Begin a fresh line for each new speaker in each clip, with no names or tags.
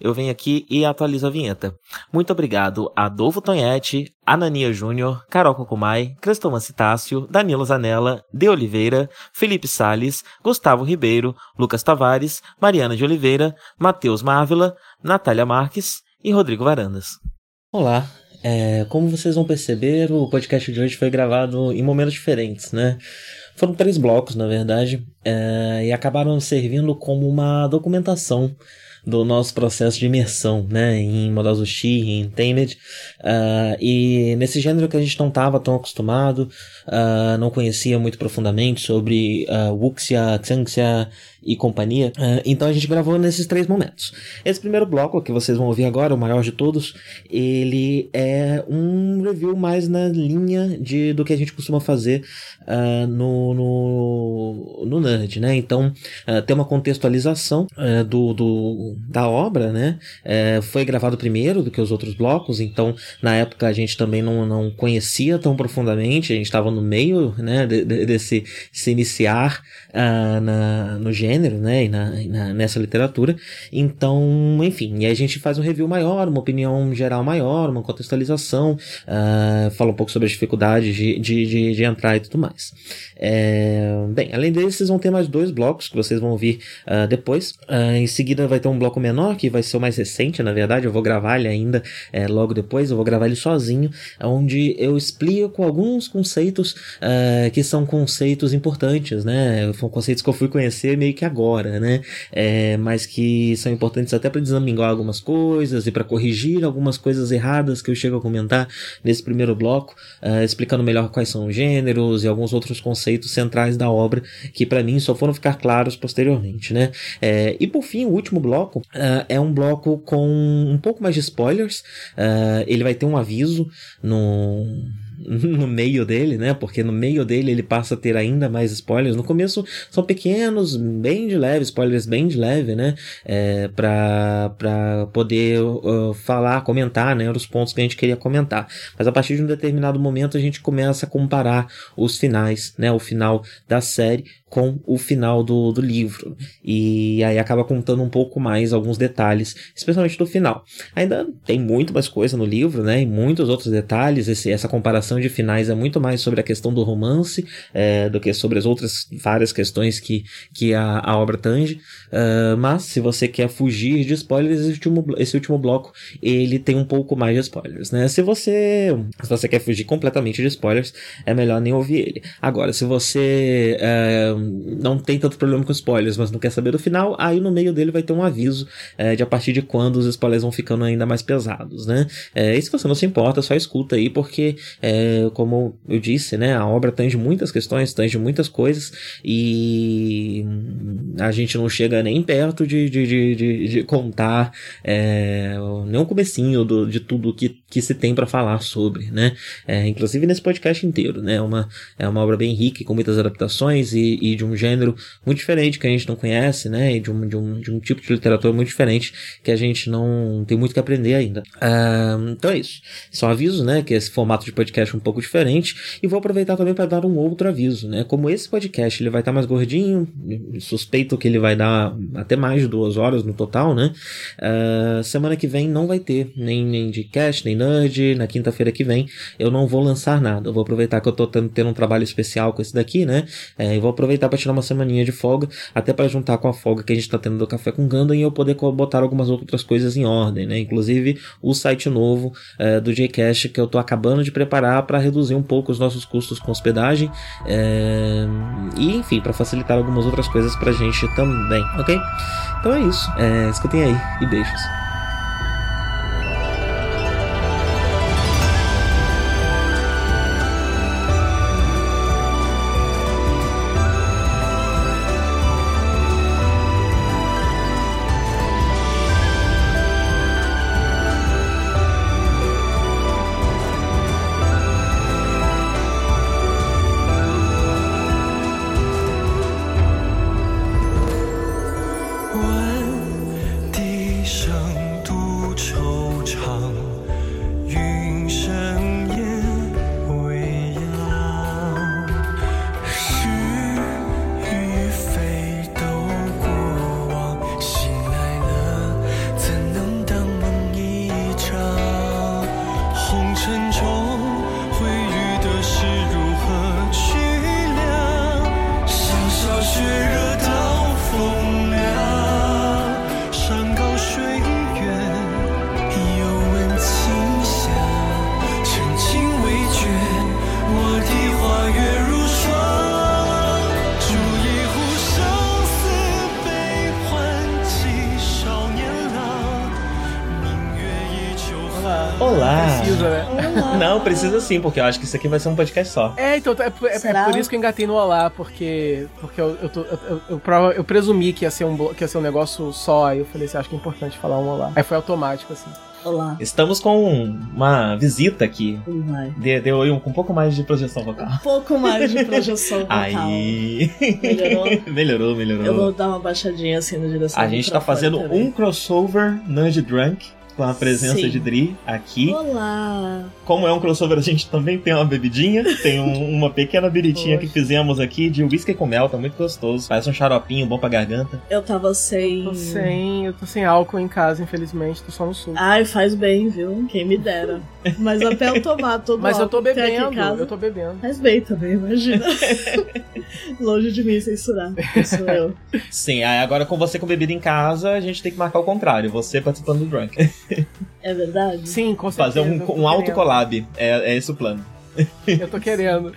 eu venho aqui e atualizo a vinheta. Muito obrigado a Adolfo Tonhete, Anania Júnior, Carol Cocumai, Cristoma Citácio, Danilo Zanella, De Oliveira, Felipe Sales, Gustavo Ribeiro, Lucas Tavares, Mariana de Oliveira, Matheus Mávila, Natália Marques e Rodrigo Varandas.
Olá, é, como vocês vão perceber, o podcast de hoje foi gravado em momentos diferentes, né? Foram três blocos, na verdade, é, e acabaram servindo como uma documentação do nosso processo de imersão, né, em Modal Zushi, em Tamed, uh, e nesse gênero que a gente não estava tão acostumado, uh, não conhecia muito profundamente sobre uh, Wuxia, Xanxia e companhia, uh, então a gente gravou nesses três momentos. Esse primeiro bloco que vocês vão ouvir agora, o maior de todos, ele é um review mais na linha de, do que a gente costuma fazer uh, no, no, no Nerd, né, então uh, tem uma contextualização do, do da obra, né? É, foi gravado primeiro do que os outros blocos, então na época a gente também não, não conhecia tão profundamente, a gente estava no meio, né, de, de, desse se iniciar na, no gênero, né, e na, na, nessa literatura. Então, enfim, e a gente faz um review maior, uma opinião geral maior, uma contextualização, uh, fala um pouco sobre as dificuldades de, de, de, de entrar e tudo mais. É, bem, além desses, vão ter mais dois blocos que vocês vão ouvir uh, depois. em seguida vai ter um bloco menor, que vai ser o mais recente, na verdade, eu vou gravar ele ainda é, logo depois, eu vou gravar ele sozinho, onde eu explico alguns conceitos uh, que são conceitos importantes, né? Conceitos que eu fui conhecer meio que agora, né? É, mas que são importantes até para desamingar algumas coisas e para corrigir algumas coisas erradas que eu chego a comentar nesse primeiro bloco, uh, explicando melhor quais são os gêneros e alguns outros conceitos centrais da obra que para mim só foram ficar claros posteriormente, né? É, e por fim, o último bloco uh, é um bloco com um pouco mais de spoilers. Uh, ele vai ter um aviso no no meio dele, né? Porque no meio dele ele passa a ter ainda mais spoilers. No começo são pequenos, bem de leve, spoilers bem de leve, né? É, pra, pra poder uh, falar, comentar, né? Os pontos que a gente queria comentar. Mas a partir de um determinado momento a gente começa a comparar os finais, né? O final da série com o final do, do livro. E aí acaba contando um pouco mais alguns detalhes, especialmente do final. Ainda tem muito mais coisa no livro, né? E muitos outros detalhes. Esse, essa comparação de finais é muito mais sobre a questão do romance é, do que sobre as outras várias questões que, que a, a obra tange. Uh, mas se você quer fugir de spoilers, esse último, esse último bloco ele tem um pouco mais de spoilers, né? Se você, se você quer fugir completamente de spoilers, é melhor nem ouvir ele. Agora, se você uh, não tem tanto problema com spoilers, mas não quer saber do final, aí no meio dele vai ter um aviso é, de a partir de quando os spoilers vão ficando ainda mais pesados, né? É, e se você não se importa, só escuta aí, porque, é, como eu disse, né, a obra tange muitas questões, tange muitas coisas, e a gente não chega nem perto de, de, de, de, de contar é, nem um comecinho do, de tudo que, que se tem para falar sobre, né? É, inclusive nesse podcast inteiro, né? Uma, é uma obra bem rica, com muitas adaptações e, e de um gênero muito diferente que a gente não conhece, né? E de um, de um, de um tipo de literatura muito diferente que a gente não tem muito que aprender ainda. Uh, então é isso. Só aviso, né? Que esse formato de podcast é um pouco diferente. E vou aproveitar também para dar um outro aviso, né? Como esse podcast ele vai estar tá mais gordinho, suspeito que ele vai dar até mais de duas horas no total, né? Uh, semana que vem não vai ter nem, nem de cast, nem nerd. Na quinta-feira que vem eu não vou lançar nada. Eu vou aproveitar que eu tô tendo, tendo um trabalho especial com esse daqui, né? Uh, eu vou aproveitar aproveitar para tirar uma semaninha de folga, até para juntar com a folga que a gente tá tendo do Café com Ganda e eu poder botar algumas outras coisas em ordem, né? Inclusive o site novo é, do Jcast que eu tô acabando de preparar para reduzir um pouco os nossos custos com hospedagem é, e enfim, para facilitar algumas outras coisas pra gente também, ok? Então é isso. É, escutem aí e beijos. Sim, porque eu acho que isso aqui vai ser um podcast só.
É, então, é, é, é por isso que eu engatei no Olá, porque, porque eu, eu, tô, eu, eu, eu, eu presumi que ia, ser um, que ia ser um negócio só, aí eu falei assim, acho que é importante falar um Olá. Aí foi automático, assim.
Olá. Estamos com uma visita aqui.
Vai.
Deu, deu com um pouco mais de projeção vocal.
Um pouco mais de projeção vocal.
Aí. Melhorou? melhorou, melhorou.
Eu vou dar uma baixadinha assim na direção
A gente tá fazendo também. um crossover Nudge Drunk com a presença Sim. de Dri aqui.
Olá!
Como é um crossover, a gente também tem uma bebidinha. tem um, uma pequena biritinha que fizemos aqui de whisky com mel, tá muito gostoso. Parece um xaropinho bom pra garganta.
Eu tava sem.
Tô sem, eu tô sem álcool em casa, infelizmente, tô só no suco.
Ai, faz bem, viu? Quem me dera. Mas até eu tomar todo
Mas eu tô bebendo, eu tô bebendo.
Faz bem também, imagina. Longe de mim censurar. Sou eu.
Sim, agora com você com bebida em casa, a gente tem que marcar o contrário. Você participando do drunk.
É verdade?
Sim, com certeza.
Fazer um, um auto-collab. É, é esse o plano.
Eu tô querendo.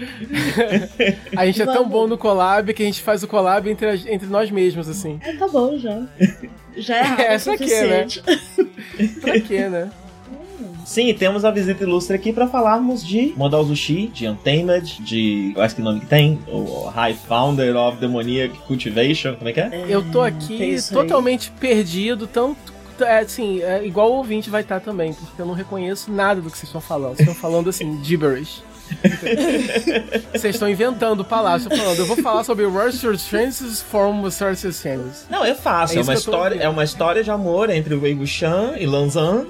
a gente é tão bom no collab que a gente faz o collab entre, entre nós mesmos, assim.
É, tá bom já. Já é rápido é, pra quê, né?
pra quê, né?
Sim, temos a visita ilustre aqui para falarmos de Modal Zushi, de Untamed, de. Eu acho que nome que tem, o High Founder of Demoniac Cultivation, como é que é? é
eu tô aqui totalmente perdido, tanto é, assim, é, igual o ouvinte vai estar também, porque eu não reconheço nada do que vocês estão falando. Vocês estão falando assim, gibberish. Vocês estão inventando palavras, falando. Eu vou falar sobre Rushers Francis from Sources Chambers.
Não, é fácil. É, é uma história, é uma história de amor entre o Wei Wuxian e Lanzan.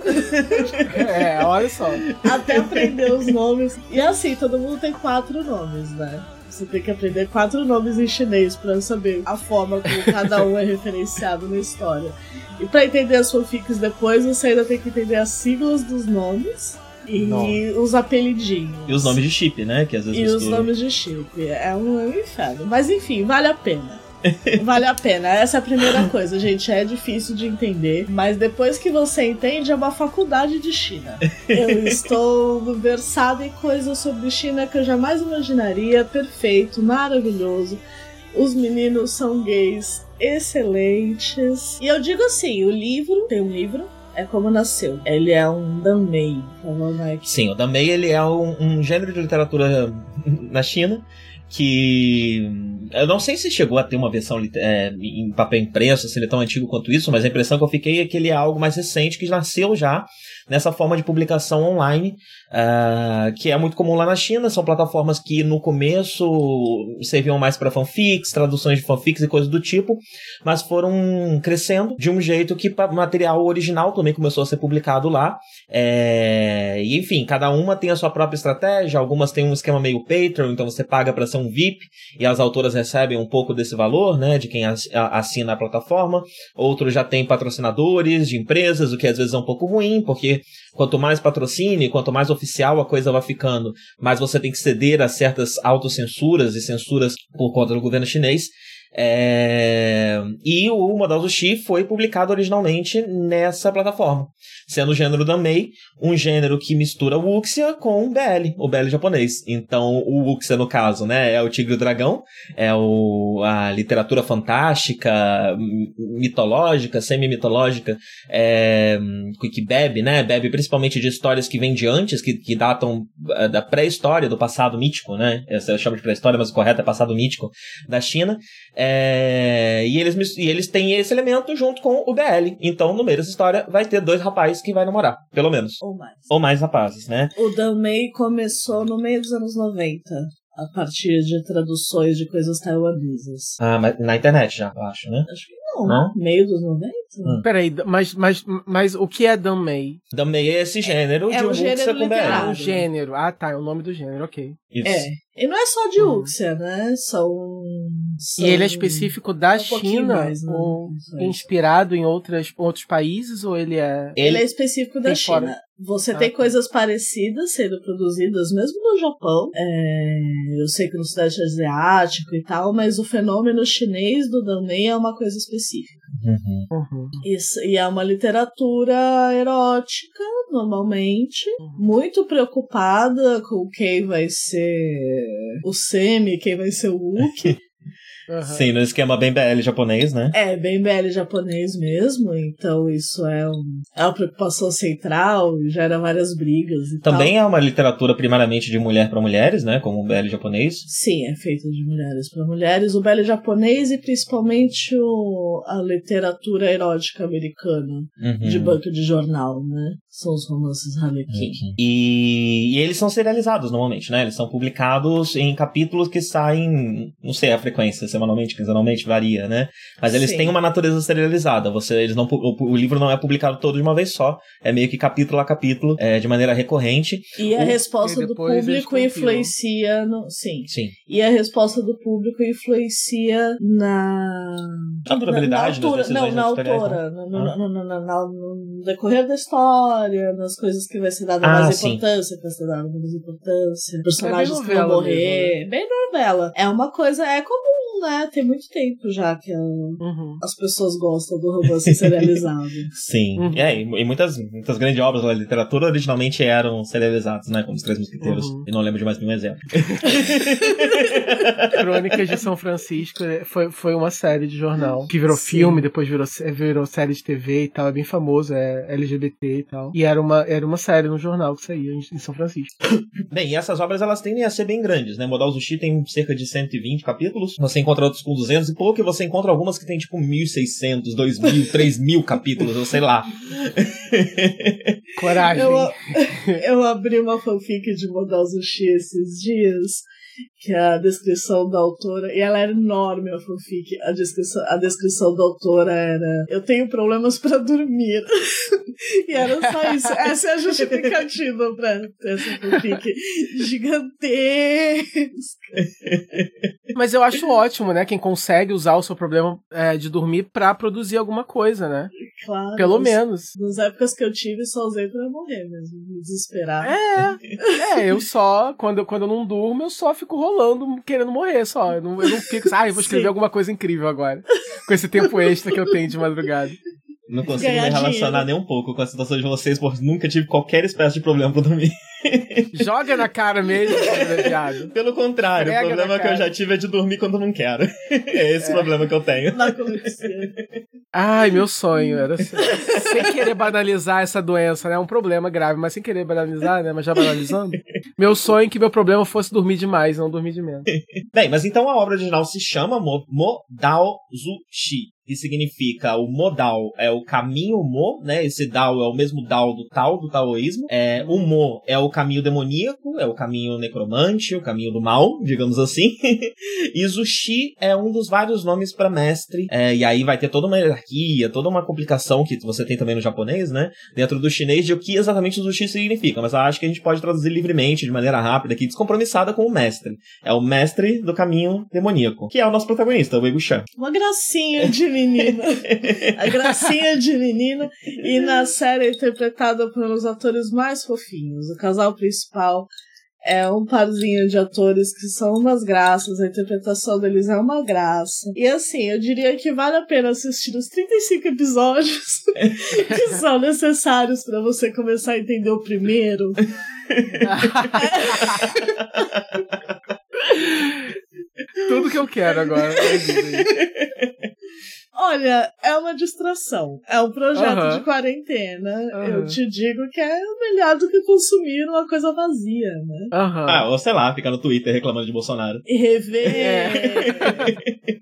É, olha só.
Até aprender os nomes. E assim, todo mundo tem quatro nomes, né? Você tem que aprender quatro nomes em chinês para saber a forma como cada um é referenciado na história. E para entender as fanfics depois, você ainda tem que entender as siglas dos nomes e Nossa. os apelidinhos.
E os nomes de chip, né? Que às vezes
E mistura. os nomes de chip. É um, é um inferno. Mas enfim, vale a pena. vale a pena. Essa é a primeira coisa, gente. É difícil de entender, mas depois que você entende, é uma faculdade de China. Eu estou versada em coisas sobre China que eu jamais imaginaria. Perfeito, maravilhoso. Os meninos são gays excelentes. E eu digo assim: o livro, tem um livro, é como nasceu. Ele é um danmei.
Sim, o danmei ele é um, um gênero de literatura na China que eu não sei se chegou a ter uma versão é, em papel impresso, se ele é tão antigo quanto isso, mas a impressão que eu fiquei é que ele é algo mais recente, que nasceu já nessa forma de publicação online, uh, que é muito comum lá na China. São plataformas que no começo serviam mais para fanfics, traduções de fanfics e coisas do tipo, mas foram crescendo de um jeito que material original também começou a ser publicado lá. É, e enfim, cada uma tem a sua própria estratégia, algumas têm um esquema meio Patreon, então você paga para ser um VIP e as autoras recebem um pouco desse valor, né, de quem assina a plataforma. Outros já têm patrocinadores de empresas, o que às vezes é um pouco ruim, porque quanto mais patrocínio, quanto mais oficial a coisa vai ficando, mais você tem que ceder a certas autocensuras e censuras por conta do governo chinês. É... E o Modal Zushi foi publicado originalmente nessa plataforma, sendo o gênero Danmei um gênero que mistura Wuxia com BL, o BL japonês. Então, o Wuxia, no caso, né, é o Tigre e o Dragão, é o, a literatura fantástica, mitológica, semi-mitológica, é, que bebe, né, bebe principalmente de histórias que vêm de antes, que, que datam é, da pré-história, do passado mítico, né, eu chamo de pré-história, mas o correto é passado mítico da China. É, e, eles, e eles têm esse elemento junto com o BL. Então, no meio dessa história, vai ter dois rapazes que vai namorar, pelo menos.
Ou mais.
Ou mais rapazes, né?
O Danmei começou no meio dos anos 90. A partir de traduções de coisas taiwanesas.
Ah, mas na internet já, eu acho, né?
Acho que não. não? Meio dos 90?
Hum. Peraí, mas, mas, mas o que é Danmei?
Danmei é esse gênero
é,
de
um gênero
com BL.
Ah, o gênero. Ah, tá, é o nome do gênero, ok.
Isso.
É. E não é só de Uxia, né? São, são.
E ele é específico da
um
China?
mais, né?
Ou
é.
inspirado em outras, outros países? Ou ele é.
Ele é específico da China.
fora.
Você
Ah,
tem
tá.
coisas parecidas sendo produzidas mesmo no Japão. É, eu sei que no Sudeste Asiático e tal, mas o fenômeno chinês do Danmei é uma coisa específica.
Uhum.
Uhum.
Isso, e é uma literatura erótica, normalmente, muito preocupada com quem vai ser o Semi, quem vai ser o Wookie.
Aham.
Sim, no esquema bem BL japonês, né?
É, bem BL japonês mesmo, então isso é, um, é uma preocupação central, gera várias brigas e tal.
Também é uma literatura primariamente de mulher para mulheres, né? Como o BL japonês.
Sim, é feita de mulheres para mulheres, o BL japonês e principalmente o, a literatura erótica americana,
Uhum.
de banca de jornal, né? São os romances Harlequin.
E, e eles são serializados normalmente, né? Eles são publicados em capítulos que saem, não sei a frequência, semanalmente, quinzenalmente, varia, né? Mas eles
Sim.
têm uma natureza serializada. Você, eles não, o, o livro não é publicado todo de uma vez só, é meio que capítulo a capítulo, é, de maneira recorrente.
E a
O-
resposta
e
do público influencia no. Sim.
Sim.
E a resposta do público influencia na.
A durabilidade
na, na
das
altura,
decisões
não, na
editoriais, né?
autora, no, no,
Ah.
no, no- no- no- no decorrer da história, nas coisas que vai ser dada
Ah,
mais
sim.
importância, que vai ser dada menos importância, personagens que vão morrer.
mesmo,
Bem novela. É uma coisa, é comum, né? Tem muito tempo já que a-
Uhum.
as pessoas gostam do romance serializado.
Sim.
Uhum.
É, e, e muitas, muitas grandes obras da literatura originalmente eram serializadas, né? Como Os Três Mosquiteiros.
Uhum.
E não lembro de mais nenhum exemplo.
Crônicas de São Francisco é, foi, foi uma série de jornal que virou
Sim.
filme, depois virou, sé- virou série de TV e tal. É bem famoso, é LGBT e tal. E era uma, era uma série no jornal que saía em, em São Francisco.
Bem, e essas obras elas tendem a ser bem grandes, né? Modal Zushi tem cerca de 120 capítulos. Você encontra outros com 200 e pouco, e você encontra algumas que tem tipo 1.600, 2.000, 3.000 capítulos, eu sei lá.
Coragem.
Eu, eu abri uma fanfic de Modal Zushi esses dias, que é a descrição da autora, e ela era enorme a fanfic. A descrição, a descrição da autora era: Eu tenho problemas pra dormir. e era só isso. Essa é a justificativa ter essa fanfic gigantesca.
Mas eu acho ótimo, né? Quem consegue usar o seu problema é, de dormir pra produzir alguma coisa, né?
Claro.
Pelo
nas-
menos.
Nas épocas que eu tive, só usei pra morrer mesmo, me desesperar.
É, é, eu só, quando, eu- quando eu não durmo, eu só fico rolando, querendo morrer só. Eu não, eu não fico, ah, eu vou escrever
Sim.
alguma coisa incrível agora. Com esse tempo extra que eu tenho de madrugada.
Não consigo
Ganhar
me relacionar nem um pouco com a situação de vocês, porque nunca tive qualquer espécie de problema pra dormir.
Joga na cara mesmo, viado.
Pelo contrário,
Esfrega
o problema que eu já tive é de dormir quando não quero. é esse o problema que eu tenho.
Ai, meu sonho era sem, sem querer banalizar essa doença, né? É um problema grave, mas sem querer banalizar, né? Mas já banalizando. Meu sonho é que meu problema fosse dormir demais, não dormir de menos.
Bem, mas então a obra original se chama Mo- Modal Zushi. Que significa o modal é o caminho mo, né? Esse dao é o mesmo dao do Tao, do taoísmo. É, o mo é o caminho demoníaco, é o caminho necromante, o caminho do mal, digamos assim. e Zushi é um dos vários nomes para mestre. É, e aí vai ter toda uma hierarquia, toda uma complicação que você tem também no japonês, né? Dentro do chinês de o que exatamente o Zushi significa. Mas eu acho que a gente pode traduzir livremente, de maneira rápida, aqui, descompromissada com o mestre. É o mestre do caminho demoníaco, que é o nosso protagonista, o Wei.
Uma gracinha de menina. A gracinha de menina. E na série é interpretada pelos atores mais fofinhos. O casal principal é um parzinho de atores que são umas graças, a interpretação deles é uma graça. E assim, eu diria que vale a pena assistir os 35 episódios que são necessários para você começar a entender o primeiro.
Tudo que eu quero agora.
Olha, é uma distração. É um projeto de quarentena. Eu te digo que é melhor do que consumir uma coisa vazia, né?
Ah, ou sei lá, ficar no Twitter reclamando de Bolsonaro.
E rever é.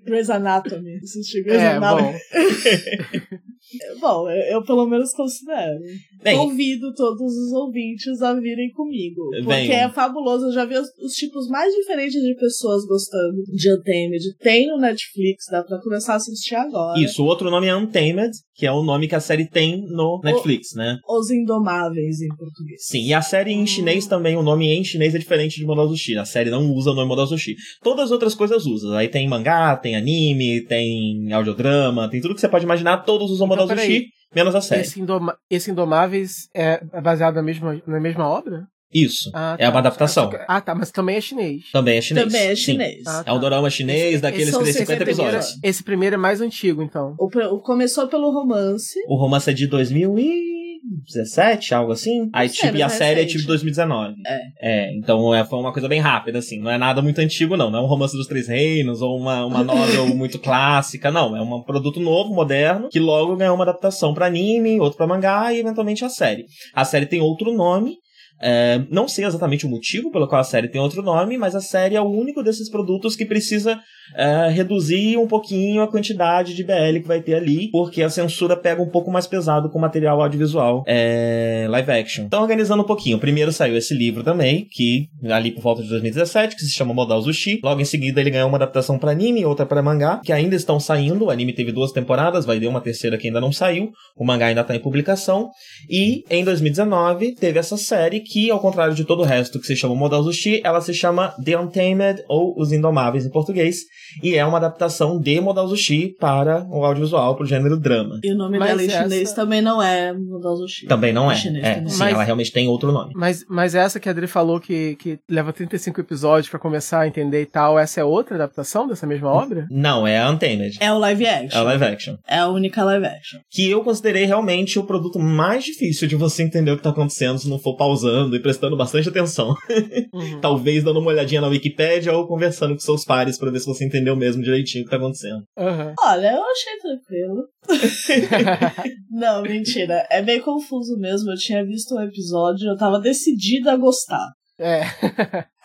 Grey's Anatomy. Assistir Grey's é, Anatomy. Bom. Bom, eu, eu, pelo menos considero. Bem, Convido todos os ouvintes a virem comigo. Porque bem, é fabuloso. Eu já vi os, os, tipos mais diferentes de pessoas gostando de Untamed. Tem no Netflix, dá pra começar a assistir agora.
Isso, o outro nome é Untamed, que é o nome que a série tem no Netflix,
o,
né?
Os Indomáveis em português.
Sim, e a série em hum. chinês também, o nome em chinês é diferente de Monosushi. A série não usa o nome Monosushi. Todas as outras coisas usam. Aí tem mangá, tem anime, tem audiodrama, tem tudo que você pode imaginar, todos usam então, Monosushi, menos a série.
Esse, Indoma esse Indomáveis é baseado na mesma, na mesma obra?
Isso. Ah, é tá. uma adaptação.
Ah, tá, mas também é chinês.
Também é chinês.
Também é chinês. Ah,
tá. É um dorama chinês esse, daqueles que tem 50 episódios.
Esse primeiro é mais antigo, então.
O, o, começou pelo romance.
O romance é de 2000 e... 17, algo assim. Aí, tipo, e a série é tipo de 2019. É. É, então é, foi uma coisa bem rápida, assim. Não é nada muito antigo, não. Não é um romance dos Três Reinos ou uma, uma novel muito clássica. Não, é um produto novo, moderno, que logo ganhou uma adaptação para anime, outro para mangá e eventualmente a série. A série tem outro nome, é, não sei exatamente o motivo pelo qual a série tem outro nome, mas a série é o único desses produtos que precisa é, reduzir um pouquinho a quantidade de BL que vai ter ali, porque a censura pega um pouco mais pesado com material audiovisual é, live action. Então, organizando um pouquinho, primeiro saiu esse livro também, que ali por volta de 2017, que se chama Modal Zushi. Logo em seguida, ele ganhou uma adaptação para anime, outra para mangá, que ainda estão saindo. O anime teve duas temporadas, vai ter uma terceira que ainda não saiu. O mangá ainda está em publicação. E em 2019 teve essa série que, ao contrário de todo o resto que se chama Modal Zushi, ela se chama The Untamed ou Os Indomáveis em português e é uma adaptação de Modal Zushi para o audiovisual, para o gênero drama.
E o nome mas dela em essa... chinês também não é Modal Zushi.
Também não é. é. é. Sim, mas, ela realmente tem outro nome.
Mas, mas essa que a Adri falou que, que leva 35 episódios para começar a entender e tal, essa é outra adaptação dessa mesma obra?
Não, é a Untamed.
É o live action.
É o live action.
É a única live action.
Que eu considerei realmente o produto mais difícil de você entender o que tá acontecendo se não for pausando e prestando bastante atenção. Uhum. Talvez dando uma olhadinha na Wikipedia ou conversando com seus pares para ver se você entendeu mesmo direitinho o que tá acontecendo.
Uhum.
Olha, eu achei tranquilo. não, mentira. É meio confuso mesmo. Eu tinha visto um episódio, eu tava decidida a gostar.
É.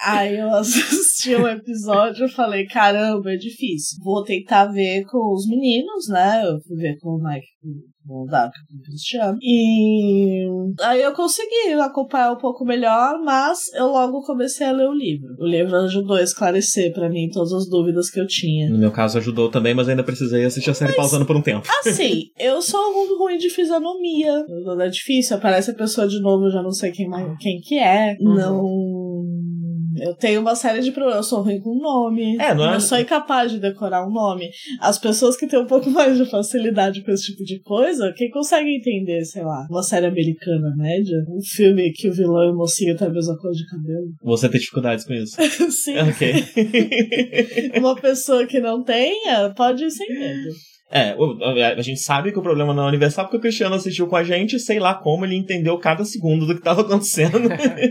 Aí eu assisti um episódio e falei, caramba, é difícil. Vou tentar ver com os meninos, né? Eu fui ver com o Mike, com o Dark, com o Cristiano. E aí eu consegui acompanhar um pouco melhor, mas eu logo comecei a ler o livro. O livro ajudou a esclarecer para mim todas as dúvidas que eu tinha.
No meu caso ajudou também, mas ainda precisei assistir a série mas, pausando por um tempo.
Assim, eu sou muito ruim de fisionomia. É difícil, aparece a pessoa de novo, eu já não sei quem, quem que é. Uhum. Não eu tenho uma série de problemas. Eu sou ruim com nome.
É, não é?
Eu sou incapaz de decorar um nome. As pessoas que têm um pouco mais de facilidade com esse tipo de coisa, quem consegue entender, sei lá, uma série americana média, um filme que o vilão e o mocinho têm a mesma cor de cabelo.
Você tem dificuldades com isso?
Sim.
Ok.
uma pessoa que não tenha pode ir sem medo.
É, a gente sabe que o problema não é universal porque o Cristiano assistiu com a gente, sei lá como ele entendeu cada segundo do que estava acontecendo,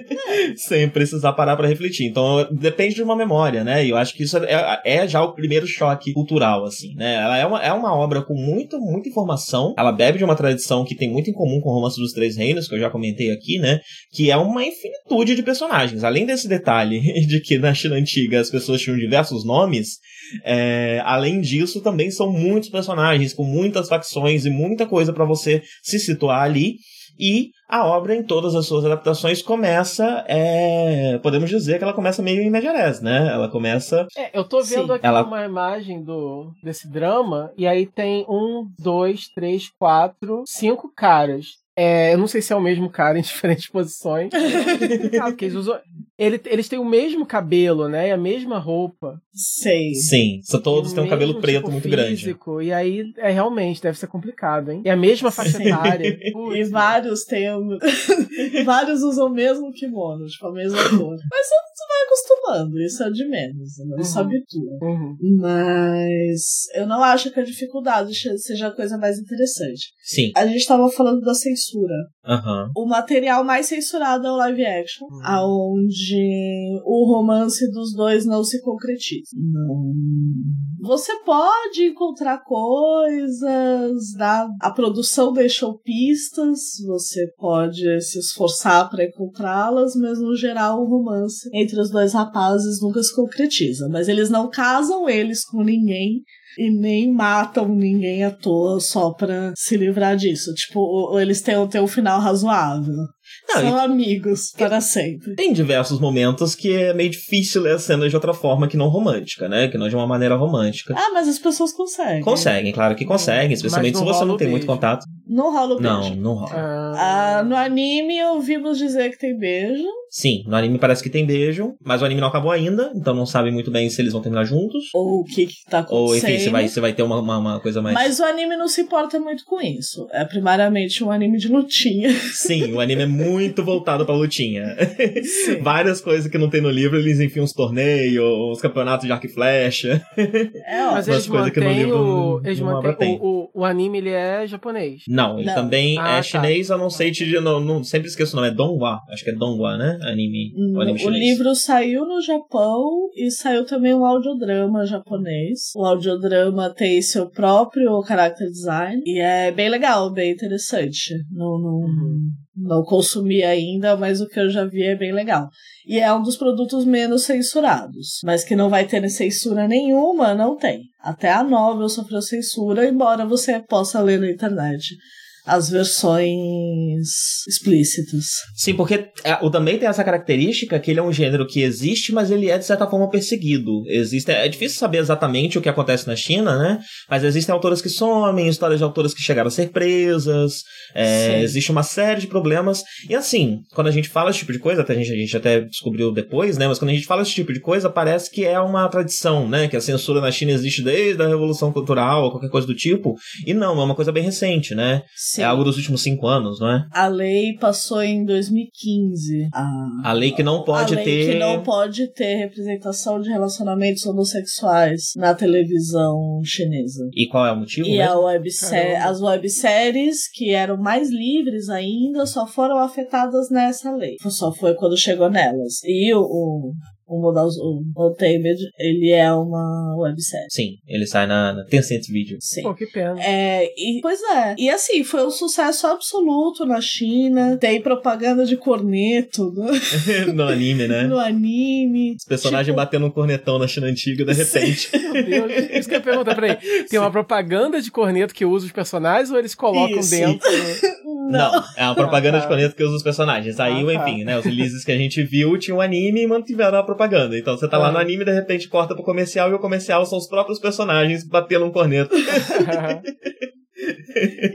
sem precisar parar para refletir. Então, depende de uma memória, né? E eu acho que isso é, é, já o primeiro choque cultural, assim, né? Ela é uma, é uma obra com muito, muita informação, ela bebe de uma tradição que tem muito em comum com o Romance dos Três Reinos, que eu já comentei aqui, né? Que é uma infinitude de personagens. Além desse detalhe de que na China Antiga as pessoas tinham diversos nomes, é, além disso, também são muitos personagens com muitas facções e muita coisa para você se situar ali. E a obra, em todas as suas adaptações, começa. É, podemos dizer que ela começa meio em Mediarés, né? Ela começa.
É, eu tô vendo Sim. aqui ela... uma imagem do, desse drama, e aí tem um, dois, três, quatro, cinco caras. É, eu não sei se é o mesmo cara em diferentes posições. porque eles usam, Ele, eles têm o mesmo cabelo, né? E a mesma roupa.
Sei.
Sim, só todos têm um cabelo preto
tipo
muito grande.
físico, E aí, é realmente, deve ser complicado, hein? E a mesma faixa
Sim.
etária.
E vários têm. vários usam o mesmo kimono, tipo, a mesma cor. Mas você você vai acostumando, isso é de menos, né? Isso
Uhum.
habitua.
Uhum.
Mas eu não acho que a dificuldade seja a coisa mais interessante.
Sim,
A gente tava falando da censura.
aham.
O material mais censurado é o live action,
Uhum.
aonde o romance dos dois não se concretiza. Não. Você pode encontrar coisas, né? a produção deixou pistas, você pode se esforçar para encontrá-las, mas no geral o romance entre os dois rapazes nunca se concretiza. Mas eles não casam eles com ninguém e nem matam ninguém à toa só pra se livrar disso. Tipo, ou- ou eles têm, têm um final razoável.
Não,
São amigos para sempre.
Tem diversos momentos que é meio difícil ler as cenas de outra forma que não romântica, né? Que não de uma maneira romântica.
Ah, mas as pessoas conseguem.
Conseguem, claro que conseguem, especialmente se
não
você não tem muito
beijo.
contato.
Não rola o
Não,
beijo.
não rola.
Ah,
Ah, no anime ouvimos dizer que tem beijo.
Sim, no anime parece que tem beijo, mas o anime não acabou ainda, então não sabe muito bem se eles vão terminar juntos.
Ou o que, que tá acontecendo.
Ou, enfim, se vai, se vai ter uma, uma, uma coisa mais.
Mas o anime não se importa muito com isso. É primariamente um anime de lutinha.
Sim, o anime é muito voltado pra lutinha.
Sim.
Várias coisas que não tem no livro, eles enfiam uns torneios, uns campeonatos de arco e flecha.
É ó.
mas eles
coisas que no
mantêm
livro
o.
não-
Eles
não
mantêm.
tem.
O, o, o anime ele é japonês.
Não, ele
Não.
também
Ah,
é
tá.
chinês, eu não sei, te, não, não, sempre esqueço o nome, é Donghua. Acho que é Donghua, né? Anime, o anime
O livro saiu no Japão e saiu também um audiodrama japonês. O audiodrama tem seu próprio character design e é bem legal, bem interessante. Não, não,
Uhum.
não consumi ainda, mas o que eu já vi é bem legal. E é um dos produtos menos censurados. Mas que não vai ter censura nenhuma, não tem. Até a novel sofreu censura, embora você possa ler na internet as versões explícitas.
Sim, porque é, o também tem essa característica que ele é um gênero que existe, mas ele é de certa forma perseguido. Existe, é difícil saber exatamente o que acontece na China, né? Mas existem autoras que somem, histórias de autoras que chegaram a ser presas, é, existe uma série de problemas. E assim, quando a gente fala esse tipo de coisa, até a gente, a gente até descobriu depois, né? Mas quando a gente fala esse tipo de coisa, parece que é uma tradição, né? Que a censura na China existe desde a Revolução Cultural ou qualquer coisa do tipo. E não, é uma coisa bem recente, né?
Sim.
É algo dos últimos cinco anos, não é?
A lei passou em 2015. A,
A lei que não pode
a lei
ter.
que não pode ter representação de relacionamentos homossexuais na televisão chinesa.
E qual é o motivo?
E
mesmo?
a websé
Caramba.
as webséries, que eram mais livres ainda, só foram afetadas nessa lei. Só foi quando chegou nelas. E o, o, o Modal o Untamed, ele é uma websérie.
Sim, ele sai na, na Tencent Video.
Sim.
Pô, que pena.
É, e, pois é. E assim, foi um sucesso absoluto na China. Tem propaganda de corneto no,
no anime, né?
no anime.
Os personagens
Tipo,
batendo um cornetão na China antiga de repente.
Meu Deus. Isso que eu ia perguntar, peraí. Tem uma propaganda de corneto que usa os personagens ou eles colocam
Isso.
dentro?
Não, é uma propaganda
Ah, tá.
de corneto que usa os personagens. Aí,
Ah, tá.
enfim, né? Os releases que a gente viu tinha um anime e mantiveram a propaganda. Então você tá lá
Ah.
no anime, de repente corta pro comercial e o comercial são os próprios personagens batendo um corneto.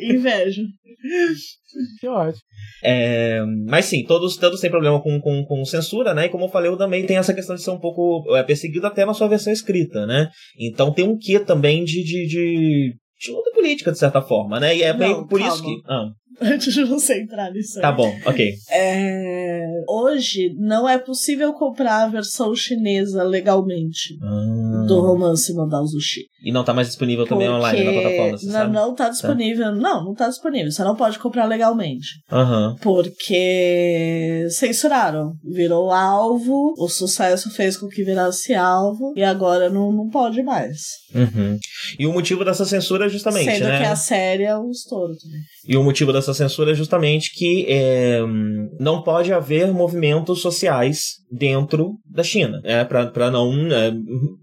Inveja.
que ótimo.
É, mas sim, todos, todos têm problema com, com, com censura, né? E como eu falei, eu também tem essa questão de ser um pouco é, perseguido até na sua versão escrita, né? Então tem um quê também de, de, de, de luta política, de certa forma, né? E é
Não,
meio por isso
calma.
que. Ah,
Antes de você entrar nisso.
tá bom, ok.
É, hoje não é possível comprar a versão chinesa legalmente
Ah,
do romance Modal Zushi.
E não tá mais disponível também online na plataforma, você
não,
sabe?
não tá disponível. Não, não tá disponível. Você não pode comprar legalmente.
Aham.
Porque censuraram. Virou alvo, o sucesso fez com que virasse alvo, e agora não, não pode mais.
Uhum. E o motivo dessa censura é justamente,
Sendo
né?
que a série é um estouro também.
E o motivo dessa censura é justamente que é, não pode haver movimentos sociais dentro da China, é, para não é,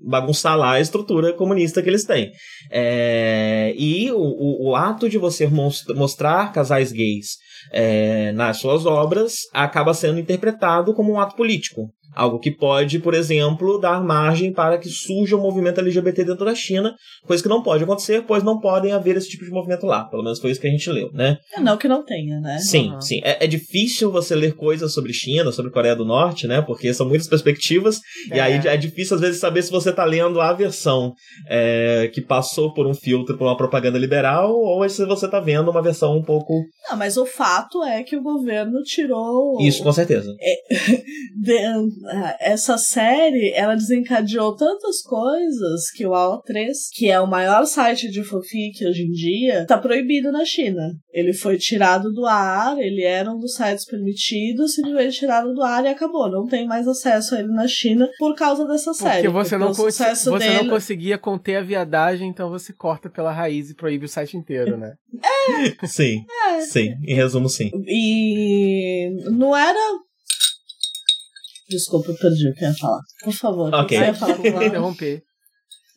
bagunçar lá a estrutura comunista que eles têm. É, e o, o, o ato de você mos- mostrar casais gays é, nas suas obras acaba sendo interpretado como um ato político. Algo que pode, por exemplo, dar margem para que surja um movimento LGBT dentro da China, coisa que não pode acontecer, pois não podem haver esse tipo de movimento lá. Pelo menos foi isso que a gente leu, né?
É, não que não tenha, né?
Sim, uhum. sim. É, é, difícil você ler coisas sobre China, sobre Coreia do Norte, né? Porque são muitas perspectivas, é. e aí é difícil às vezes saber se você está lendo a versão é, que passou por um filtro, por uma propaganda liberal, ou se você está vendo uma versão um pouco.
Não, mas o fato é que o governo tirou.
Isso, com certeza.
É, de, essa série, ela desencadeou tantas coisas que o AO3, que é o maior site de fanfic hoje em dia, tá proibido na China. Ele foi tirado do ar, ele era um dos sites permitidos, simplesmente tirado do ar e acabou. Não tem mais acesso a ele na China por causa dessa série.
Porque você, porque não, você dele... não conseguia conter a viadagem, então você corta pela raiz e proíbe o site inteiro, né?
É. Sim. É. Sim. Em resumo, sim.
E não era Desculpa, eu perdi o que eu ia falar. Por favor,
Ok.
você ia falar
interromper.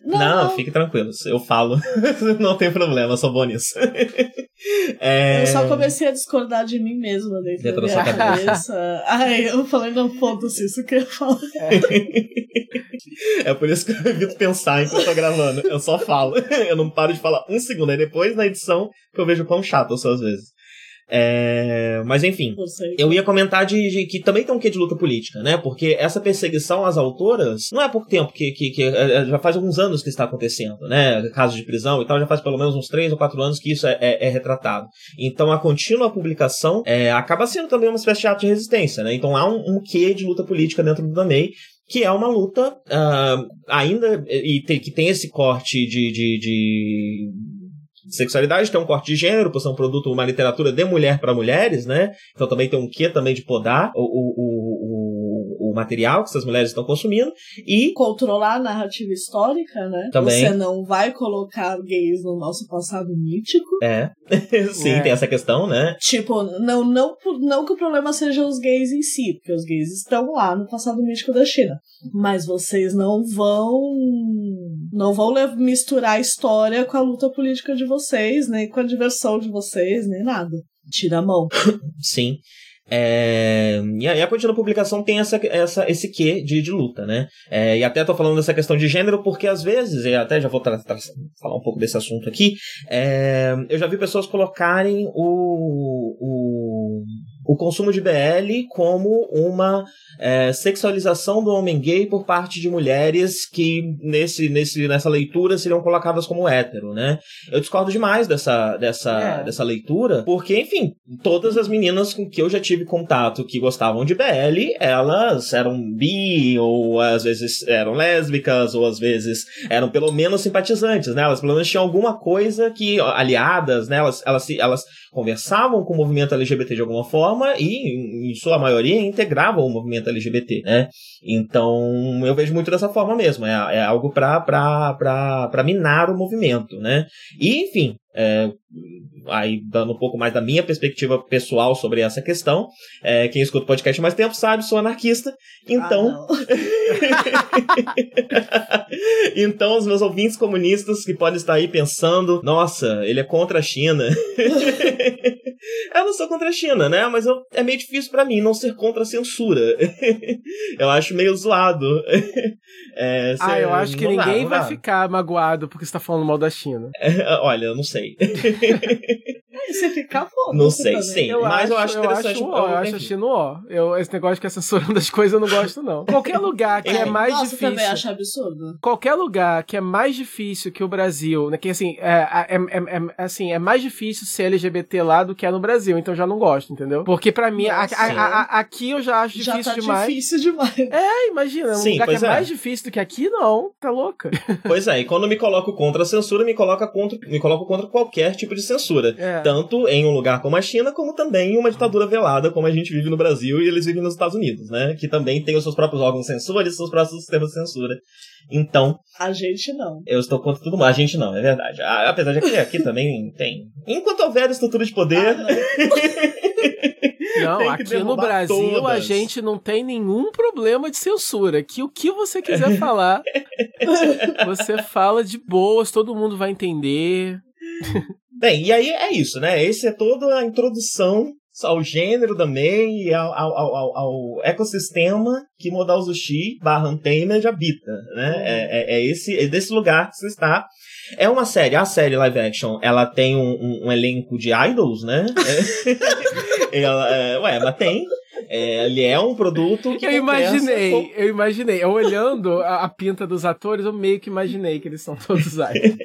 Não, não, fique tranquilo. Eu falo. não tem problema, sou bom nisso.
é... Eu só comecei a discordar de mim mesma dentro, dentro da minha cabeça. Ai, eu falei, não, foda-se, isso que eu ia falar.
É. é por isso que eu evito pensar enquanto eu tô gravando. Eu só falo. Eu não paro de falar um segundo. Aí depois, na edição, que eu vejo quão chato eu sou às vezes. É, mas enfim, eu ia comentar de, de, que também tem um quê de luta política, né? Porque essa perseguição às autoras não é há pouco tempo, que, que, que é, é, já faz alguns anos que está acontecendo, né? Casos de prisão e tal, já faz pelo menos uns três ou quatro anos que isso é, é, é retratado. Então a contínua publicação é, acaba sendo também uma espécie de ato de resistência, né? Então há um, um quê de luta política dentro do Damei que é uma luta uh, ainda e tem, que tem esse corte de, de, de sexualidade, tem um corte de gênero, por ser um produto, uma literatura de mulher para mulheres, né? Então também tem um quê também de podar o, o, o, o, material que essas mulheres estão consumindo e
controlar a narrativa histórica, né?
Também.
Você não vai colocar gays no nosso passado mítico.
É. Sim, é. tem essa questão, né?
Tipo, não, não, não que o problema seja os gays em si, porque os gays estão lá no passado mítico da China. Mas vocês não vão não vão misturar a história com a luta política de vocês, nem com a diversão de vocês, nem nada. Tira a mão.
Sim. É, e aí a contínua publicação tem essa, essa, esse quê de, de luta, né? É, e até tô falando dessa questão de gênero porque às vezes, e até já vou falar um pouco desse assunto aqui, é, eu já vi pessoas colocarem o, o o consumo de BL como uma é, sexualização do homem gay por parte de mulheres que nesse, nesse, nessa leitura seriam colocadas como hétero, né? Eu discordo demais dessa, dessa, é. dessa leitura, porque, enfim, todas as meninas com que eu já tive contato que gostavam de BL, elas eram bi, ou às vezes eram lésbicas, ou às vezes eram pelo menos simpatizantes, né? Elas pelo menos tinham alguma coisa que, aliadas, né? Elas, elas, elas conversavam com o movimento LGBT de alguma forma e, em sua maioria, integravam o movimento LGBT, né? Então, eu vejo muito dessa forma mesmo. É, é algo para minar o movimento, né? E, enfim, é, aí dando um pouco mais da minha perspectiva pessoal sobre essa questão. É, quem escuta o podcast mais tempo sabe, sou anarquista. Então. Ah, então, os meus ouvintes comunistas que podem estar aí pensando, nossa, ele é contra a China. eu não sou contra a China, né? Mas eu, é meio difícil para mim não ser contra a censura. eu acho meio zoado.
É, ah, eu acho que ninguém vai dá. ficar magoado porque você tá falando mal da China.
É, olha, eu não sei.
Você fica bom.
Não sei, também. sim. Eu mas acho, eu acho interessante.
Eu acho, ó, eu acho a China ó. Eu, esse negócio que é censurando as coisas eu não gosto, não. Qualquer lugar que é, é mais Nossa, difícil.
também acho absurdo.
Qualquer lugar que é mais difícil que o Brasil, né? Que assim, é, é, é, é, assim, é mais difícil ser LGBT lá do que é no Brasil. Então eu já não gosto, entendeu? Porque pra mim, a, a, a, aqui eu já acho difícil
já tá
demais.
difícil demais.
É, imagina. Um sim, lugar que é, mais difícil do que aqui, não. Tá louca.
Pois é, e quando me coloco contra a censura, me coloca contra, me coloco contra qualquer tipo de censura. Tanto em um lugar como a China, como também em uma ditadura velada, como a gente vive no Brasil e eles vivem nos Estados Unidos, né? Que também tem os seus próprios órgãos censores e seus próprios sistemas de censura. Então.
A gente não.
Eu estou contra tudo mais. A gente não, é verdade. Apesar de que aqui também tem. Enquanto houver estrutura de poder. Ah,
não. Não, aqui no Brasil todas. a gente não tem nenhum problema de censura. Que o que você quiser falar, você fala de boas, todo mundo vai entender.
Bem, e aí é isso, né? Esse é toda a introdução ao gênero também e ao, ao, ao, ao ecossistema que Modal Zushi barra Untamed habita, né? É, é, é, esse, é desse lugar que você está. É uma série, a série live action, ela tem um, um, um elenco de idols, né? ela, é, ué, mas tem. É, ele é um produto que.
Eu imaginei, com... eu imaginei. Eu olhando a, a, pinta dos atores, eu meio que imaginei que eles são todos idols.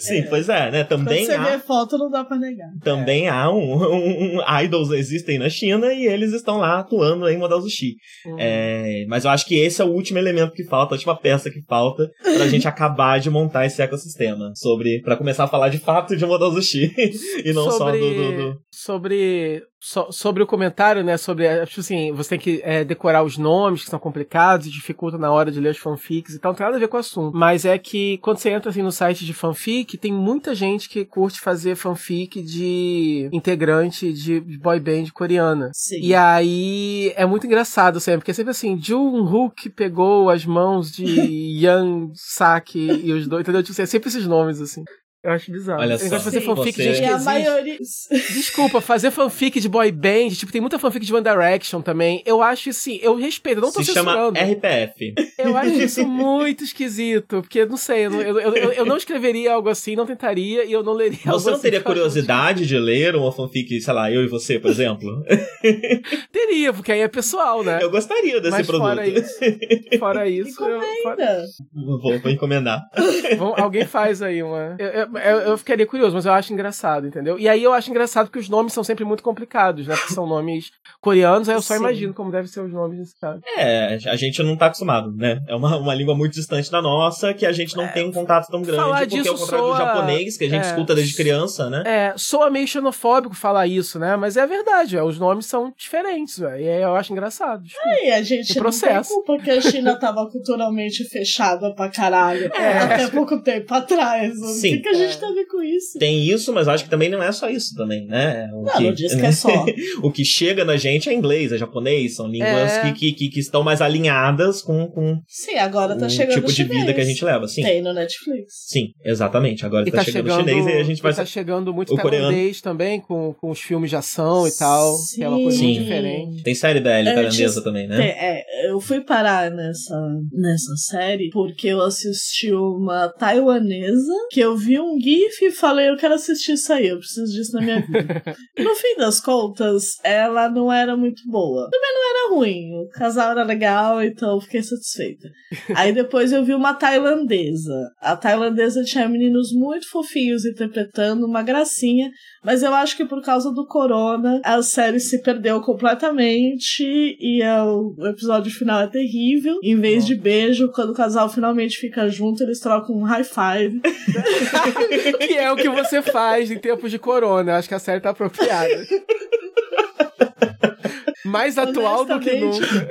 Sim, é. pois é, né? Também
Quando
você
há... vê foto, não dá pra negar.
Também é. há um, um, um, Idols existem na China e eles estão lá atuando em Modal Sushi. Hum. É, mas eu acho que esse é o último elemento que falta, a última peça que falta pra gente acabar de montar esse ecossistema. Sobre. para começar a falar de fato de Modal Sushi. e não
sobre,
só do, do, do.
Sobre so, sobre o comentário, né? Sobre, é, tipo assim, você tem que é, decorar os nomes que são complicados e dificulta na hora de ler os fanfics e tal. Não tem nada a ver com o assunto. Mas é que quando você entra assim no site de fanfic, tem muita gente que curte fazer fanfic de integrante de boy band coreana.
Sim.
E aí é muito engraçado sempre, porque é sempre assim, Jun Hook pegou as mãos de Yang Saki e os dois, entendeu? Tipo, assim, é sempre esses nomes, assim. Eu acho bizarro.
Olha só.
fazer
Sim,
fanfic
você...
de gente que
maioria...
Desculpa, fazer fanfic de boy band, tipo, tem muita fanfic de One Direction também. Eu acho assim, eu respeito, eu não tô
Se chama
censurando.
RPF.
Eu acho isso muito esquisito, porque, não sei, eu, eu, eu, eu, não escreveria algo assim, não tentaria, e eu não leria
você
algo
Você não
assim,
teria curiosidade de ler uma fanfic, sei lá, eu e você, por exemplo?
teria, porque aí é pessoal, né?
Eu gostaria desse
Mas
produto.
Fora isso, fora isso eu, fora...
Vou, vou encomendar.
Vamos, alguém faz aí uma... Eu, eu, ficaria curioso, mas eu acho engraçado, entendeu? E aí eu acho engraçado que os nomes são sempre muito complicados, né? Porque são nomes coreanos, aí eu só Sim. imagino como devem ser os nomes desse cara.
É, a gente não tá acostumado, né? É uma, uma língua muito distante da nossa, que a gente não é, tem um contato tão grande,
falar
porque
disso
é o contrário
soa...
do japonês, que a gente é, escuta desde criança, né?
É, soa meio xenofóbico falar isso, né? Mas é verdade, é, os nomes são diferentes, véio, e aí eu acho engraçado.
É, e a gente não tem culpa que a China tava culturalmente fechada pra caralho, é. até pouco tempo atrás.
Sim.
O que, que a gente é. tem a ver com isso?
Tem isso, mas acho que também não é só isso também, né?
O não, que, não diz que é só.
o que chega na gente é inglês, é japonês, são línguas é. que, que, que, estão mais alinhadas com, com
Sim, agora tá chegando
tipo de vida que a gente leva, sim.
Tem no Netflix.
Sim, exatamente. Agora tá, tá, chegando, chegando chinês e a gente vai...
tá chegando muito o tailandês também, com, com os filmes de ação e tal, sim. que é uma coisa sim. muito diferente.
Tem série BL tailandesa também, né?
Tem, é, eu fui parar nessa, nessa série porque eu assisti uma taiwanesa que eu vi um gif e falei, eu quero assistir isso aí, eu preciso disso na minha vida. no fim das contas, ela não era muito boa. Também não era ruim, o casal era legal, então eu fiquei satisfeita. Aí depois eu vi uma tailandesa. A tailandesa tinha meninos muito fofinhos interpretando, uma gracinha, mas eu acho que por causa do corona, a série se perdeu completamente e é o, o episódio final é terrível. Em vez de beijo, quando o casal finalmente fica junto, eles trocam um high five.
que é o que você faz em tempos de corona. Eu acho que a série tá apropriada. Mais atual do que nunca.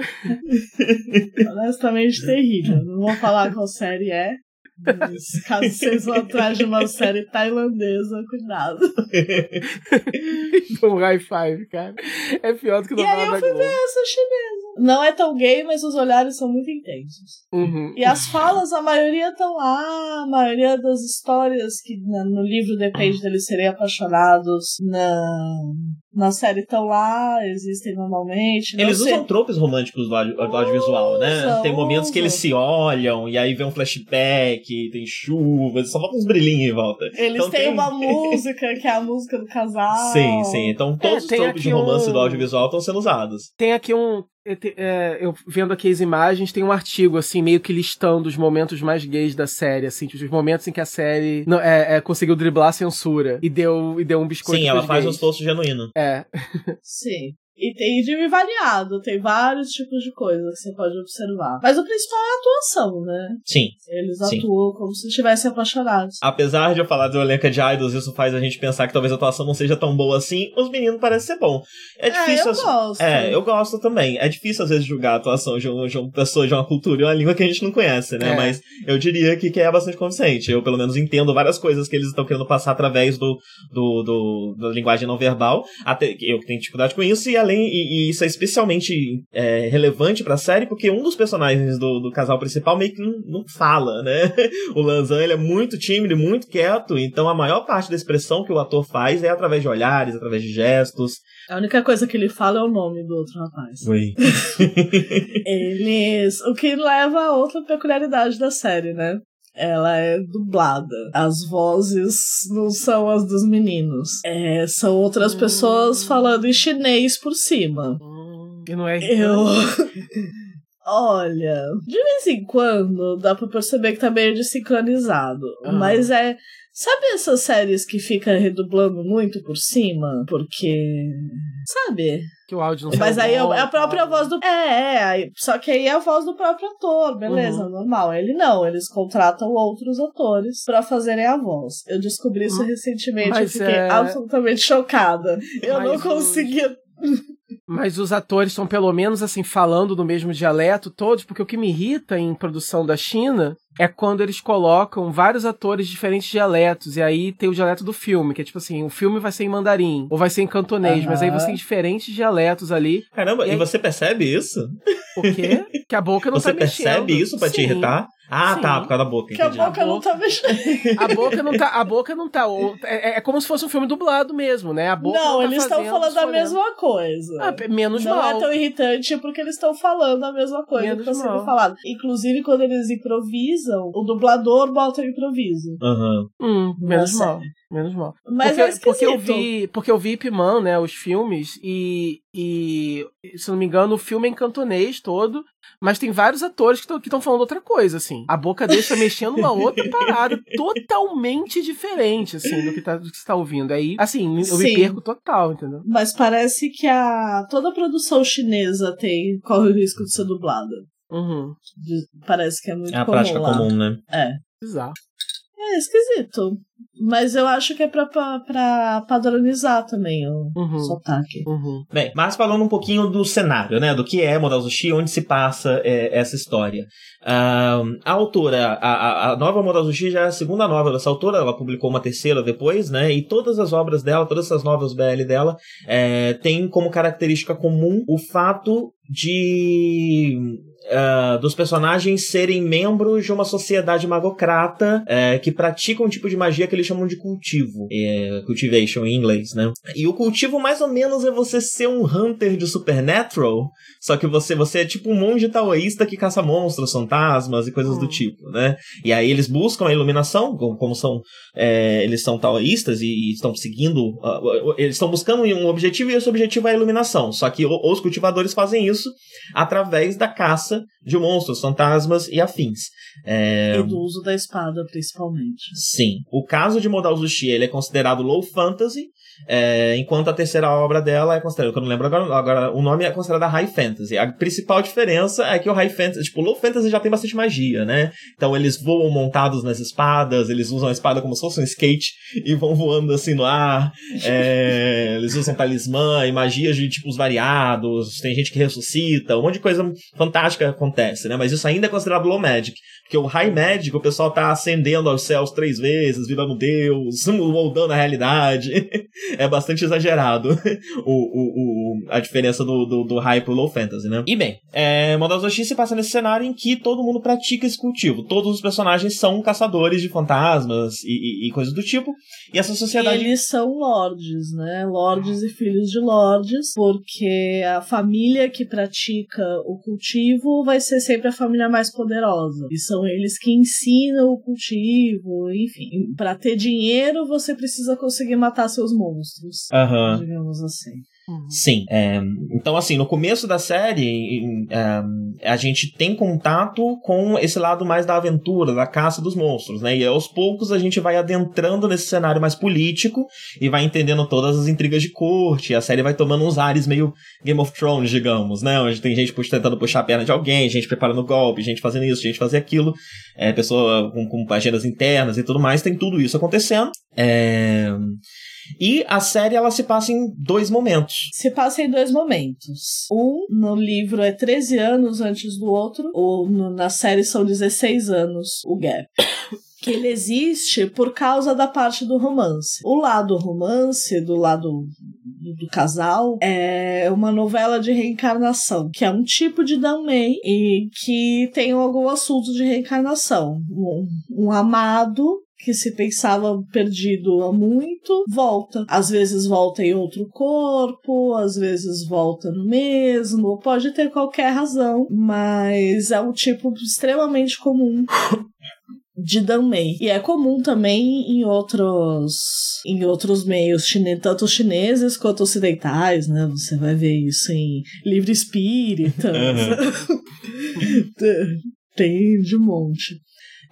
Honestamente, terrível. Não vou falar qual série é. Mas, caso vocês vão atrás de uma série tailandesa, cuidado.
um high five, cara. É pior do que
no E aí eu fui ver essa chinesa. Não é tão gay, mas os olhares são muito intensos.
Uhum.
E as falas, a maioria estão lá, a maioria das histórias que no livro depende deles serem apaixonados, na, na série estão lá, existem normalmente.
Eles sei. usam tropes românticos do audiovisual, né? Tem momentos que eles se olham, e aí vem um flashback, tem chuva, só falta uns brilhinhos em volta.
Eles então, têm tem... uma música, que é a música do casal.
Sim, sim. Então todos é, os tropes de romance um... do audiovisual estão sendo usados.
Tem aqui um, é, eu vendo aqui as imagens, tem um artigo, assim, meio que listando os momentos mais gays da série, assim, tipo, os momentos em que a série não, é, é, conseguiu driblar a censura e deu, e deu um biscoito
Sim, ela faz gays. um esforço genuíno.
É.
Sim. E tem de variado, tem vários tipos de coisas que você pode observar. Mas o principal é a atuação, né?
Sim.
Eles
sim.
atuam como se estivessem apaixonados.
Apesar de eu falar do elenco de idols, isso faz a gente pensar que talvez a atuação não seja tão boa assim, os meninos parecem ser bom. É difícil.
É, eu gosto.
É, eu gosto também. É difícil às vezes julgar a atuação de, um, de uma pessoa de uma cultura e uma língua que a gente não conhece, né? É. Mas eu diria que, que é bastante convincente. Eu, pelo menos, entendo várias coisas que eles estão querendo passar através do, do, do da linguagem não verbal. Até eu que tenho dificuldade com isso, e além além, e, e isso é especialmente é, relevante pra série, porque um dos personagens do, do casal principal meio que não, não fala, né? O Lanzan, ele é muito tímido, muito quieto, então a maior parte da expressão que o ator faz é através de olhares, através de gestos.
A única coisa que ele fala é o nome do outro rapaz.
Oi.
Eles. O que leva a outra peculiaridade da série, né? Ela é dublada. As vozes não são as dos meninos. É, são outras pessoas falando em chinês por cima.
E não é
Eu. Olha, de vez em quando dá pra perceber que tá meio desincronizado.
Ah.
Mas é. Sabe essas séries que fica redublando muito por cima? Porque. Sabe?
Que o áudio não
Mas aí é
bom,
é a própria
tal.
voz do. É, é. Só que aí é a voz do próprio ator, beleza,
Uhum.
normal. Ele não, eles contratam outros atores pra fazerem a voz. Eu descobri isso
Hum.
recentemente e fiquei
é-
absolutamente chocada. Eu não
Mas os-
conseguia.
Mas os atores estão pelo menos assim falando no mesmo dialeto todos, porque o que me irrita em produção da China é quando eles colocam vários atores de diferentes dialetos e aí tem o dialeto do filme, que é tipo assim, o filme vai ser em mandarim ou vai ser em cantonês, mas aí você tem diferentes dialetos ali.
Caramba,
E
e,
aí-
você percebe isso?
O quê? Que a boca não
você
tá mexendo.
percebe isso pra te
Sim.
irritar? Ah,
Sim.
tá, por causa da boca,
Que a
entendi.
boca não tá mexendo.
A boca não tá, a boca não tá, o- é, é como se fosse um filme dublado mesmo, né? A boca não,
Não,
tá
eles estão falando a mesma coisa.
Ah, menos
não
mal.
é tão irritante porque eles estão falando a mesma coisa
Menos
que está sendo falado. Inclusive, quando eles improvisam, o dublador bota o improviso.
Aham.
Hum, menos
Nossa.
mal. Menos mal.
Mas
porque,
é
porque eu vi, porque eu vi Ip Man, né, os filmes e, e se não me engano, o filme é em cantonês todo, mas tem vários atores que estão falando outra coisa, assim. A boca deles tá mexendo uma outra parada totalmente diferente, assim, do que, tá, do que você tá ouvindo. Aí, assim, eu me
Sim.
perco total, entendeu?
Mas parece que a toda a produção chinesa tem corre o risco de ser dublada.
Uhum.
Parece que é muito
É a
comum
prática
lá.
comum, né?
É.
Bizarro.
É esquisito. Mas eu acho que é pra, pra, pra padronizar também o
Uhum.
sotaque.
Uhum.
Bem, mas falando um pouquinho do cenário, né? Do que é Modal Zushi, onde se passa é, essa história. Ahn, a autora, a, a, nova Modal Zushi já é a segunda novela dessa autora, ela publicou uma terceira depois, né? E todas as obras dela, todas essas novelas BL dela, é, tem como característica comum o fato de. Ah, dos personagens serem membros de uma sociedade magocrata é, que pratica um tipo de magia que eles chamam de cultivo. É, cultivation em inglês, né? E o cultivo, mais ou menos, é você ser um hunter de Supernatural, só que você, você é tipo um monge taoísta que caça monstros, fantasmas e coisas do
Hum.
tipo, né? E aí eles buscam a iluminação, como, como são, é, eles são taoístas e, e estão seguindo, ah, eles estão buscando um objetivo e esse objetivo é a iluminação. Só que os cultivadores fazem isso através da caça de monstros, fantasmas e afins. É,
E do uso da espada, principalmente.
Sim. O caso de Modal Zushi, ele é considerado low fantasy, é, enquanto a terceira obra dela é considerada, que eu não lembro agora, agora, o nome é considerada high fantasy. A principal diferença é que o high fantasy, tipo, o low fantasy já tem bastante magia, né? Então eles voam montados nas espadas, eles usam a espada como se fosse um skate e vão voando assim no ar. É, eles usam talismã e magias de tipos variados, tem gente que ressuscita, um monte de coisa fantástica acontece, né? Mas isso ainda é considerado low magic. Porque o high magic, o pessoal tá ascendendo aos céus três vezes, virando Deus, moldando a realidade. é bastante exagerado o, o, o- a diferença do, do, do high pro low fantasy, né? E bem, é, Modal Zoshi se passa nesse cenário em que todo mundo pratica esse cultivo. Todos os personagens são caçadores de fantasmas e, e, e coisas do tipo. E essa
E
sociedade.
eles são lords, né? Lords e filhos de lords, porque a família que pratica o cultivo vai ser sempre a família mais poderosa. E são eles que ensinam o cultivo, enfim. Pra ter dinheiro, você precisa conseguir matar seus monstros.
Aham.
Digamos assim.
Sim. é, então, assim, no começo da série, é, a gente tem contato com esse lado mais da aventura, da caça dos monstros, né? E aos poucos a gente vai adentrando nesse cenário mais político e vai entendendo todas as intrigas de corte. A série vai tomando uns ares meio Game of Thrones, digamos, né? Onde tem gente tentando puxar a perna de alguém, gente preparando golpe, gente fazendo isso, gente fazendo aquilo, é, pessoa com, com agendas internas e tudo mais. Tem tudo isso acontecendo. É. E a série ela se passa em dois momentos.
Se passa em dois momentos. Um, no livro, é 13 anos antes do outro, ou no- na série são 16 anos o gap. Que ele existe por causa da parte do romance. O lado romance, do lado do casal, é uma novela de reencarnação, que é um tipo de Danmei e que tem algum assunto de reencarnação. Um, um amado que se pensava perdido há muito, volta. Às vezes volta em outro corpo, às vezes volta no mesmo, pode ter qualquer razão, mas é um tipo extremamente comum de Danmei. E é comum também em outros em outros meios, chine, tanto chineses quanto ocidentais, né? Você vai ver isso em livro espírita. Tem de monte.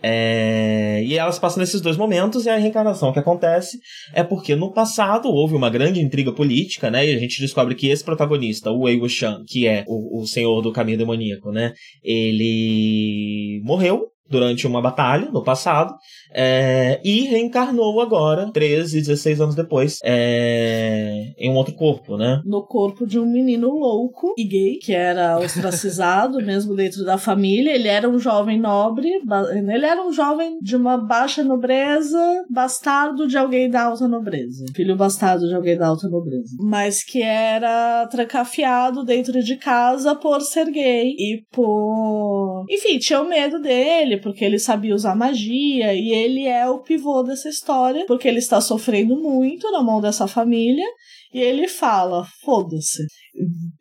É... E elas passam nesses dois momentos e a reencarnação que acontece é porque no passado houve uma grande intriga política, né? E a gente descobre que esse protagonista, o Wei Wuxian, que é o, o senhor do caminho demoníaco, né? Ele morreu durante uma batalha no passado é, e reencarnou agora, 13, 16 anos depois, é, em um outro corpo, né?
No corpo de um menino louco e gay, que era ostracizado mesmo dentro da família. Ele era um jovem nobre, ele era um jovem de uma baixa nobreza, bastardo de alguém da alta nobreza. Filho bastardo de alguém da alta nobreza. Mas que era trancafiado dentro de casa por ser gay e por. Enfim, tinha o medo dele, porque ele sabia usar magia e ele é o pivô dessa história, porque ele está sofrendo muito na mão dessa família e ele fala: foda-se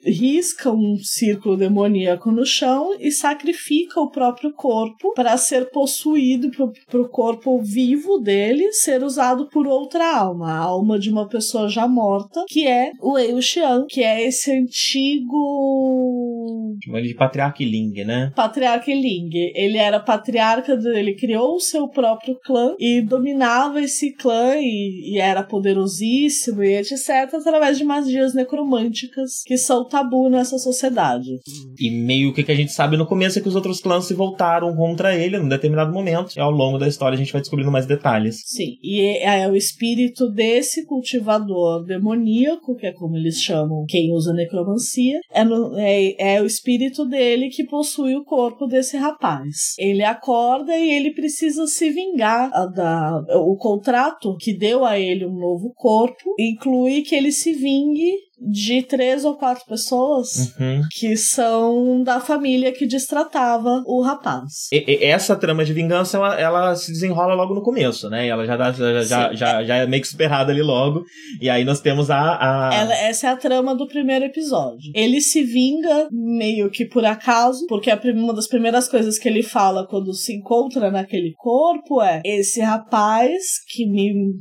risca um círculo demoníaco no chão e sacrifica o próprio corpo para ser possuído para o corpo vivo dele ser usado por outra alma, a alma de uma pessoa já morta, que é o Wei Xian, que é esse antigo
chama ele de Patriarca Ling, né?
Patriarca Ling. Ele era patriarca, ele criou o seu próprio clã e dominava esse clã e, e era poderosíssimo e etc através de magias necromânticas que são tabu nessa sociedade.
E meio que, que a gente sabe no começo é que os outros clãs se voltaram contra ele num determinado momento. E ao longo da história a gente vai descobrindo mais detalhes.
Sim, e é, é o espírito desse cultivador demoníaco, que é como eles chamam quem usa necromancia, é, no, é, é o espírito dele que possui o corpo desse rapaz. Ele acorda e ele precisa se vingar da, o contrato que deu a ele um novo corpo inclui que ele se vingue de três ou quatro pessoas uhum. que são da família que destratava o rapaz.
E, e essa trama de vingança, ela, ela, se desenrola logo no começo, né? Ela já, dá, já, já, já, já, é meio que superada ali logo. E aí nós temos a. a...
Ela, essa é a trama do primeiro episódio. Ele se vinga meio que por acaso, porque a, uma das primeiras coisas que ele fala quando se encontra naquele corpo é: esse rapaz que me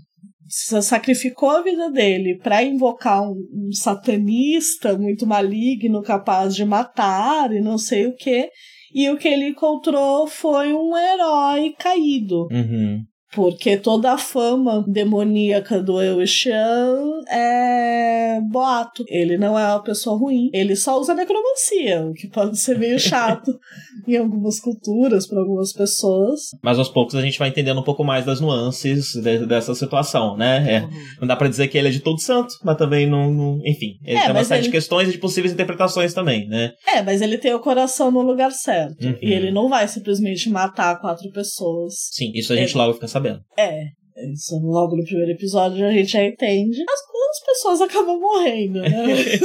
sacrificou a vida dele para invocar um, um, satanista muito maligno, capaz de matar e não sei o que. E o que ele encontrou foi um herói caído.
Uhum.
Porque toda a fama demoníaca do Eushan é boato. Ele não é uma pessoa ruim. Ele só usa necromancia, o que pode ser meio chato em algumas culturas, para algumas pessoas.
Mas aos poucos a gente vai entendendo um pouco mais das nuances de, dessa situação, né? É, uhum. Não dá para dizer que ele é de todo santo, mas também não. não enfim, ele é, tem uma série ele... de questões e de possíveis interpretações também, né?
É, mas ele tem o coração no lugar certo. Uhum. E ele não vai simplesmente matar quatro pessoas.
Sim, isso a gente ele... logo fica sabendo.
É. Isso logo no primeiro episódio a gente já entende. As, as pessoas acabam morrendo, né?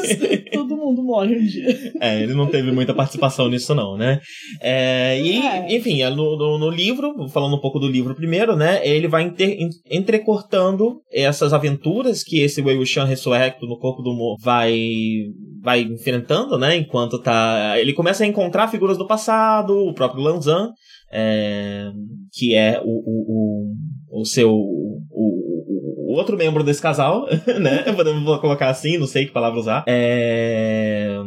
Todo mundo morre um dia.
É, ele não teve muita participação nisso, não, né? É, e, é. enfim, é no, no, no, livro, falando um pouco do livro primeiro, né? Ele vai inter, entrecortando essas aventuras que esse Wei Wuxian ressurrecto no corpo do Mo vai, vai enfrentando, né? Enquanto tá. Ele começa a encontrar figuras do passado, o próprio Lanzan, é, que é o, o, o, o seu. O, o, outro membro desse casal, né? Podemos colocar assim, não sei que palavra usar. É,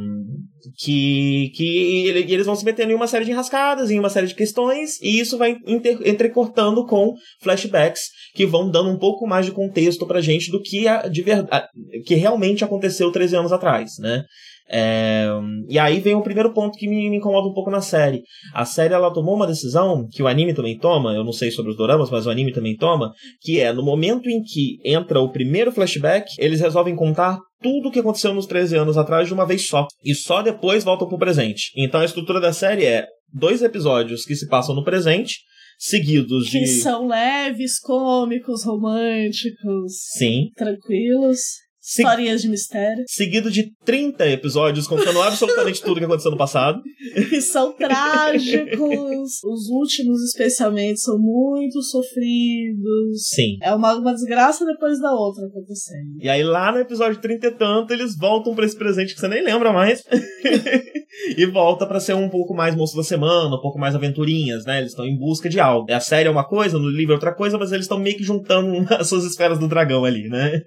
que, que ele, eles vão se metendo em uma série de enrascadas, em uma série de questões, e isso vai inter, entrecortando com flashbacks que vão dando um pouco mais de contexto pra gente do que, a, de verdade, que realmente aconteceu 13 anos atrás, né? É, e aí vem o primeiro ponto que me, me, incomoda um pouco na série. A série ela tomou uma decisão que o anime também toma, eu não sei sobre os doramas, mas o anime também toma, que é no momento em que entra o primeiro flashback, eles resolvem contar tudo o que aconteceu nos 13 anos atrás de uma vez só. E só depois voltam pro presente. Então a estrutura da série é dois episódios que se passam no presente, seguidos
que
de.
Que são leves, cômicos, românticos.
Sim.
Tranquilos Se... Historinhas de mistério.
Seguido de 30 episódios contando absolutamente tudo que aconteceu no passado.
Que são trágicos. Os últimos, especialmente, são muito sofridos.
Sim.
É uma, uma desgraça depois da outra acontecendo.
E aí, lá no episódio 30 e tanto, eles voltam para esse presente que você nem lembra mais. e volta para ser um pouco mais moço da semana, um pouco mais aventurinhas, né? Eles estão em busca de algo. A série é uma coisa, no livro é outra coisa, mas eles estão meio que juntando as suas esferas do dragão ali, né?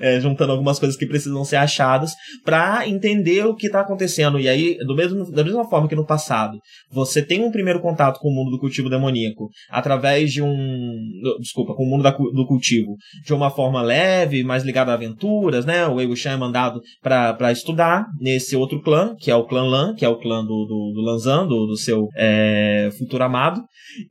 é, juntando algumas coisas que precisam ser achadas para entender o que tá acontecendo. E aí, do mesmo, da mesma forma que no passado, você tem um primeiro contato com o mundo do cultivo demoníaco através de um. Desculpa, com o mundo da, do cultivo de uma forma leve, mais ligada a aventuras, né? O Wei Wuxian é mandado para estudar nesse outro clã, que é o clã Lan, que é o clã do, do, do Lanzan, do, do seu é, futuro amado.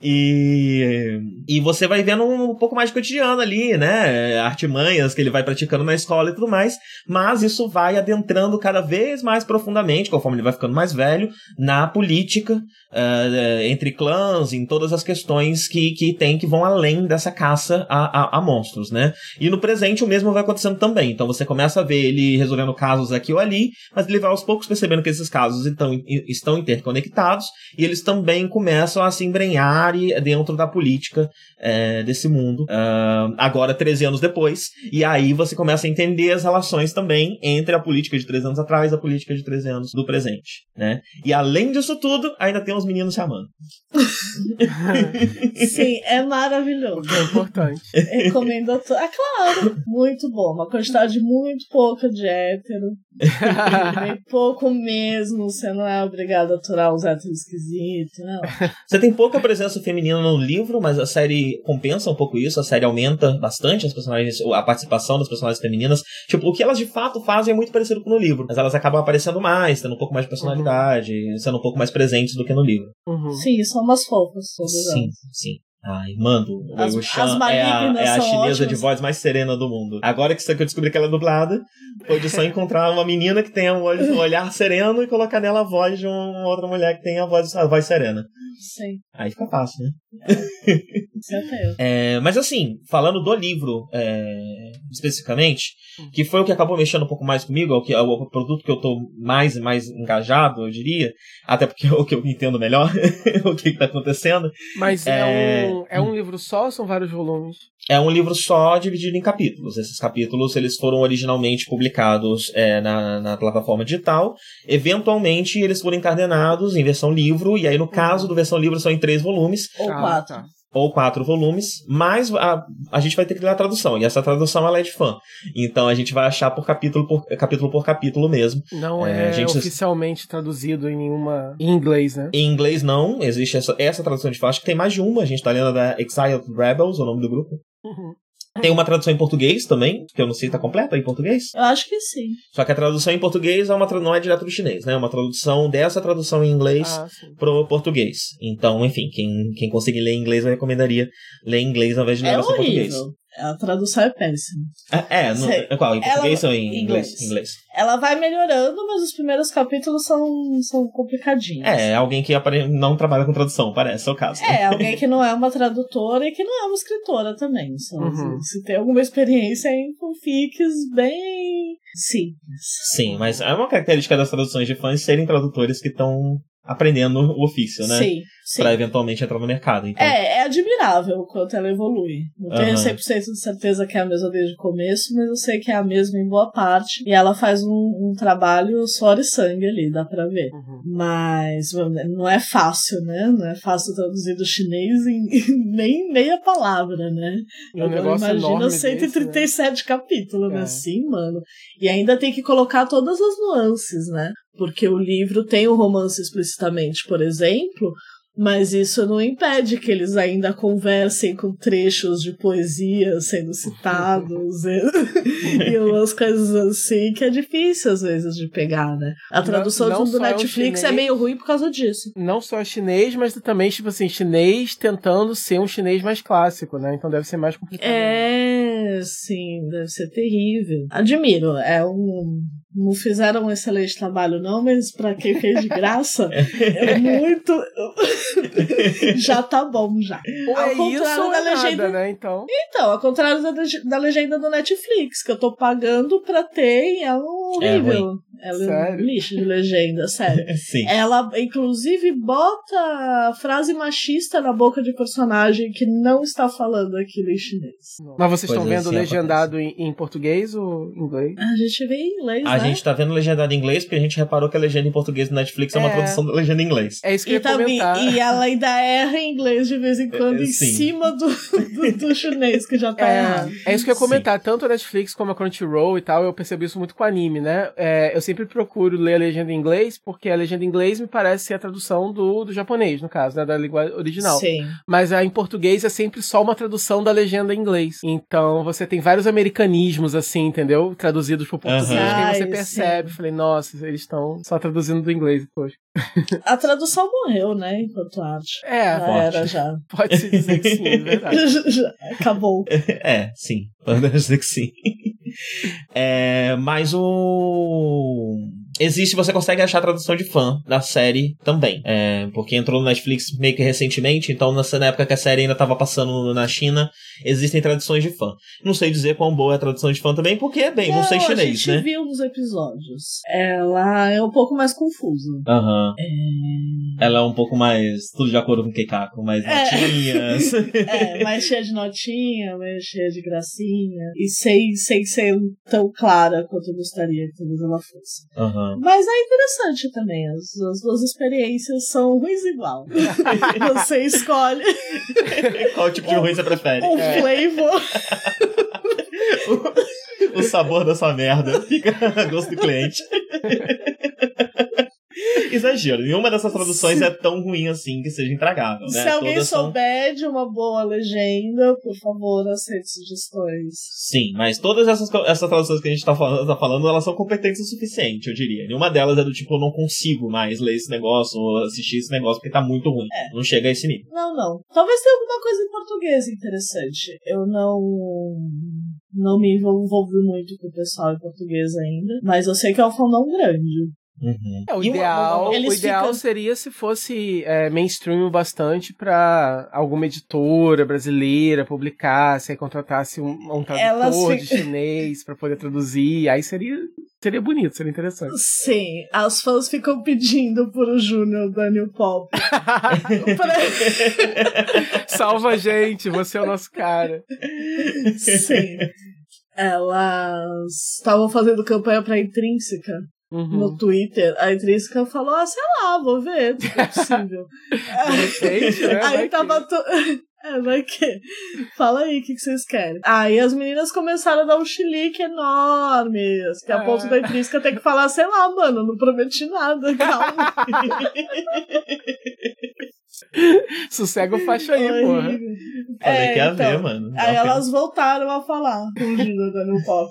E, e você vai vendo um, um, pouco mais de cotidiano ali, né? Artimanhas que ele vai praticando na escola e tudo mais. Mas isso vai adentrando cada vez mais profundamente, conforme ele vai ficando mais velho, na política, uh, entre clãs, em todas as questões que, que tem que vão além dessa caça a, a, a monstros, né? E no presente o mesmo vai acontecendo também. Então você começa a ver ele resolvendo casos aqui ou ali, mas ele vai aos poucos percebendo que esses casos então, estão interconectados e eles também começam a se embrenhar dentro da política é, desse mundo, uh, agora 13 anos depois, e aí você começa a entender as relações também entre a política de 13 anos atrás e a política de 13 anos do presente, né? E além disso tudo, ainda tem os meninos se amando.
Sim, é maravilhoso.
É importante.
Recomendo a to... É claro, muito bom. Uma quantidade muito pouca de hétero. Bem pouco mesmo. Você não é obrigado a aturar os héteros esquisitos, não.
Você tem pouca presença feminina no livro, mas a série compensa um pouco isso. A série aumenta bastante as personagens, a participação das personagens femininas. Tipo, o que elas de fato fazem é muito parecido com no livro, mas elas acabam aparecendo mais, tendo um pouco mais de personalidade, uhum. sendo um pouco mais presentes do que no livro.
Uhum. Sim, são umas fofas.
Sim, sim. Ai, mando. As, o Chan é a, é a chinesa ótimas. de voz mais serena do mundo. Agora que eu descobri que ela é dublada, foi de só encontrar uma menina que tenha um, olhar sereno e colocar nela a voz de uma outra mulher que tenha a voz, a voz serena.
Sim.
Aí fica fácil, né? É, mas assim, falando do livro é, especificamente, que foi o que acabou mexendo um pouco mais comigo, é o, que, é o produto que eu tô mais mais engajado, eu diria, até porque é o que eu entendo melhor o que, está acontecendo.
Mas é, é, um, é um livro só ou são vários volumes?
É um livro só dividido em capítulos. Esses capítulos eles foram originalmente publicados é, na, na plataforma digital. Eventualmente eles foram encadenados em versão livro, e aí no caso do versão livro são em três volumes.
Ou ah, quatro. Tá
ou quatro volumes, mas a, a gente vai ter que ler a tradução, e essa tradução ela é de fã. Então a gente vai achar por capítulo por capítulo, por capítulo mesmo.
Não é, é gente... oficialmente traduzido em nenhuma. em inglês, né?
Em inglês não, existe essa, essa tradução de fã, acho que tem mais de uma, a gente tá lendo da Exiled Rebels, o nome do grupo. Uhum. Tem uma tradução em português também, que eu não sei se tá completa em português.
Eu acho que sim.
Só que a tradução em português é uma não é direto do chinês, né? É uma tradução dessa tradução em inglês ah, pro português. Então, enfim, quem, quem conseguir ler em inglês, eu recomendaria ler em inglês ao invés de ler é português.
A tradução é péssima.
É, é no, é qual? Em português ela, ou em inglês? inglês?
Ela vai melhorando, mas os primeiros capítulos são, são complicadinhos.
É, alguém que não trabalha com tradução, parece, é o caso.
É, alguém que não é uma tradutora e que não é uma escritora também. Só, uhum. se, se tem alguma experiência em fanfics bem simples.
Sim, mas é uma característica das traduções de fãs serem tradutores que estão aprendendo o ofício, né?
Sim, sim.
Pra eventualmente entrar no mercado. Então...
É, é admirável o quanto ela evolui. Não tenho uhum. 100% de certeza que é a mesma desde o começo, mas eu sei que é a mesma em boa parte. E ela faz um, um trabalho suor e sangue ali, dá pra ver. Uhum. Mas não é fácil, né? Não é fácil traduzir do chinês em nem meia palavra, né?
É um eu imagino
137 desse, né? capítulos, né? É. Sim, mano. E ainda tem que colocar todas as nuances, né? Porque o livro tem o romance explicitamente, por exemplo, mas isso não impede que eles ainda conversem com trechos de poesia sendo citados e, umas coisas assim que é difícil às vezes de pegar, né? A tradução não, não do Netflix é, chinês, é meio ruim por causa disso.
Não só chinês, mas também, tipo assim, chinês tentando ser um chinês mais clássico, né? Então deve ser mais complicado.
É, sim, deve ser terrível. Admiro, é um não fizeram um excelente trabalho, não, mas para quem fez de graça, é muito. já tá bom, já.
Ou
Ao
é
contrário
isso ou
da
é nada,
legenda-
né? Então.
Então, ao contrário da, da legenda do Netflix, que eu tô pagando pra ter, e ela é horrível. Ela é
Sério?
um lixo de legenda, sério.
Sim.
Ela, inclusive, bota frase machista na boca de personagem que não está falando aquilo em chinês.
Mas vocês estão
Coisas
vendo
assim
legendado em, em português ou em inglês?
A gente vê em inglês,
A
né?
gente tá vendo legendado em inglês porque a gente reparou que a legenda em português do Netflix é, uma
É.
tradução da legenda em inglês.
É isso que eu
E,
ia
também,
comentar.
e ela ainda erra em inglês de vez em quando,
É,
em
sim.
cima do, do, do chinês, que já tá errado.
É, é isso que eu ia comentar. Tanto a Netflix como a Crunchyroll e tal, eu percebi isso muito com anime, né? É, eu sempre procuro ler a legenda em inglês, porque a legenda em inglês me parece ser a tradução do, do japonês, no caso, né? Da língua original.
Sim.
Mas a, em português é sempre só uma tradução da legenda em inglês. Então você tem vários americanismos, assim, entendeu? Traduzidos pro português.
Aham.
que aí você
Ai,
percebe.
sim.
Falei, nossa, eles estão só traduzindo do inglês depois.
A tradução morreu, né, enquanto arte.
É,
Já
forte.
era, já.
pode-se dizer que sim, é verdade.
Acabou.
É, sim. Podemos dizer que sim. É, mas o. um Existe, você consegue achar a tradução de fã da série também. É, porque entrou no Netflix meio que recentemente, então nessa na época que a série ainda estava passando na China, existem traduções de fã. Não sei dizer quão boa é a tradução de fã também, porque, bem, não, sei
A
chinês,
gente
né?
viu nos episódios. Ela é um pouco mais confusa.
Aham.
É...
Ela é um pouco mais. Tudo de acordo com o Keikaku, mais
É.
notinhas.
É, mais cheia de notinha, mais cheia de gracinha. E sem, sem ser tão clara quanto eu gostaria que talvez ela fosse.
Aham.
Mas é interessante também. As, as duas experiências são ruins igual. Você escolhe
Qual tipo de ruim você prefere?
um
É.
flavor.
o sabor da sua merda fica a gosto do cliente. Exagero, nenhuma dessas traduções é tão ruim assim que seja intragável, né?
Se alguém
Todas são-
souber de uma boa legenda, por favor, aceite sugestões.
Sim, mas todas essas, essas traduções que a gente tá falando, tá falando, elas são competentes o suficiente, eu diria. Nenhuma delas é do tipo, eu não consigo mais ler esse negócio ou assistir esse negócio porque tá muito ruim.
É.
Não chega a esse nível.
Não, não. Talvez tenha alguma coisa em português interessante. Eu não. Não me envolvi muito com o pessoal em português ainda. Mas eu sei que é um fandom grande.
Uhum.
É, o
E uma-
ideal,
uma-
Eles
o ideal
ficam-
seria se fosse é, mainstream o bastante pra alguma editora brasileira publicar, se aí contratasse um, um tradutor
fi-
de chinês pra poder traduzir, aí seria, seria bonito, seria interessante.
Sim, as fãs ficam pedindo por o Júnior Daniel Pop. pra...
Salva a gente, você é o nosso cara.
Sim. Elas estavam fazendo campanha pra Intrínseca
Uhum.
no Twitter. A Intrínseca falou: ah, sei lá, vou ver, se é possível.
Repente, né?
Aí tava. To... É, vai que. Fala aí o que, que vocês querem. Aí as meninas começaram a dar um chilique enorme. Que a
Ah.
ponto da intrínseca ter que falar, sei lá, mano, não prometi nada, calma.
Sossega o facho aí, porra.
É,
que é a
então.
ver, mano.
Aí elas voltaram a falar com o Gino dando pop.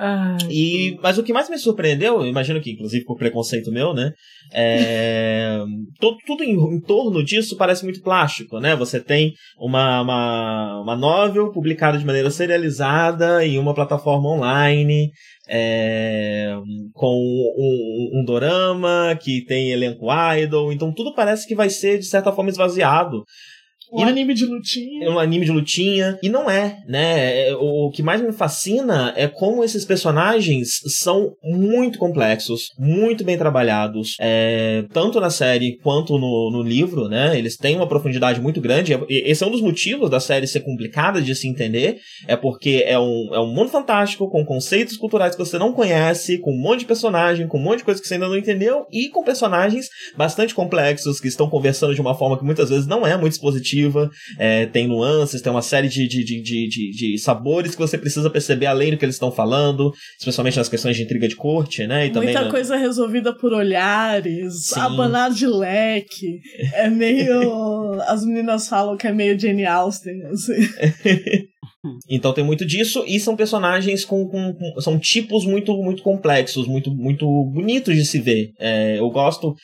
Ai,
E, mas o que mais me surpreendeu, eu imagino que inclusive por preconceito meu, né? É, to- tudo em, em torno disso parece muito plástico, né? Você tem uma, uma, uma novel publicada de maneira serializada em uma plataforma online, é, com um, um, um dorama que tem elenco idol, então tudo parece que vai ser de certa forma esvaziado.
Um anime de lutinha.
É um anime de lutinha. E não é, né? É, O que mais me fascina é como esses personagens são muito complexos, muito bem trabalhados, é, tanto na série quanto no, no livro, né? Eles têm uma profundidade muito grande. E esse é um dos motivos da série ser complicada de se entender, é porque é um, é um mundo fantástico, com conceitos culturais que você não conhece, com um monte de personagem, com um monte de coisa que você ainda não entendeu, e com personagens bastante complexos que estão conversando de uma forma que muitas vezes não é muito expositiva. É, tem nuances, tem uma série de, de, de, de, de, sabores que você precisa perceber além do que eles estão falando, especialmente nas questões de intriga de corte, né? E também
Muita
na-
coisa resolvida por olhares,
Sim.
abanar de leque. É meio. As meninas falam que é meio Jane Austen, assim.
Então tem muito disso, e são personagens com, com- com- são tipos muito muito complexos, muito muito bonitos de se ver. É, eu gosto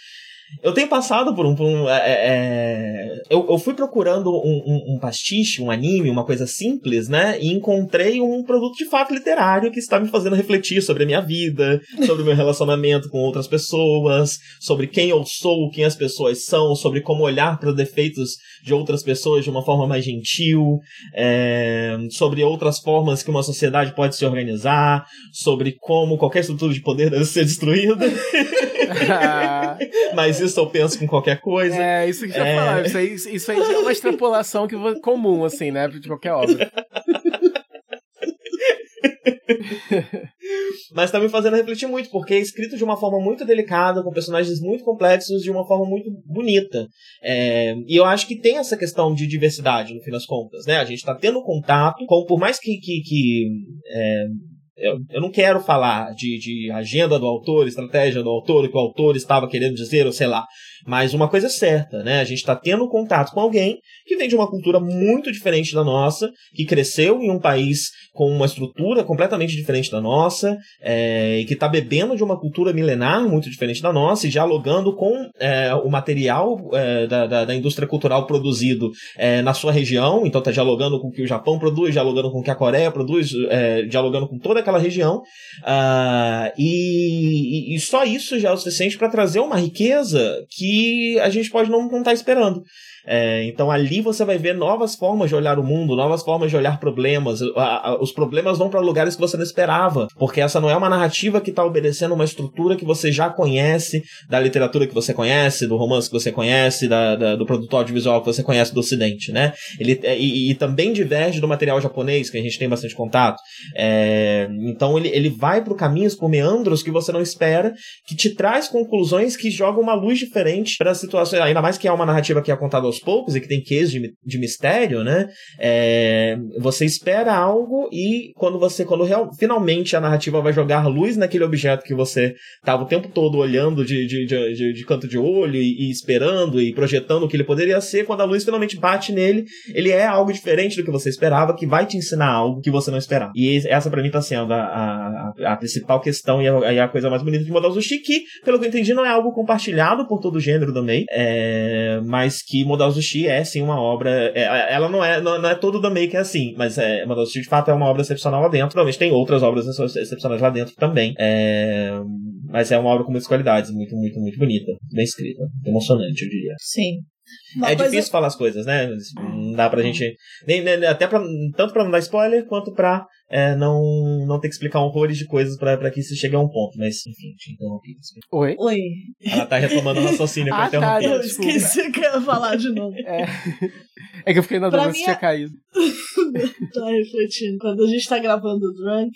eu tenho passado por um. Por um é, é, é, eu, eu fui procurando um, um, um, pastiche, um anime, uma coisa simples, né? E encontrei um produto de fato literário que está me fazendo refletir sobre a minha vida, sobre o meu relacionamento com outras pessoas, sobre quem eu sou, quem as pessoas são, sobre como olhar para os defeitos de outras pessoas de uma forma mais gentil, é, sobre outras formas que uma sociedade pode se organizar, sobre como qualquer estrutura de poder deve ser destruída. Mas isso eu penso com qualquer coisa.
É, isso que eu é... falar. Isso aí, isso aí é uma extrapolação que, comum, assim, né? De qualquer obra.
Mas tá me fazendo refletir muito, porque é escrito de uma forma muito delicada, com personagens muito complexos, de uma forma muito bonita. É, e eu acho que tem essa questão de diversidade, no fim das contas, né? A gente tá tendo contato com, por mais que, que, que é, eu, eu não quero falar de, de agenda do autor, estratégia do autor, o que o autor estava querendo dizer, ou sei lá. Mas uma coisa é certa, né? A gente está tendo contato com alguém que vem de uma cultura muito diferente da nossa, que cresceu em um país com uma estrutura completamente diferente da nossa, é, e que está bebendo de uma cultura milenar muito diferente da nossa, e dialogando com é, o material é, da, da, da, indústria cultural produzido é, na sua região, então está dialogando com o que o Japão produz, dialogando com o que a Coreia produz, é, dialogando com toda aquela região, uh, e, e, só isso já é o suficiente para trazer uma riqueza que a gente pode não estar tá esperando. É, então ali você vai ver novas formas de olhar o mundo, novas formas de olhar problemas. A, a, os problemas vão para lugares que você não esperava, porque essa não é uma narrativa que está obedecendo uma estrutura que você já conhece, da literatura que você conhece, do romance que você conhece, da, da, do produto audiovisual que você conhece do Ocidente, né? Ele, é, e, e, também diverge do material japonês, que a gente tem bastante contato. É, então ele, ele vai por caminhos, por meandros que você não espera, que te traz conclusões que jogam uma luz diferente para situações, ainda mais que é uma narrativa que é contada poucos e que tem queijo de, de mistério, né? É, você espera algo e quando você, quando real, finalmente a narrativa vai jogar luz naquele objeto que você estava o tempo todo olhando de, de, de, de canto de olho e, e, esperando e projetando o que ele poderia ser, quando a luz finalmente bate nele, ele é algo diferente do que você esperava, que vai te ensinar algo que você não esperava. E essa para mim tá sendo a, a, a, principal questão e a, a coisa mais bonita de Modal Zushi, que, pelo que eu entendi, não é algo compartilhado por todo o gênero MEI, é, mas que Modal Zushi é sim uma obra. É, ela não é, não, não, é todo da Make é assim, mas é, Zushi de fato é uma obra excepcional lá dentro. Talvez tem outras obras excepcionais lá dentro também. É, mas é uma obra com muitas qualidades, muito, muito, muito bonita, bem escrita, emocionante, eu diria.
Sim.
Uma é coisa... difícil falar as coisas, né? Não dá pra gente. Nem, nem, até pra, tanto pra não dar spoiler, quanto pra é, não, não ter que explicar horrores de coisas pra, pra que isso chegue a um ponto. Mas, enfim, te interrompi.
Oi?
Oi.
Ela tá retomando o raciocínio que
ah,
eu interrompi.
Tá, eu esqueci que eu ia falar de novo.
É, é que eu fiquei na dúvida se tinha caído.
tá refletindo. Quando a gente tá gravando o Drunk,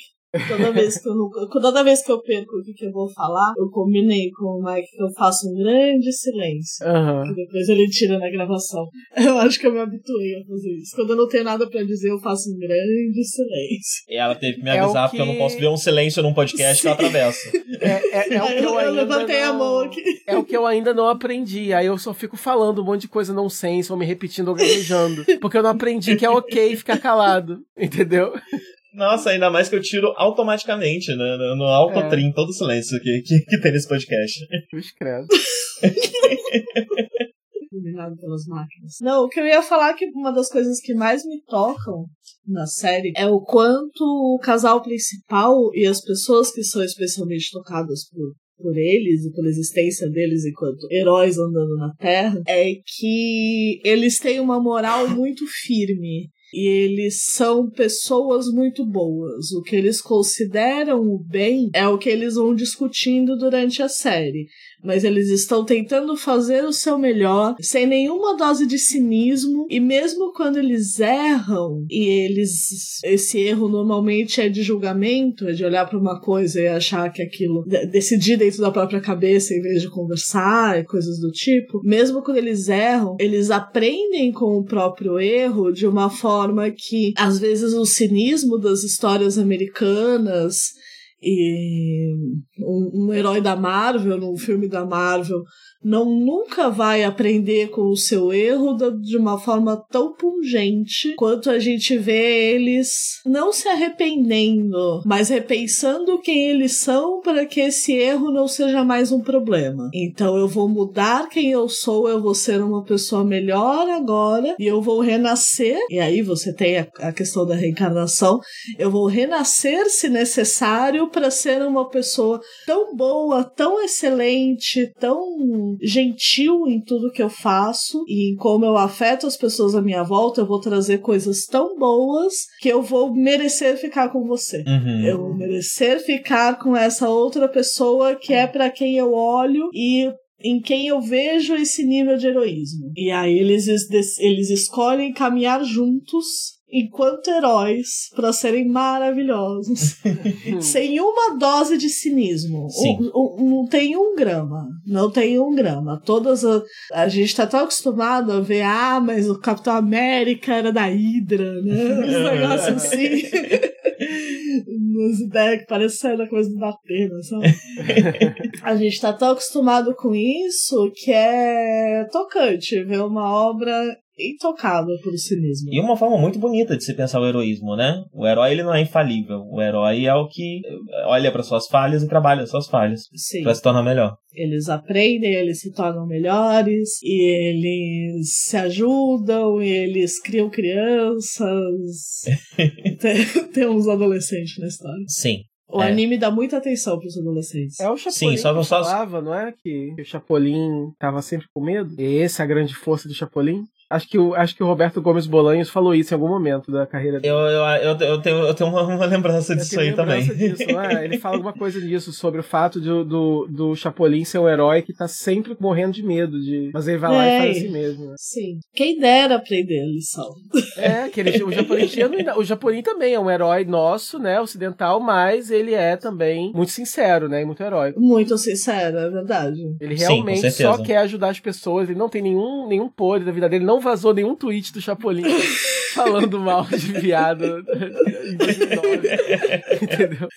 Toda vez que eu não, toda vez que eu perco o que, que eu vou falar, eu combinei com o Mike que eu faço um grande silêncio.
Uhum.
Que depois ele tira na gravação. Eu acho que eu me habituei a fazer isso. Quando eu não tenho nada pra dizer, eu faço um grande silêncio.
E ela teve que me é avisar, é que... porque eu não posso ver um silêncio num podcast Sim. que eu atravesso.
É, é, é o que eu, eu,
eu levantei
não...
a mão aqui.
É o que eu ainda não aprendi. Aí eu só fico falando um monte de coisa não sense, ou me repetindo ou gaguejando. Porque eu não aprendi que é ok ficar calado. Entendeu?
Nossa, ainda mais que eu tiro automaticamente, né? No autotrim, é. todo o silêncio que, que, que, tem nesse podcast.
Puxa, credo.
Dominado pelas máquinas. Não, o que eu ia falar é que uma das coisas que mais me tocam na série é o quanto o casal principal e as pessoas que são especialmente tocadas por por eles e pela existência deles enquanto heróis andando na Terra, é que eles têm uma moral muito firme e eles são pessoas muito boas. O que eles consideram o bem é o que eles vão discutindo durante a série mas eles estão tentando fazer o seu melhor, sem nenhuma dose de cinismo, e mesmo quando eles erram, e eles. Esse erro normalmente é de julgamento, é de olhar para uma coisa e achar que aquilo. decidir dentro da própria cabeça em vez de conversar e coisas do tipo, mesmo quando eles erram, eles aprendem com o próprio erro de uma forma que, às vezes, o cinismo das histórias americanas E um, um herói da Marvel, num filme da Marvel, não nunca vai aprender com o seu erro de uma forma tão pungente quanto a gente vê eles não se arrependendo, mas repensando quem eles são para que esse erro não seja mais um problema. Então eu vou mudar quem eu sou, eu vou ser uma pessoa melhor agora e eu vou renascer. E aí você tem a, questão da reencarnação. Eu vou renascer se necessário para ser uma pessoa tão boa, tão excelente, tão gentil em tudo que eu faço e em como eu afeto as pessoas à minha volta, eu vou trazer coisas tão boas que eu vou merecer ficar com você.
Uhum.
Eu vou merecer ficar com essa outra pessoa que é para quem eu olho e em quem eu vejo esse nível de heroísmo. E aí eles, eles escolhem caminhar juntos enquanto heróis para serem maravilhosos, sem uma dose de cinismo.
Sim.
não tem um grama, não tem um grama. Todas a, a gente está tão acostumado a ver, ah, mas o Capitão América era da Hydra, né? Os negócios assim. Umas ideias que parecem da coisa do Datena, sabe? a gente tá tão acostumado com isso que é tocante ver uma obra intocável pelo cinismo.
E uma forma muito bonita de se pensar o heroísmo, né? O herói ele não é infalível. O herói é o que olha para suas falhas e trabalha suas falhas para se tornar melhor.
Eles aprendem, eles se tornam melhores, e eles se ajudam, e eles criam crianças. tem, tem uns adolescentes na história.
Sim.
O é. anime dá muita atenção pros adolescentes.
É o Chapolin Sim, só que só... falava, não é? Que o Chapolin tava sempre com medo. E essa é a grande força do Chapolin. Acho que, o, acho que o Roberto Gomes Bolanhos falou isso em algum momento da carreira
dele. Eu, eu, eu, eu tenho, eu tenho uma, uma lembrança disso aí lembrança também. Disso,
é? Ele fala alguma coisa disso, sobre o fato de, do, do Chapolin ser um herói que tá sempre morrendo de medo. De... Mas ele vai lá é, e faz assim mesmo. Né?
Sim. Quem dera aprender a lição.
É, que ele, o, Chapolin tinha, o Chapolin também é um herói nosso, né, ocidental, mas ele é também muito sincero, né, e muito heróico.
Muito sincero, é verdade.
Ele realmente Sim, só quer ajudar as pessoas, ele não tem nenhum, nenhum podre da vida dele, não vazou nenhum tweet do Chapolin falando mal de viado em 2009. Entendeu?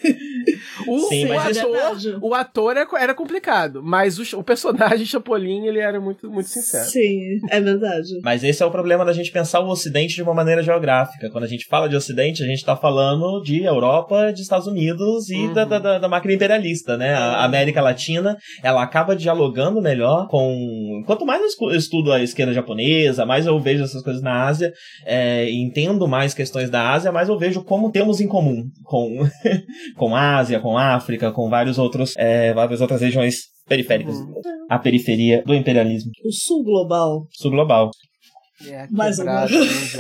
O, Sim, o, ator, o ator era complicado, mas o, o, personagem Chapolin ele era muito, muito sincero.
Sim, é verdade.
Mas esse é o problema da gente pensar o Ocidente de uma maneira geográfica. Quando a gente fala de Ocidente, a gente está falando de Europa, de Estados Unidos e uhum. da, da, da, máquina imperialista, né? A América Latina, ela acaba dialogando melhor com. Quanto mais eu estudo a esquerda japonesa, mais eu vejo essas coisas na Ásia, é, entendo mais questões da Ásia, mais eu vejo como temos em comum com, com a Ásia, com a África, com vários outros, é, várias outras regiões periféricas. Uhum. A periferia do imperialismo.
O sul global.
Sul global.
É, Mais ou menos.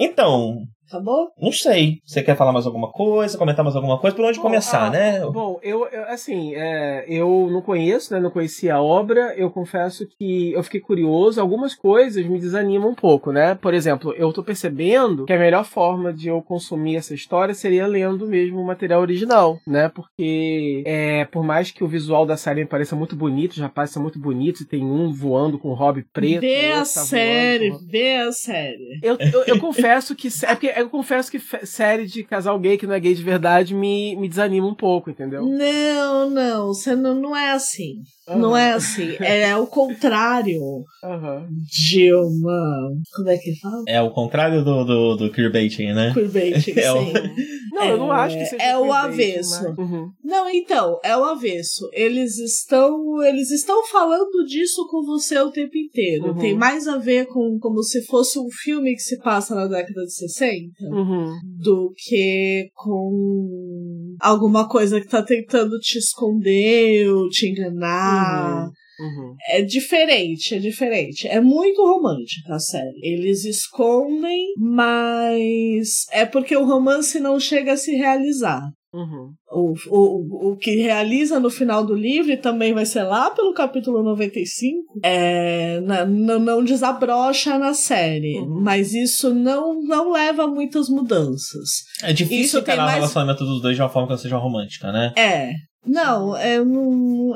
então,
Acabou?
Não sei. Você quer falar mais alguma coisa, comentar mais alguma coisa? Por onde bom, começar,
ah,
né?
Bom, eu, eu assim, é, eu não conheço, né? Não conhecia a obra. Eu confesso que eu fiquei curioso. Algumas coisas me desanimam um pouco, né? Por exemplo, eu tô percebendo que a melhor forma de eu consumir essa história seria lendo mesmo o material original, né? Porque é, por mais que o visual da série me pareça muito bonito, os rapazes são muito bonitos, e tem um voando com o hobby preto.
Vê a tá série, voando, vê a série.
Eu, eu, eu confesso que. É porque eu confesso que série de casal gay que não é gay de verdade me, me desanima um pouco, entendeu?
Não, não, você não, não é assim. Uhum. Não é assim. É o contrário
uhum.
de uma. Como é que fala?
É o contrário do, do, do queerbaiting, né?
Queerbaiting, é sim.
O... Não, é, eu não acho que seja
É o avesso. Mas... Uhum. Não, então, é o avesso. Eles estão. Eles estão falando disso com você o tempo inteiro. Uhum. Tem mais a ver com como se fosse um filme que se passa na década de 60
uhum.
do que com alguma coisa que tá tentando te esconder ou te enganar.
Uhum. Uhum.
É diferente, é diferente. É muito romântica a série. Eles escondem, mas é porque o romance não chega a se realizar.
Uhum.
O, o, o que realiza no final do livro, e também vai ser lá pelo capítulo 95, é, na, não, não desabrocha na série. Uhum. Mas isso não, não leva a muitas mudanças.
É difícil encarar mais... o relacionamento dos dois de uma forma que não seja romântica, né?
É, não, é,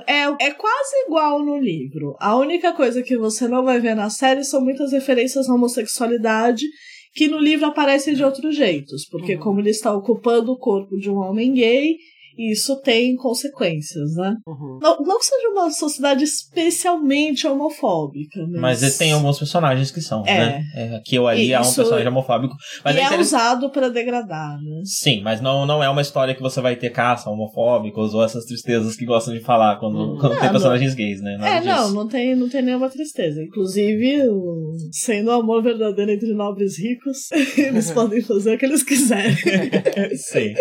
é, é quase igual no livro. A única coisa que você não vai ver na série são muitas referências à homossexualidade que no livro aparecem de outros jeitos, porque
Uhum.
como ele está ocupando o corpo de um homem gay, isso tem consequências, né?
Uhum.
Não, não que seja uma sociedade especialmente homofóbica, mas...
Mas tem alguns personagens que são,
É.
né? É, aqui ou ali
E
há um personagem homofóbico. Mas
e
é
é
interessante.
usado pra degradar, né?
Sim, mas não, não é uma história que você vai ter caça homofóbicos ou essas tristezas que gostam de falar quando,
Hum.
quando tem
Não,
personagens gays, né? Nada
é,
disso.
não, não tem, não tem nenhuma tristeza. Inclusive, o- sendo o amor verdadeiro entre nobres ricos, eles podem fazer o que eles quiserem.
Sim.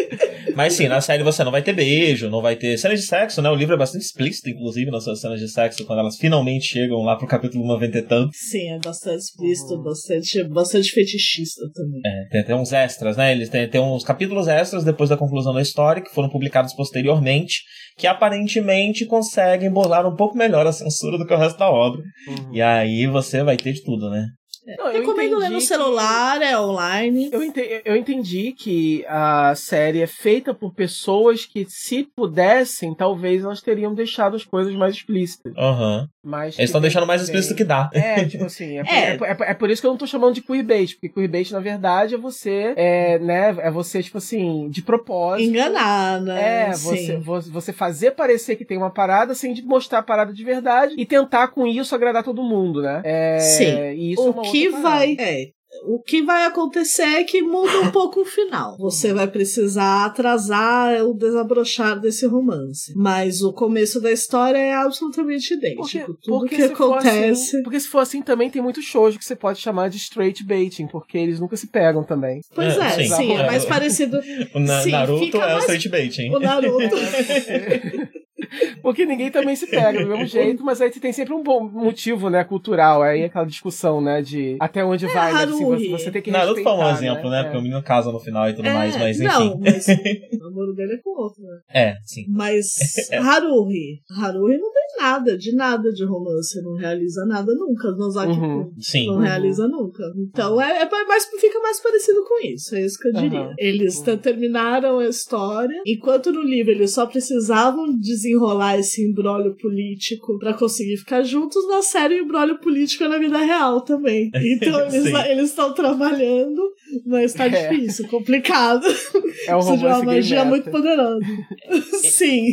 Mas sim, na série você não vai ter beijo, não vai ter cenas de sexo, né? O livro é bastante explícito, inclusive, nas suas cenas de sexo, quando elas finalmente chegam lá pro capítulo 90 e tantos.
Sim, é bastante explícito,
Uhum.
bastante, bastante fetichista também.
É, tem até uns extras, né? Eles têm, têm uns capítulos extras depois da conclusão da história, que foram publicados posteriormente, que aparentemente conseguem burlar um pouco melhor a censura do que o resto da obra.
Uhum.
E aí você vai ter de tudo, né?
Não, eu
Recomendo ler
entendi
no
que-
celular, é online.
Eu entendi, eu entendi que a série é feita por pessoas que, se pudessem, talvez elas teriam deixado as coisas mais explícitas.
Aham.
Mas
Eles estão
que
deixando mais explícito que dá.
É, tipo assim, é por,
É.
é por- é é por isso que eu não tô chamando de queerbait, porque queerbait, na verdade, é você, é, né, é você, tipo assim, de propósito.
Enganar, né?
É, você,
Sim.
você fazer parecer que tem uma parada sem mostrar a parada de verdade e tentar com isso agradar todo mundo, né? É,
Sim.
E isso é
o
uma
que vai. É, o que vai acontecer é que muda um pouco o final. Você vai precisar atrasar o desabrochar desse romance. Mas o começo da história é absolutamente idêntico. Tudo que
se for
acontece.
assim- porque se for assim, também tem muito shoujo que você pode chamar de straight baiting, porque eles nunca se pegam também.
Pois
É,
é,
sim.
sim, é mais parecido.
O Na-
Sim,
Naruto é o
mais-
straight bait, hein?
O Naruto.
Porque ninguém também se pega do mesmo jeito, mas aí tem sempre um bom motivo, né, cultural. Aí aquela discussão, né, de até onde vai, né, assim, você, você tem que
Naruto foi um
respeitar,
exemplo, né?
É.
Porque o menino casa no final e tudo
É,
mais, mas enfim.
Não, mas o namoro dele é com outro, né?
É, sim.
Mas Haruhi. Haruhi não tem nada, de nada de romance. Não realiza nada nunca. Nozaki
Uhum.
Sim.
não
Uhum.
realiza nunca. Então é, é mais, fica mais parecido com isso. É isso que eu diria.
Uhum.
Eles
Uhum.
terminaram a história. Enquanto no livro eles só precisavam desenrolar esse imbróglio político pra conseguir ficar juntos, na série o imbróglio político é na vida real também. Então eles estão trabalhando, mas tá
É.
difícil, complicado.
É um
Precisa de uma magia
meta.
muito poderosa. Sim.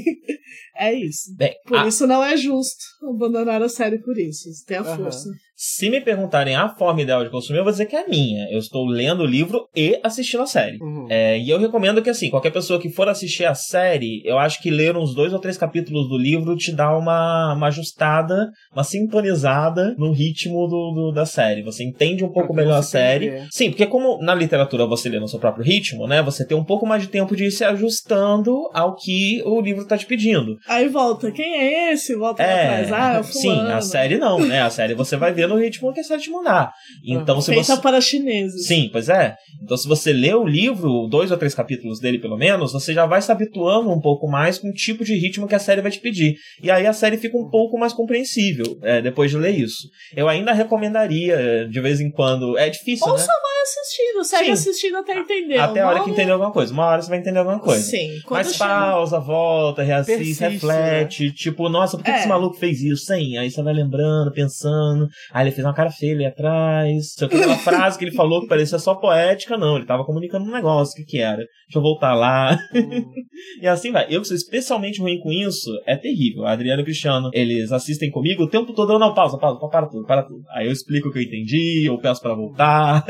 É isso.
Bem,
Por
a-
isso não é justo abandonar a série por isso. Tem a
Aham.
força.
Se me perguntarem a forma ideal de consumir, eu vou dizer que é a minha. Eu estou lendo o livro e assistindo a série.
Uhum.
É, e eu recomendo que, assim, qualquer pessoa que for assistir a série, eu acho que ler uns dois ou três capítulos do livro te dá uma, uma ajustada, uma sintonizada no ritmo do, do- da série. Você entende um pouco
Pra
melhor a série.
perder.
Sim, porque como na literatura você lê no seu próprio ritmo, né? Você tem um pouco mais de tempo de ir se ajustando ao que o livro tá te pedindo.
Aí volta, quem é esse? Volta pra
É,
trás. Ah, é o
sim, a série não, né? A série você vai ver no ritmo que a série te mandar. Então, se
Feita
você.
para chineses.
Sim, pois é. Então, se você lê o livro, dois ou três capítulos dele pelo menos, você já vai se habituando um pouco mais com o tipo de ritmo que a série vai te pedir. E aí a série fica um pouco mais compreensível é, depois de ler isso. Eu ainda recomendaria, é, de vez em quando. É difícil,
Ou
né?
só vai assistindo, segue
Sim.
assistindo até entender.
Até a hora que entender alguma coisa. Uma hora você vai entender alguma coisa.
Sim. Quando
Mas
chega-
pausa, volta, reassiste,
Persiste,
reflete. Tipo, nossa, por que,
É.
que esse maluco fez isso, hein? Aí você vai lembrando, pensando. Ah, ele fez uma cara feia ali atrás. Se aquela frase que ele falou que parecia só poética, não. Ele tava comunicando um negócio. O que que era? Deixa eu voltar lá.
Uhum.
E assim vai. Eu que sou especialmente ruim com isso, é terrível. A Adriana e Cristiano, eles assistem comigo o tempo todo. Eu não, pausa, pausa, para tudo, para tudo. Aí eu explico o que eu entendi, eu peço pra voltar.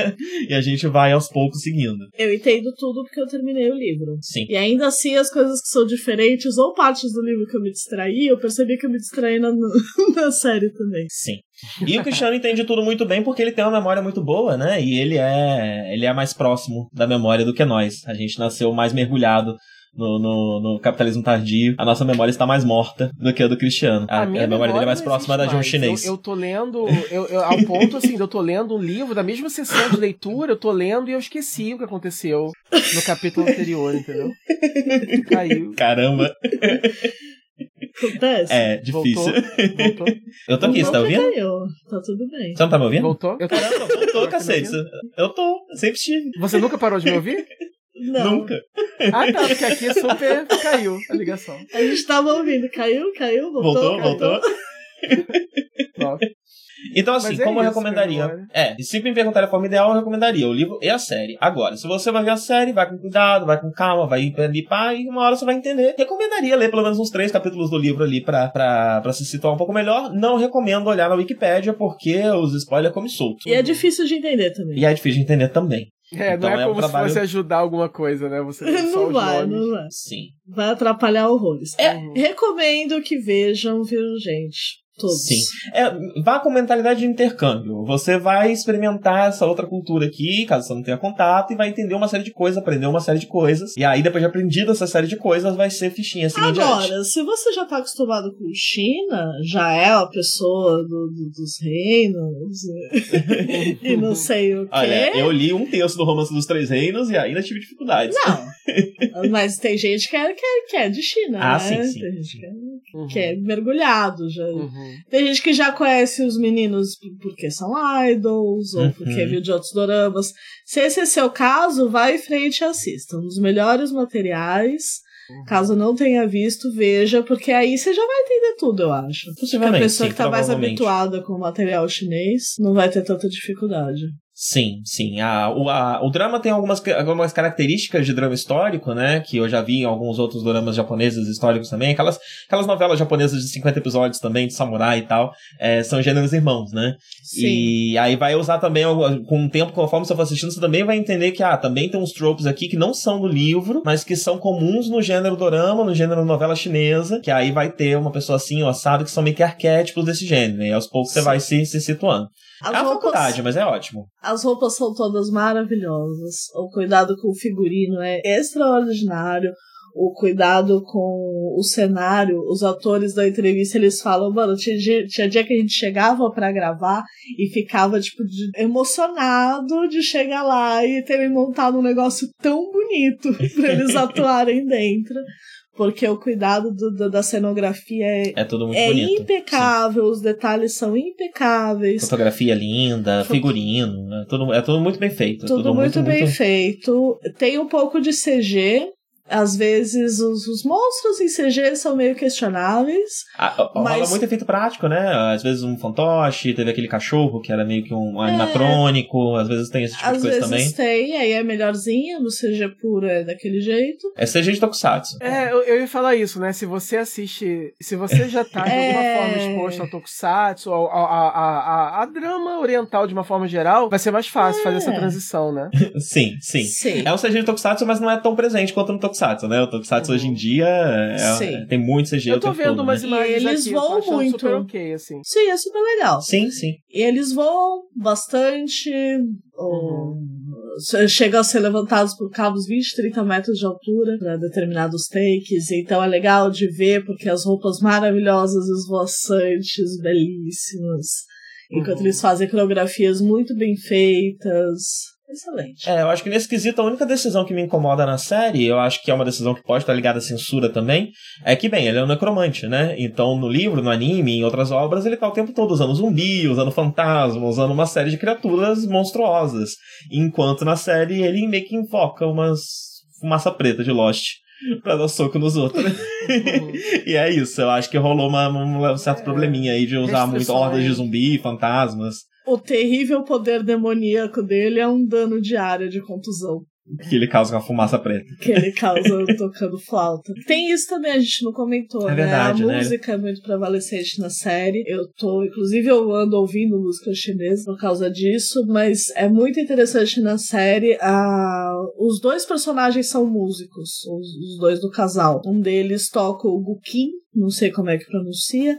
E a gente vai aos poucos seguindo.
Eu entendo tudo porque eu terminei o livro.
Sim.
E ainda assim, as coisas que são diferentes, ou partes do livro que eu me distraí, eu percebi que eu me distraí na, na série também.
Sim. E o Cristiano entende tudo muito bem porque ele tem uma memória muito boa, né? E ele é, ele é mais próximo da memória do que nós. A gente nasceu mais mergulhado no, no, no capitalismo tardio. A nossa memória está mais morta do que a do Cristiano. A, a
minha
memória dele é mais
não
próxima da de um chinês.
Eu, eu tô lendo, eu, eu- ao ponto assim, eu tô lendo um livro, da mesma sessão de leitura, eu tô lendo e eu esqueci o que aconteceu no capítulo anterior, entendeu? Caiu.
Caramba,
Acontece?
é difícil.
Voltou. Voltou.
Eu tô aqui, você tá
Não
ouvindo?
caiu. Tá tudo bem.
Você não tá me ouvindo?
Voltou? Eu tô...
Caramba, voltou,
Tá
cacete. Eu tô, sempre estive.
Você nunca parou de me ouvir?
Não.
Nunca.
Ah, tá, porque aqui super caiu a ligação.
A gente tava ouvindo. Caiu, caiu, voltou.
Voltou,
caiu.
voltou.
Pronto.
Então, assim,
é
como eu recomendaria? É, e se me perguntarem a forma ideal, eu recomendaria o livro e a série. Agora, se você vai ver a série, vai com cuidado, vai com calma, vai ali, pá, e uma hora você vai entender. Recomendaria ler pelo menos uns três capítulos do livro ali pra, pra, pra se situar um pouco melhor. Não recomendo olhar na Wikipédia, porque os spoilers comem solto.
E é difícil de entender também.
E é difícil de entender também.
É,
Então
não é,
é um
como
trabalho-
se fosse ajudar alguma coisa, né? Você tem só
Não
os
vai,
nomes.
não vai.
Sim.
Vai atrapalhar horrores. É,
Uhum.
recomendo que vejam, viu, gente? Todos.
Sim. É, vá com mentalidade de intercâmbio. Você vai experimentar essa outra cultura aqui, caso você não tenha contato, e vai entender uma série de coisas, aprender uma série de coisas. E aí, depois de aprendido essa série de coisas, vai ser fichinha assim.
Agora, se você já tá acostumado com China, já é a pessoa do, do- dos reinos e não sei o quê.
Olha, eu li um terço do Romance dos Três Reinos e ainda tive dificuldades.
Não. Mas tem gente que é, que é, que é de China,
Ah,
né?
sim, sim,
Tem gente que é,
Uhum.
que é mergulhado já.
Uhum.
Tem gente que já conhece os meninos porque são idols ou
Uhum.
porque viu de outros doramas. Se esse é seu caso, vai em frente e assista. Um dos melhores materiais.
Uhum.
Caso não tenha visto, veja, porque aí você já vai entender tudo, eu acho. Porque a pessoa
sim,
que tá mais habituada com o material chinês não vai ter tanta dificuldade.
Sim, sim. A, o, a- o drama tem algumas, algumas características de drama histórico, né? Que eu já vi em alguns outros dramas japoneses históricos também. Aquelas, aquelas novelas japonesas de 50 episódios também, de samurai e tal. é, são gêneros irmãos, né?
Sim.
E aí vai usar também, com o tempo, conforme você for assistindo, você também vai entender que, ah, também tem uns tropes aqui que não são do livro, mas que são comuns no gênero dorama, no gênero novela chinesa, que aí vai ter uma pessoa assim, ou assado, que são meio que arquétipos desse gênero. E aos poucos você
Sim.
vai se, se situando.
As
é
roupas-
faculdade, mas é ótimo.
As roupas são todas maravilhosas. O cuidado com o figurino é extraordinário. O cuidado com o cenário, os atores da entrevista, eles falam, mano, tinha dia, tinha dia que a gente chegava pra gravar e ficava, tipo, de- emocionado de chegar lá e terem montado um negócio tão bonito pra eles atuarem dentro. Porque o cuidado do- do- da cenografia é,
É tudo muito
é
bonito.
impecável, os detalhes são
Sim.
impecáveis.
Fotografia linda, figurino, é tudo, é tudo muito bem feito. é
Tudo, muito, bem feito. Tem um pouco de CG. Às vezes os, os monstros em CG são meio questionáveis.
Ah, rola
Mas-
muito efeito prático, né? Às vezes um fantoche, teve aquele cachorro que era meio que um
É.
animatrônico, às vezes tem esse tipo
Às
de coisa
vezes
também.
tem, aí é melhorzinha, no CG puro é daquele jeito.
É CG de Tokusatsu.
É, eu, eu ia falar isso, né? Se você assiste. Se você já tá de alguma
É.
forma exposto ao tokusatsu, ao- ao- a, a, a, a drama oriental de uma forma geral, vai ser mais fácil fazer essa
É.
transição, né?
Sim, sim.
Sim.
É um CG de Tokusatsu, mas não é tão presente quanto no Tokusatsu, né? O Tokusatsu hoje em dia é-
Sim.
tem muito CG
Eu
o
tô
tempo
vendo
todo,
umas
né?
imagens
E eles
aqui, eu tô
voam muito.
super ok, assim.
Sim, é super legal.
Sim, sim.
E eles voam bastante. ou- Chegam a ser levantados por cabos 20, 30 metros de altura para determinados takes. Então é legal de ver porque as roupas maravilhosas, esvoaçantes, belíssimas. Enquanto
Uhum.
eles fazem coreografias muito bem feitas. Excelente.
É, eu acho que nesse quesito a única decisão que me incomoda na série, eu acho que é uma decisão que pode estar ligada à censura também, é que, bem, ele é um necromante, né? Então no livro, no anime, em outras obras, ele tá o tempo todo usando zumbi, usando fantasma, usando uma série de criaturas monstruosas. Enquanto na série ele meio que invoca umas fumaça preta de Lost pra dar soco nos outros.
Uhum.
e é isso, eu acho que rolou uma- um certo probleminha aí de usar muito hordas de zumbi, fantasmas,
O terrível poder demoníaco dele é um dano diário de contusão.
que ele causa com a fumaça preta.
que ele causa tocando flauta. Tem isso também, a gente não comentou,
É
né?
verdade,
A
né?
música é muito prevalecente na série. Eu tô, inclusive, eu ando ouvindo música chinesa por causa disso, mas é muito interessante na série. A... Os dois personagens são músicos, os, os dois do casal. Um deles toca o guqin, não sei como é que pronuncia,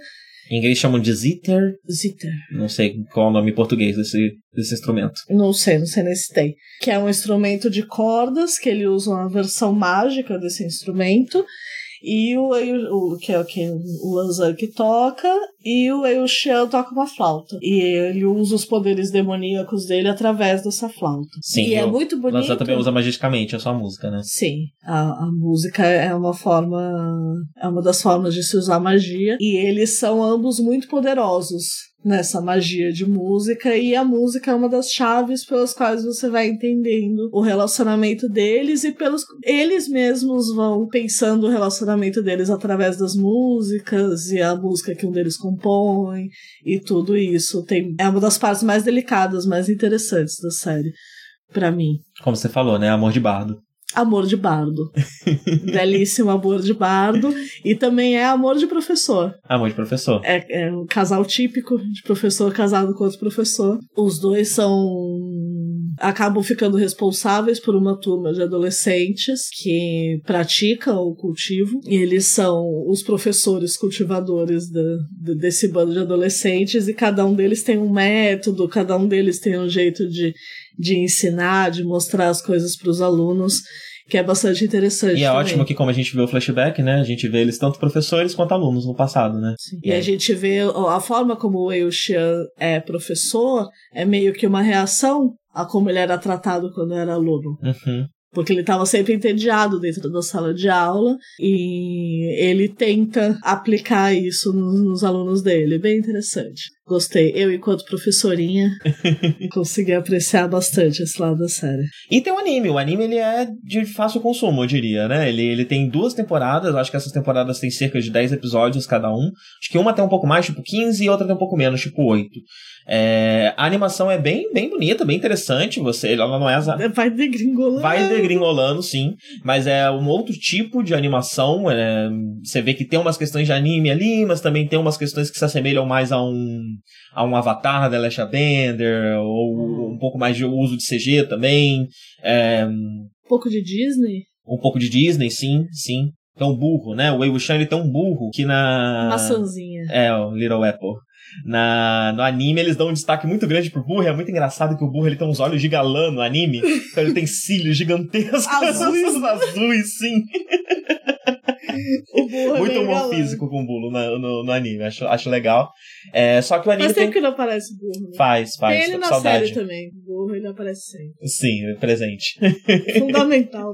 Em inglês chamam de zither,
zither.
não sei qual é o nome em português desse, desse instrumento.
Não sei, não sei nem se tem. Que é um instrumento de cordas, que ele usa uma versão mágica desse instrumento. E o, o que é o que o Lanzan que toca, e o Eu Xian toca uma flauta. E ele usa os poderes demoníacos dele através dessa flauta.
Sim,
e é muito bonito.
Lança também usa magicamente a sua música, né?
Sim, a, a música é uma forma, é uma das formas de se usar magia, e eles são ambos muito poderosos. Nessa magia de música e a música é uma das chaves pelas quais você vai entendendo o relacionamento deles e pelos eles mesmos vão pensando o relacionamento deles através das músicas e a música que um deles compõe e tudo isso tem é uma das partes mais delicadas, mais interessantes da série para mim.
Como você falou, né? Amor de bardo.
Amor de bardo. Belíssimo amor de bardo. E também é amor de professor.
Amor de professor.
É, é um casal típico de professor casado com outro professor. Os dois são. acabam ficando responsáveis por uma turma de adolescentes que praticam o cultivo. E eles são os professores cultivadores de, desse bando de adolescentes. E cada um deles tem um método, cada um deles tem um jeito de de ensinar, de mostrar as coisas para os alunos, que é bastante interessante.
E é
também.
ótimo que, como a gente vê o flashback, né? A gente vê eles tanto professores quanto alunos no passado, né?
Sim. E, e a gente vê a forma como o Xian é professor é meio que uma reação a como ele era tratado quando era aluno.
Uhum
porque ele estava sempre entediado dentro da sala de aula e ele tenta aplicar isso nos, nos, alunos dele. Bem interessante. Gostei. Eu, enquanto professorinha, consegui apreciar bastante esse lado da série.
E tem o anime. O anime ele é de fácil consumo, eu diria, né? Ele, ele tem duas temporadas. Acho que essas temporadas têm cerca de 10 episódios cada um. Acho que uma tem um pouco mais, tipo 15, e outra tem um pouco menos, tipo 8. É, a animação é bem, bem bonita, bem interessante. Você, ela não é.
Vai degringolando.
Vai degringolando, sim. Mas é um outro tipo de animação. É, você vê que tem umas questões de anime ali, mas também tem umas questões que se assemelham mais a um, a um Avatar da Last Bender, ou hum. um pouco mais de uso de CG também. É,
um pouco de Disney?
Um pouco de Disney, sim, sim. Um burro, né? O Wei Wuxian, ele tem um burro que na...
Maçãzinha.
É, o Little Apple. Na, no anime eles dão um destaque muito grande pro burro, é muito engraçado que o burro ele tem uns olhos de galã no anime, então ele tem cílios gigantescos.
Azuis.
azuis, sim.
É
muito humor
galã.
físico com o burro no, no, no, anime, acho, acho legal. É, só que o anime
Faz
tem...
tempo que não aparece burro, né?
Faz, faz.
Tem ele na
saudade.
série também. Burro ele aparece sempre.
Sim, é presente.
Fundamental.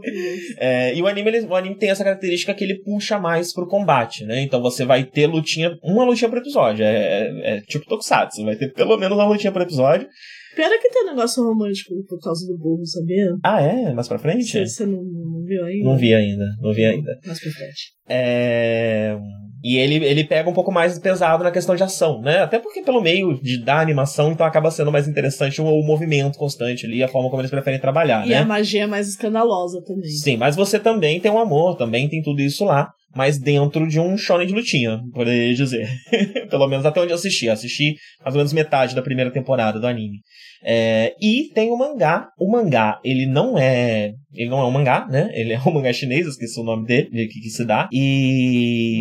É, e o anime, ele, o anime tem essa característica que ele puxa mais pro combate, né? Então você vai ter lutinha, uma lutinha por episódio. É, é, é tipo Tokusatsu, vai ter pelo menos uma lutinha por episódio.
Pera que tem um negócio romântico por causa do burro, sabia?
Ah, é? Mais pra frente?
Você, você não, não viu ainda?
Não vi ainda, não vi ainda.
Mais pra frente.
É... E ele, ele pega um pouco mais pesado na questão de ação, né? Até porque pelo meio de, da animação, então acaba sendo mais interessante o, o movimento constante ali, a forma como eles preferem trabalhar,
E
né?
a magia é mais escandalosa também.
Sim, mas você também tem um amor, também tem tudo isso lá, mas dentro de um shonen de lutinha, poderia dizer. Pelo menos até onde eu assisti. Assisti mais ou menos metade da primeira temporada do anime. É, e tem o mangá. O mangá, ele não é. Ele não é um mangá, né? Ele é um mangá chinês, esqueci o nome dele, que, que se dá. E.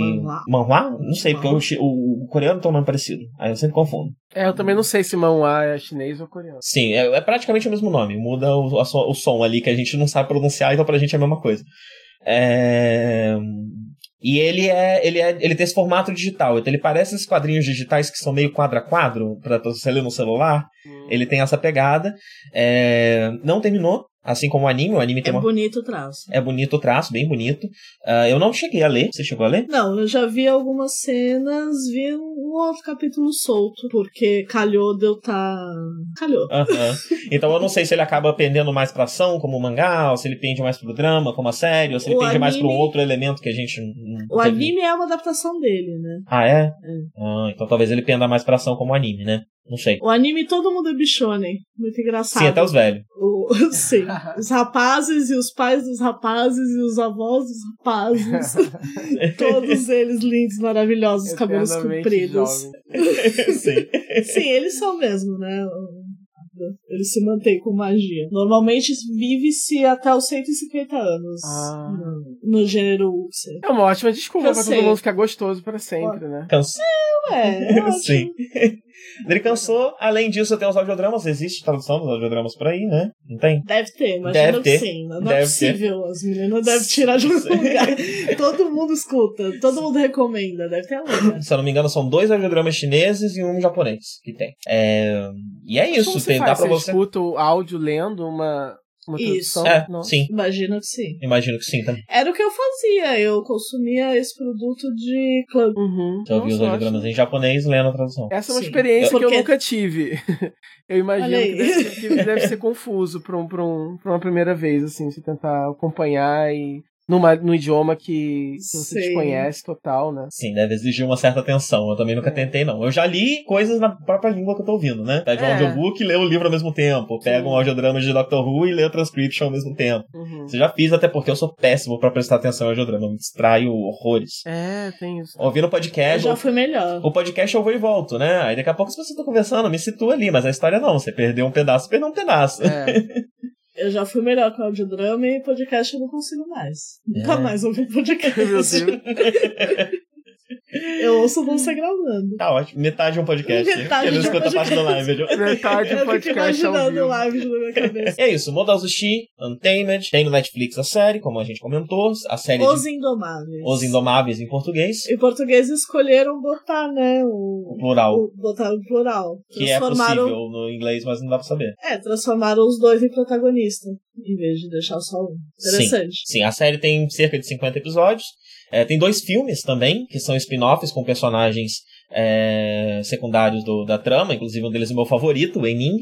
Manhwa?
Não sei, porque o, o, o coreano tem um nome parecido. Aí eu sempre confundo.
É, eu também não sei se manhwa é chinês ou coreano.
Sim, é, é praticamente o mesmo nome. Muda o, a so- o som ali que a gente não sabe pronunciar, então pra gente é a mesma coisa. É, E ele é, ele é, ele tem esse formato digital. Então ele parece esses quadrinhos digitais que são meio quadro a quadro para você ler no celular. Ele tem essa pegada. É, Não terminou, assim como o anime. O anime
É
tem uma
bonito o traço.
é bonito o traço, bem bonito. Ah, eu não cheguei a ler. Você chegou a ler?
Não, eu já vi algumas cenas, vi um outro capítulo solto, porque calhou de eu tá. Calhou.
Aham. Então eu não sei se ele acaba pendendo mais pra ação, como o mangá, ou se ele pende mais pro drama, como a série, ou se ele
O
pende mais pro
anime-
outro elemento que a gente
O anime é uma adaptação dele, né?
Ah, é? Ah, então talvez ele penda mais pra ação como o anime, né? Não sei.
O anime todo mundo é bichonem. Muito engraçado.
Sim, até os velhos.
O- sim. Os rapazes e os pais dos rapazes e os avós dos rapazes. Todos eles lindos, maravilhosos, cabelos compridos.
Sim.
Sim, eles são mesmo, né? Eles se mantêm com magia. Normalmente vive-se até os 150 anos
Ah.
no, no gênero Uxer.
É uma ótima desculpa
Eu
pra todo mundo ficar gostoso pra sempre, né?
Cansou.
É, acho-
Sim. Ele cansou. Além disso, tem os audiodramas. Existe tradução dos audiodramas por aí, né? Não tem?
Deve ter, imagina
Deve
que
ter.
sim. Não
Deve
é possível. As meninas devem tirar de algum
Sim.
lugar. Todo mundo escuta, todo mundo recomenda. Deve ter lugar.
Se eu não me engano, são dois audiodramas chineses e um japonês que tem. É... E é isso.
Como
Tem,
você
dá
faz?
pra
Você
você.
escuta o áudio lendo uma, Uma
Isso.
tradução?
É,
Não.
sim.
Imagino que sim.
Imagino que sim também.
Era o que eu fazia, eu consumia esse produto de club.
Uhum.
Os
Nossa, eu
audiodramas
acho-
em japonês lendo a tradução.
Essa é uma
Sim.
experiência
Eu-
que eu
porque-
nunca tive. Eu imagino que deve, ser, que deve ser confuso pra, um, pra, um, pra uma primeira vez, assim, você tentar acompanhar e numa, num idioma que, que você
Sei.
desconhece total, né?
Sim, deve exigir uma certa atenção. Eu também nunca
É.
tentei, não. Eu já li coisas na própria língua que eu tô ouvindo, né? Pega um
É.
audiobook e lê o livro ao mesmo tempo. Pega
Sim.
um audiodrama de Doctor Who e lê a transcription ao mesmo tempo.
Uhum.
Isso eu já fiz, até porque eu sou péssimo pra prestar atenção em audiodrama. Eu me distraio horrores.
É, tem isso.
Ouvindo
Eu
podcast,
já fui melhor.
o podcast eu vou e volto, né? Aí daqui a pouco as pessoas estão conversando, me situa ali, mas a história não. Você perdeu um pedaço, perdeu um pedaço.
É.
Eu já fui melhor com audiodrama e podcast eu não consigo mais. Nunca
É.
mais ouvi podcast.
Meu Deus.
Eu ouço você gravando.
Tá ótimo. Metade de um podcast.
Metade um
escuta a parte da live.
Metade do
Eu fico
podcast ao
imaginando
vivo.
live na minha cabeça.
É isso, Modal Sushi, Untamed, tem no Netflix a série, como a gente comentou, a série
Os
de
Indomáveis.
Os Indomáveis em português,
Em português escolheram botar, né? O,
o plural,
o- botaram o plural.
que é
Transformaram.
possível no inglês, mas não dá pra saber.
É, transformaram os dois em protagonista, em vez de deixar só um. Interessante.
Sim, a série tem cerca de 50 episódios. É, tem dois filmes também, que são spin-offs com personagens é, secundários do- da trama, inclusive um deles é o meu favorito, o Enin.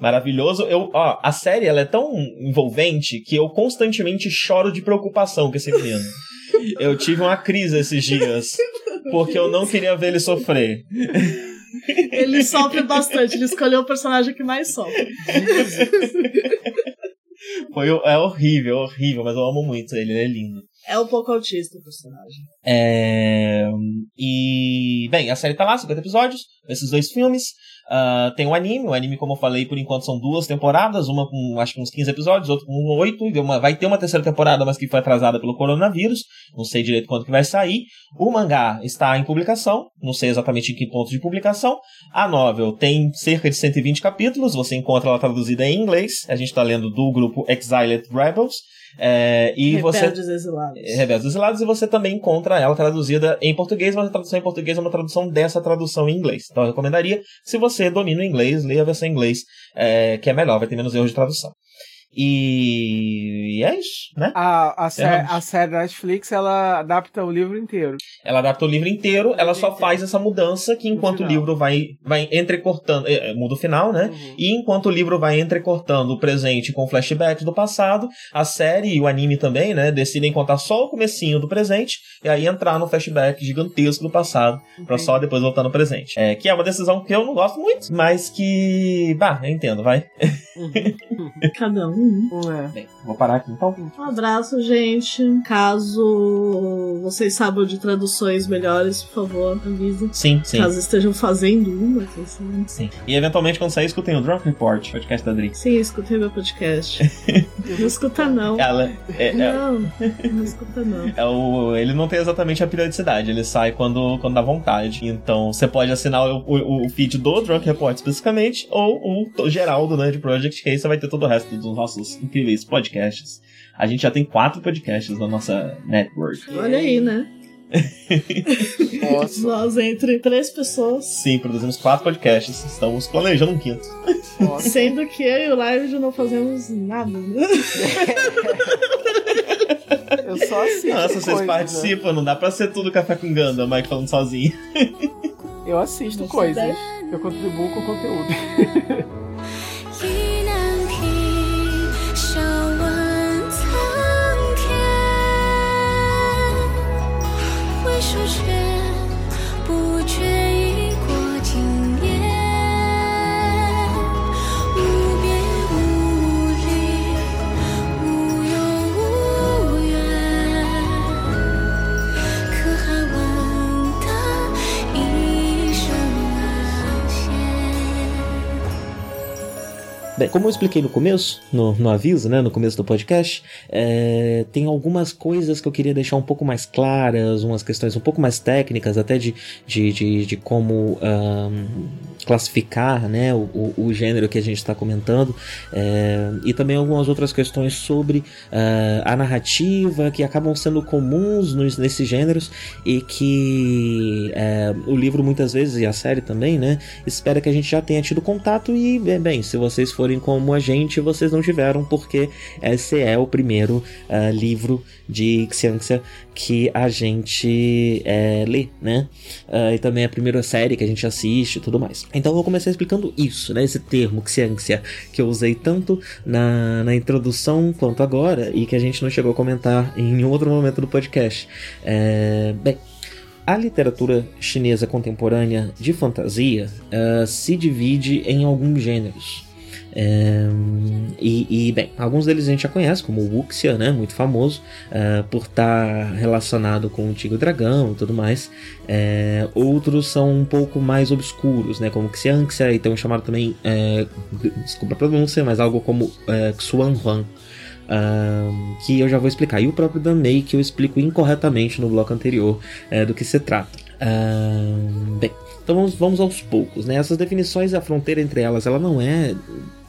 Maravilhoso. Eu, ó, a série ela é tão envolvente que eu constantemente choro de preocupação com esse menino. Eu tive uma crise esses dias, porque eu não queria ver ele sofrer.
Ele sofre bastante, ele escolheu o personagem que mais sofre.
Foi, é horrível, horrível, mas eu amo muito ele, ele é lindo.
É um pouco autista o personagem.
É, E, bem, a série tá lá, 50 episódios, esses dois filmes. Ah, tem o anime, o anime, como eu falei, por enquanto são duas temporadas, uma com acho que uns 15 episódios, outra com 8, e uma, vai ter uma terceira temporada, mas que foi atrasada pelo coronavírus, não sei direito quando que vai sair. O mangá está em publicação, não sei exatamente em que ponto de publicação. A novel tem cerca de 120 capítulos, você encontra ela traduzida em inglês, a gente está lendo do grupo Exiled Rebels. É, e você
Rebeldes exilados.
Rebeldes Exilados, e você também encontra ela traduzida em português, mas a tradução em português é uma tradução dessa tradução em inglês. Então eu recomendaria, se você domina o inglês, leia a versão em inglês, é, que é melhor, vai ter menos erros de tradução. E é isso, né?
A, a, sé a série da Netflix, ela adapta o livro inteiro.
Ela adapta o livro inteiro, ela só
Inteiro.
faz essa mudança que enquanto o livro vai, vai entrecortando, é, é, muda o final, né?
Uhum.
E enquanto o livro vai entrecortando o presente com flashbacks do passado, a série e o anime também, né, decidem contar só o comecinho do presente e aí entrar no flashback gigantesco do passado pra só depois voltar no presente. É, que é uma decisão que eu não gosto muito, mas que, bah, eu entendo, vai.
Cada um.
Uhum. É.
Bem, vou parar aqui então.
Um abraço, gente. Caso vocês saibam de traduções melhores, por favor, avisem.
Sim, sim.
Caso estejam fazendo uma, assim.
Sim. E eventualmente quando sair, escutem o Drunk Report, podcast da Dri.
Sim, escutei meu podcast. não escuta, não.
Ela é, é,
Não, não escuta, não.
É o, ele não tem exatamente a periodicidade, ele sai quando, quando dá vontade. Então você pode assinar o, o, o feed do Drunk Report especificamente, ou o geral do Nerd Project, que aí você vai ter todo o resto dos nossos incríveis podcasts. A gente já tem quatro podcasts na nossa network.
Olha aí, né?
Nossa.
Nós, entre três pessoas,
Sim, produzimos quatro podcasts, estamos planejando um quinto.
Nossa.
sendo que eu e o Live não fazemos nada, né?
Eu só assisto.
Nossa, vocês
coisas, né?
participam, não dá pra ser tudo café com Ganda, o Mike falando sozinho.
Eu assisto
Você
coisas.
deve-
Eu contribuo com conteúdo.
Bem, como eu expliquei no começo, no, no aviso, né, no começo do podcast, é, tem algumas coisas que eu queria deixar um pouco mais claras, umas questões um pouco mais técnicas, até de, de, de, de como ahn, classificar né, o, o, gênero que a gente está comentando, é, e também algumas outras questões sobre ah, a narrativa que acabam sendo comuns nos, nesses gêneros e que é, o livro muitas vezes, e a série também, né, espera que a gente já tenha tido contato e, bem, se vocês forem forem como a gente, vocês não tiveram, porque esse é o primeiro uh, livro de Xianxia que a gente é, lê, né? Uh, e também a primeira série que a gente assiste e tudo mais. Então eu vou começar explicando isso, né? Esse termo Xianxia que eu usei tanto na, na introdução quanto agora e que a gente não chegou a comentar em outro momento do podcast. Bem, a literatura chinesa contemporânea de fantasia uh, se divide em alguns gêneros. E, e, bem, alguns deles a gente já conhece, como o Wuxia, né, muito famoso, uh, por estar relacionado com o Antigo Dragão e tudo mais. É, outros são um pouco mais obscuros, né, como Xianxia, e tem um chamado também, é, desculpa a pronúncia, mas algo como é, Xuanhuan que eu já vou explicar. E o próprio Danmei, que eu explico incorretamente no bloco anterior é, do que se trata. bem, então vamos, vamos aos poucos. Né? Essas definições, a fronteira entre elas, ela não é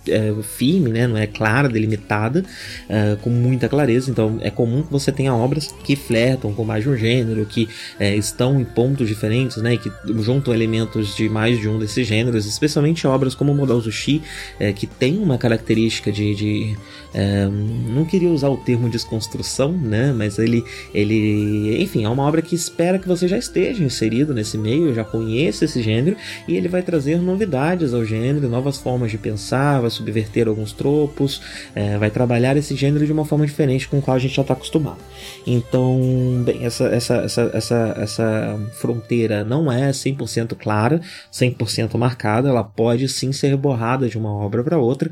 é, firme, né? não é clara, delimitada, é, com muita clareza. Então é comum que você tenha obras que flertam com mais de um gênero, que é, estão em pontos diferentes, né? que juntam elementos de mais de um desses gêneros, especialmente obras como o Modal Zushi, é, que tem uma característica de. de não queria usar o termo desconstrução, né? mas ele, ele. Enfim, é uma obra que espera que você já esteja inserido nesse meio, já conheça esse gênero, e ele vai trazer novidades ao gênero, novas formas de pensar, vai subverter alguns tropos, é, vai trabalhar esse gênero de uma forma diferente com o qual a gente já está acostumado. Então, bem, essa, essa, essa, essa, essa fronteira não é 100% clara, 100% marcada, ela pode sim ser borrada de uma obra para outra.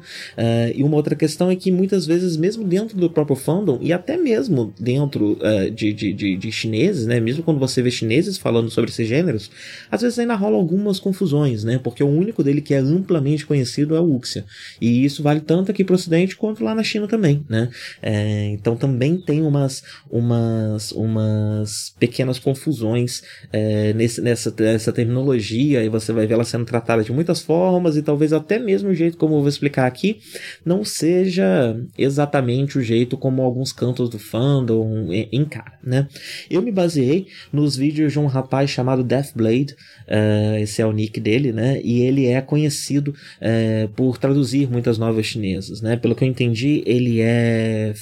E uma outra questão é que muitas vezes, mesmo dentro do próprio fandom, e até mesmo dentro uh, de, de, de, de, chineses, né, mesmo quando você vê chineses falando sobre esses gêneros, às vezes ainda rolam algumas confusões, né, porque o único dele que é amplamente conhecido é o Wuxia. E isso vale tanto aqui para o Ocidente quanto lá na China também, né? É, então também tem umas, umas, umas pequenas confusões é, nesse, nessa, nessa terminologia e você vai ver ela sendo tratada de muitas formas e talvez até mesmo o jeito como eu vou explicar aqui não seja exatamente o jeito como alguns cantos do fandom encaram, né? Eu me baseei nos vídeos de um rapaz chamado Deathblade, uh, esse é o nick dele, né? E ele é conhecido uh, por traduzir traduzir muitas novas chinesas, né? Pelo que eu entendi, ele é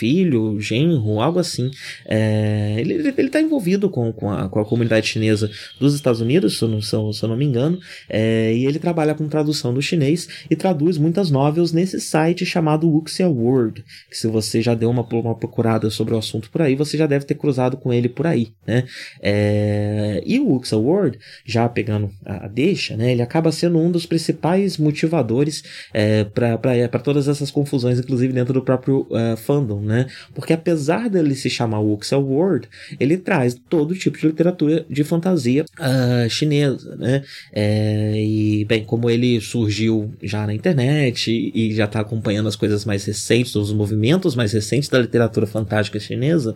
filho, genro, algo assim. É, ele, ele tá envolvido com, com, a, com a comunidade chinesa dos Estados Unidos, se eu não, se eu, não me engano, é, e ele trabalha com tradução do chinês e traduz muitas novels nesse site chamado Wuxia World, que se você já deu uma, uma procurada sobre o assunto por aí, você já deve ter cruzado com ele por aí, né? É, e o Wuxia World, já pegando a, a deixa, né, ele acaba sendo um dos principais motivadores é, para todas essas confusões, inclusive dentro do próprio uh, fandom, né? Porque apesar dele se chamar Wuxia World, ele traz todo tipo de literatura de fantasia uh, chinesa, né? É, e, bem, como ele surgiu já na internet e, e já está acompanhando as coisas mais recentes, os movimentos mais recentes da literatura fantástica chinesa,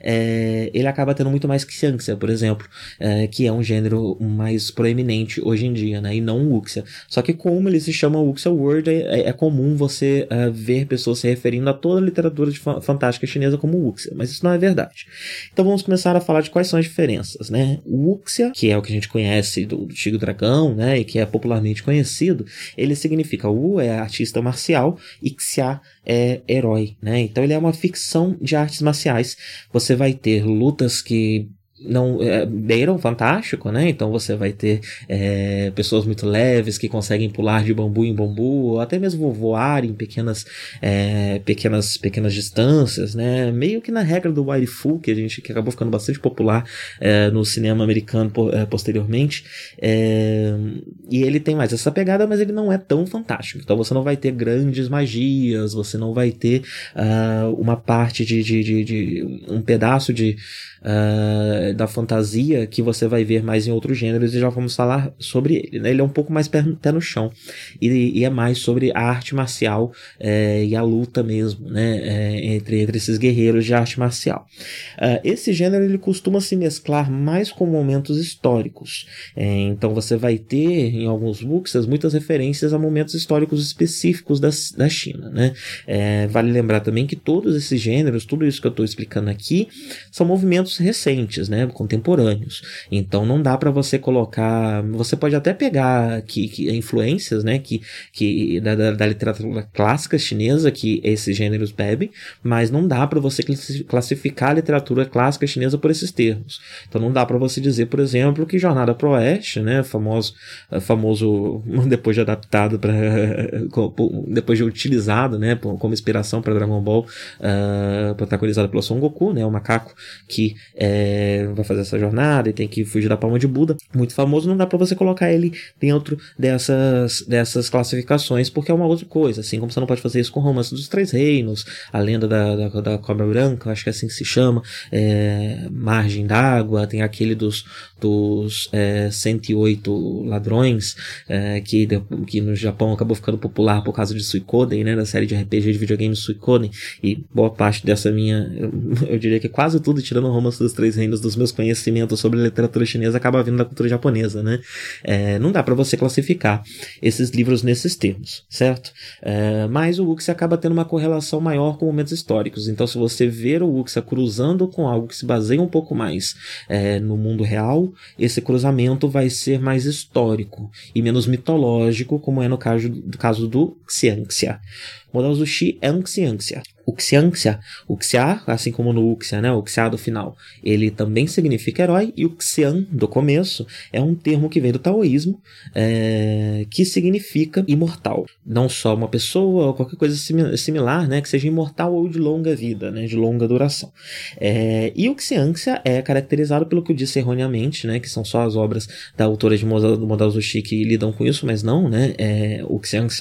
é, ele acaba tendo muito mais Xianxia, por exemplo, é, que é um gênero mais proeminente hoje em dia, né? E não Wuxia. Só que como ele se chama Wuxia World, é, é comum você uh, ver pessoas se referindo a toda a literatura de fantástica chinesa como Wuxia, mas isso não é verdade. Então vamos começar a falar de quais são as diferenças, né? O Wuxia, que é o que a gente conhece do, do Tigre Dragão, né, e que é popularmente conhecido, ele significa Wu é artista marcial e Xia é herói, né? Então ele é uma ficção de artes marciais. Você vai ter lutas que não é, beiram fantástico, né? Então você vai ter é, pessoas muito leves que conseguem pular de bambu em bambu, ou até mesmo voar em pequenas, é, pequenas, pequenas distâncias, né? Meio que na regra do Wire Fu, que a gente que acabou ficando bastante popular é, no cinema americano é, posteriormente. É, e ele tem mais essa pegada, mas ele não é tão fantástico. Então você não vai ter grandes magias, você não vai ter uh, uma parte de, de, de, de um pedaço de uh, da fantasia que você vai ver mais em outros gêneros e já vamos falar sobre ele. Né? Ele é um pouco mais pé, no chão e, e, é mais sobre a arte marcial é, e a luta mesmo né? É, entre, entre esses guerreiros de arte marcial. Uh, esse gênero ele costuma se mesclar mais com momentos históricos. É, então você vai ter em alguns wuxas muitas referências a momentos históricos específicos da, da China. Né? É, vale lembrar também que todos esses gêneros, tudo isso que eu estou explicando aqui, são movimentos recentes, né? Né, contemporâneos. Então não dá para você colocar, você pode até pegar que, que influências, né, que, que da, da, da, literatura clássica chinesa que esses gêneros bebem, mas não dá para você classificar a literatura clássica chinesa por esses termos. Então não dá para você dizer, por exemplo, que Jornada pro Oeste, né, famoso, famoso depois de adaptado para depois de utilizado, né, como inspiração para Dragon Ball, uh, protagonizado pelo Son Goku, né, o macaco que é, vai fazer essa jornada e tem que fugir da palma de Buda, muito famoso, não dá para você colocar ele dentro dessas, dessas classificações, porque é uma outra coisa, assim como você não pode fazer isso com o Romance dos Três Reinos, a lenda da, da, da Cobra Branca, acho que é assim que se chama, é, Margem d'Água, tem aquele dos, dos é, 108 ladrões, é, que, que no Japão acabou ficando popular por causa de Suikoden, né, da série de RPG de videogame Suikoden, e boa parte dessa minha, eu, diria que quase tudo, tirando o Romance dos Três Reinos, dos meus conhecimentos sobre literatura chinesa, acaba vindo da cultura japonesa, né, é, não dá para você classificar esses livros nesses termos, certo? É, mas o Wuxia acaba tendo uma correlação maior com momentos históricos, então se você ver o Wuxia cruzando com algo que se baseia um pouco mais é, no mundo real, esse cruzamento vai ser mais histórico e menos mitológico, como é no caso, do caso do Xianxia. Modal Zushi é um Xianxia. O Xianxia, o Xia, assim como no Uxia, né, o Xia do final, ele também significa herói, e o Xian do começo é um termo que vem do taoísmo, é, que significa imortal. Não só uma pessoa ou qualquer coisa similar, né, que seja imortal ou de longa vida, né, de longa duração. É, e o Xianxia é caracterizado pelo que eu disse erroneamente, né, que são só as obras da autora de do Modal Zushi que lidam com isso, mas não, né, é,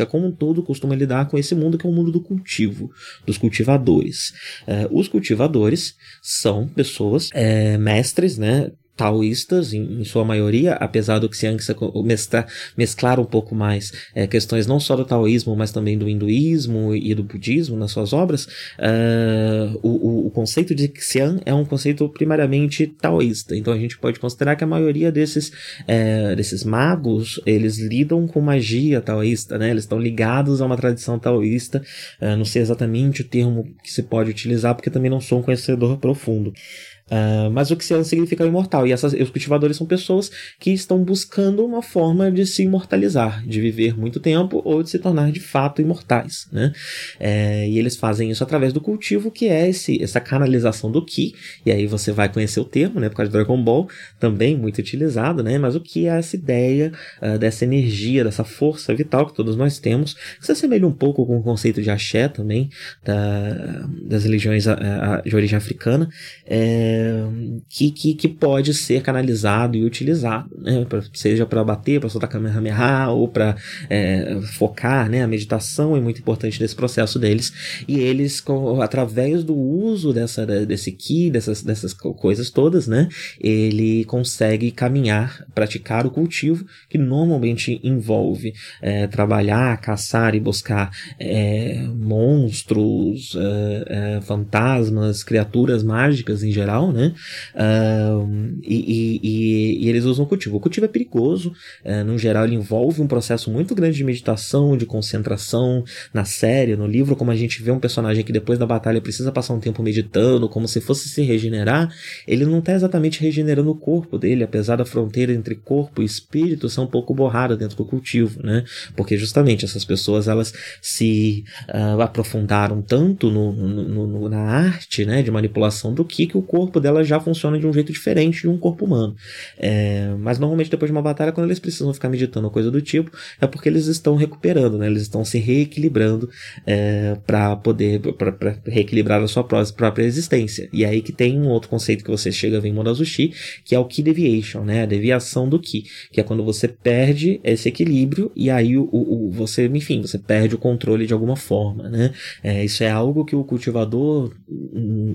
como um todo costuma lidar com esse mundo que é o mundo do cultivo, dos cultivos cultivadores. É, os cultivadores são pessoas é, mestres, né? Taoístas, em, em, sua maioria, apesar do Xiangsa mesclar, mesclar um pouco mais é, questões não só do taoísmo, mas também do hinduísmo e do budismo nas suas obras, uh, o, o, conceito de Xian é um conceito primariamente taoísta. Então a gente pode considerar que a maioria desses, é, desses magos, eles lidam com magia taoísta, né? Eles estão ligados a uma tradição taoísta. Uh, não sei exatamente o termo que se pode utilizar, porque também não sou um conhecedor profundo. Uh, mas o que significa imortal. E essas, os cultivadores são pessoas que estão buscando uma forma de se imortalizar, de viver muito tempo ou de se tornar de fato imortais. Né? É, e eles fazem isso através do cultivo, que é esse, essa canalização do Ki. E aí você vai conhecer o termo, né, por causa de Dragon Ball, também muito utilizado, né? mas o que é essa ideia uh, dessa energia, dessa força vital que todos nós temos, que se assemelha um pouco com o conceito de axé também, da, das religiões a, a, de origem africana. É, que, que, que, pode ser canalizado e utilizado, né? Seja para bater, para soltar Kamehameha ou para é, focar, né? A meditação é muito importante nesse processo deles e eles, com, através do uso dessa, desse ki, dessas, dessas coisas todas, né? Ele consegue caminhar, praticar o cultivo que normalmente envolve é, trabalhar, caçar e buscar é, monstros, é, é, fantasmas, criaturas mágicas em geral né? Uh, e, e, e, eles usam o cultivo. O cultivo é perigoso, uh, no geral, ele envolve um processo muito grande de meditação, de concentração. Na série, no livro, como a gente vê um personagem que depois da batalha precisa passar um tempo meditando, como se fosse se regenerar, ele não está exatamente regenerando o corpo dele, apesar da fronteira entre corpo e espírito ser um pouco borrada dentro do cultivo, né? Porque justamente essas pessoas elas se uh, aprofundaram tanto no, no, no, na arte, né, de manipulação do que que o corpo corpo dela já funciona de um jeito diferente de um corpo humano. É, mas normalmente depois de uma batalha, quando eles precisam ficar meditando ou coisa do tipo, é porque eles estão recuperando, né? Eles estão se reequilibrando é, para poder para reequilibrar a sua própria existência. E aí que tem um outro conceito que você chega a ver em Monazushi, que é o Ki Deviation, né? A deviação do Ki, que é quando você perde esse equilíbrio e aí o, o, você, enfim, você perde o controle de alguma forma, né? É, isso é algo que o cultivador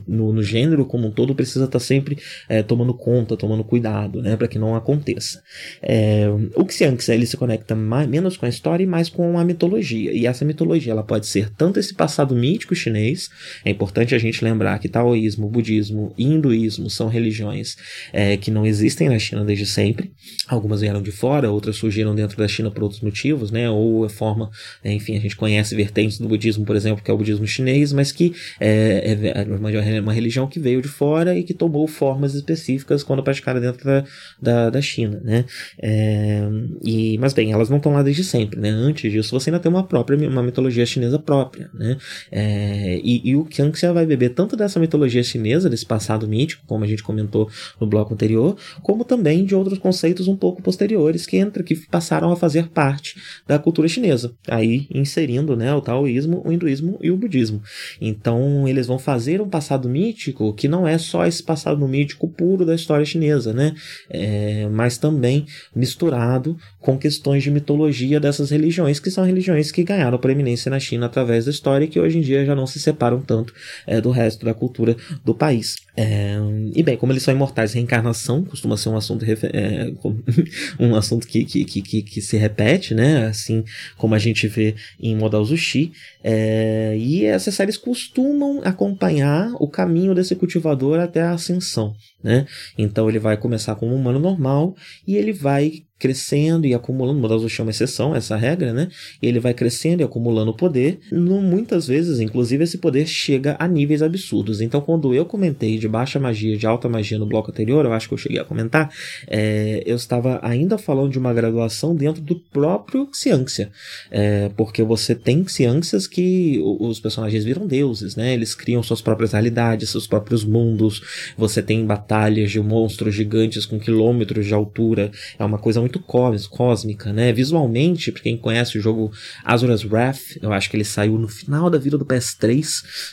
no, no gênero como um todo precisa estar tá sempre é, tomando conta, tomando cuidado, né, para que não aconteça. É, o Xianxia ele se conecta mais, menos com a história e mais com a mitologia. E essa mitologia ela pode ser tanto esse passado mítico chinês, é importante a gente lembrar que taoísmo, budismo e hinduísmo são religiões é, que não existem na China desde sempre. Algumas vieram de fora, outras surgiram dentro da China por outros motivos, né, ou a forma, enfim, a gente conhece vertentes do budismo, por exemplo, que é o budismo chinês, mas que é, é uma, uma religião que veio de fora e que tomou formas específicas quando praticaram dentro da, da, da China, né? É, e, mas bem, elas não estão lá desde sempre, né? Antes disso, você ainda tem uma própria, uma mitologia chinesa própria, né? É, e, e o Qianxia vai beber tanto dessa mitologia chinesa, desse passado mítico, como a gente comentou no bloco anterior, como também de outros conceitos um pouco posteriores que entra, que passaram a fazer parte da cultura chinesa, aí inserindo, né, o taoísmo, o hinduísmo e o budismo. Então, eles vão fazer um passado mítico que não é só esse passado mítico puro da história chinesa, né? É, mas também misturado com questões de mitologia dessas religiões, que são religiões que ganharam proeminência na China através da história e que hoje em dia já não se separam tanto é, do resto da cultura do país. É, e bem, como eles são imortais, reencarnação costuma ser um assunto, é, um assunto que, que, que, que, se repete, né? Assim como a gente vê em Modal Zushi. É, e essas séries costumam acompanhar o caminho desse cultivador até a ascensão. Né? Então ele vai começar como um humano normal e ele vai crescendo e acumulando, Modal chama exceção essa regra, né? E ele vai crescendo e acumulando poder. No, muitas vezes, inclusive, esse poder chega a níveis absurdos. Então, quando eu comentei de baixa magia, de alta magia no bloco anterior, eu acho que eu cheguei a comentar, é, eu estava ainda falando de uma graduação dentro do próprio Xianxia. É, porque você tem Xianxias que os personagens viram deuses, né? Eles criam suas próprias realidades, seus próprios mundos. Você tem batalhas de monstros gigantes com quilômetros de altura. É uma coisa muito muito cósmica, né? Visualmente, para quem conhece o jogo Azura's Wrath, eu acho que ele saiu no final da vida do PS3,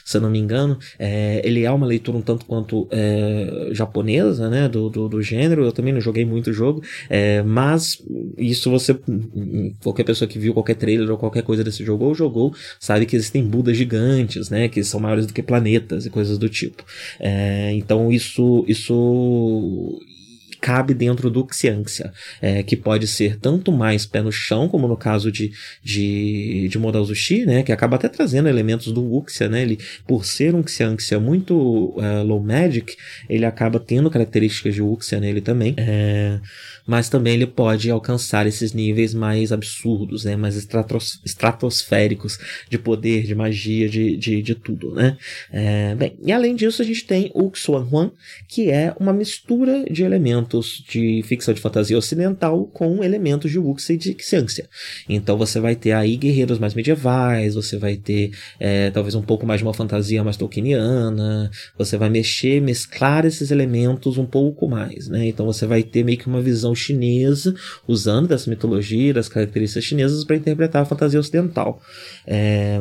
se eu não me engano. É, ele é uma leitura um tanto quanto é, japonesa, né? Do, do, do, gênero. Eu também não joguei muito o jogo, é, mas isso você, qualquer pessoa que viu qualquer trailer ou qualquer coisa desse jogo ou jogou, sabe que existem budas gigantes, né? Que são maiores do que planetas e coisas do tipo. É, então isso, isso isso cabe dentro do Xianxia, é, que pode ser tanto mais pé no chão, como no caso de, de, de Modal Zushi, né, que acaba até trazendo elementos do Wuxia, né, ele, por ser um Xianxia muito uh, low magic, ele acaba tendo características de Wuxia nele também, é, mas também ele pode alcançar esses níveis mais absurdos, né, mais estratos, estratosféricos de poder, de magia, de, de, de tudo, né. É, bem, e além disso a gente tem o Xuan Huan, que é uma mistura de elementos de ficção de fantasia ocidental com elementos de Wuxia e de Xianxia. Então você vai ter aí guerreiros mais medievais, você vai ter é, talvez um pouco mais de uma fantasia mais tolkieniana, você vai mexer, mesclar esses elementos um pouco mais, né, então você vai ter meio que uma visão chinesa, usando dessa mitologia, das características chinesas para interpretar a fantasia ocidental. É,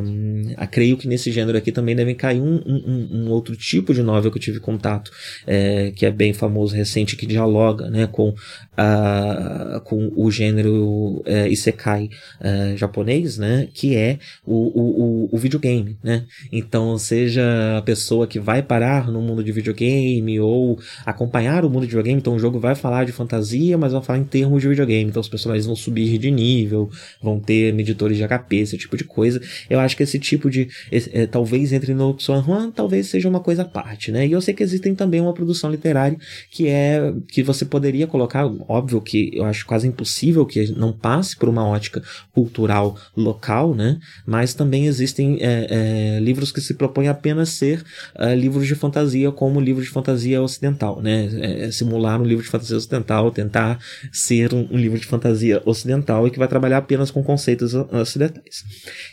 creio que nesse gênero aqui também devem cair um, um, um outro tipo de novel que eu tive contato, é, que é bem famoso, recente, que dialoga né, com, a, com o gênero é, Isekai é, japonês, né, que é o, o, o, videogame. Né? Então, seja a pessoa que vai parar no mundo de videogame ou acompanhar o mundo de videogame, então o jogo vai falar de fantasia, mas vai falar em termos de videogame. Então os personagens vão subir de nível, vão ter medidores de HP, esse tipo de coisa. Eu acho que esse tipo de. Esse, é, talvez entre no Xuan talvez seja uma coisa à parte, né? E eu sei que existem também uma produção literária que é. que você poderia colocar, óbvio que eu acho quase impossível que não passe por uma ótica cultural local, né? Mas também existem é, é, livros que se propõem apenas ser é, livros de fantasia como livro de fantasia ocidental, né? É, simular um livro de fantasia ocidental, tentar ser um, um, livro de fantasia ocidental e que vai trabalhar apenas com conceitos ocidentais.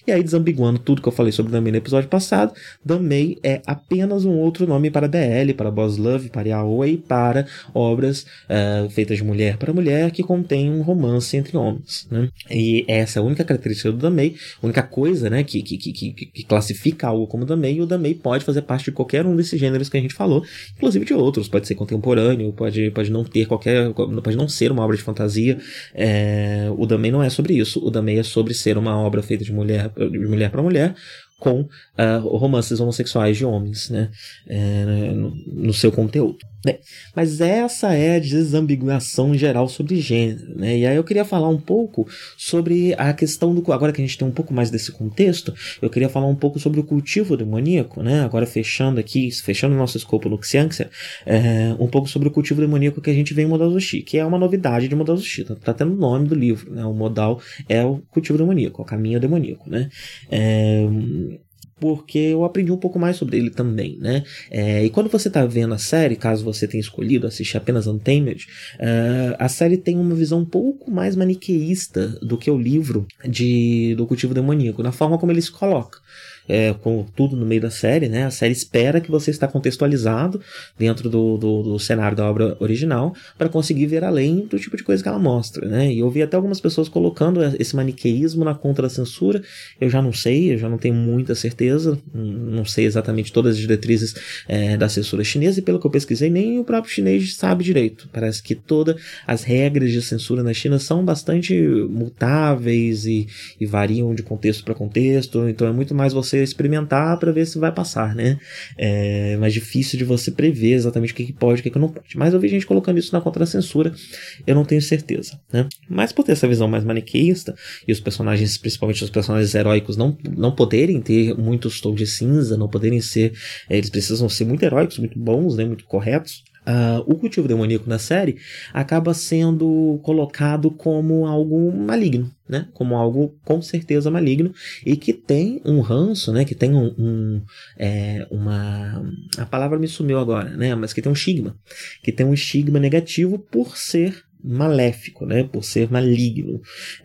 E aí, desambiguando tudo que eu falei sobre Damei no episódio passado, Damei é apenas um outro nome para BL, para Boss Love, para Yaoi, para obras uh, feitas de mulher para mulher que contêm um romance entre homens. Né? E essa é a única característica do Damei, a única coisa né, que, que, que, que classifica algo como Damei, e o Damei pode fazer parte de qualquer um desses gêneros que a gente falou, inclusive de outros, pode ser contemporâneo, pode, pode não ter qualquer. pode não ser uma obra de fantasia. É, o Damei não é sobre isso. O Damei é sobre ser uma obra feita de mulher de mulher para mulher, com uh, romances homossexuais de homens, né, é, no, no, seu conteúdo. Né? Mas essa é a desambiguação geral sobre gênero, né? E aí eu queria falar um pouco sobre a questão do agora que a gente tem um pouco mais desse contexto, eu queria falar um pouco sobre o cultivo demoníaco, né? Agora fechando aqui, fechando o nosso escopo no Xianxia, é, um pouco sobre o cultivo demoníaco que a gente vê em Modal Zushi, que é uma novidade de Modal Zushi, tá, tá tendo o nome do livro, né? O modal é o cultivo demoníaco, o caminho demoníaco, né? É, porque eu aprendi um pouco mais sobre ele também, né? É, e quando você está vendo a série, caso você tenha escolhido assistir apenas Untamed, uh, a série tem uma visão um pouco mais maniqueísta do que o livro de do cultivo demoníaco, na forma como ele se coloca é, com tudo no meio da série, né? A série espera que você está contextualizado dentro do, do, do cenário da obra original para conseguir ver além do tipo de coisa que ela mostra, né? E eu vi até algumas pessoas colocando esse maniqueísmo na conta da censura. Eu já não sei, eu já não tenho muita certeza, não sei exatamente todas as diretrizes é, da censura chinesa e pelo que eu pesquisei, nem o próprio chinês sabe direito. Parece que todas as regras de censura na China são bastante mutáveis e, e variam de contexto para contexto, então é muito mais você você experimentar para ver se vai passar, né? É mais difícil de você prever exatamente o que, que pode e o que, que não pode. Mas eu vi gente colocando isso na contra-censura, eu não tenho certeza, né? Mas por ter essa visão mais maniqueísta e os personagens, principalmente os personagens heróicos, não, não poderem ter muitos tons de cinza, não poderem ser. É, eles precisam ser muito heróicos, muito bons, né? Muito corretos. Uh, o cultivo demoníaco na série acaba sendo colocado como algo maligno, né? Como algo com certeza maligno e que tem um ranço, né? Que tem um, um é, uma a palavra me sumiu agora, né? Mas que tem um estigma, que tem um estigma negativo por ser maléfico, né, por ser maligno.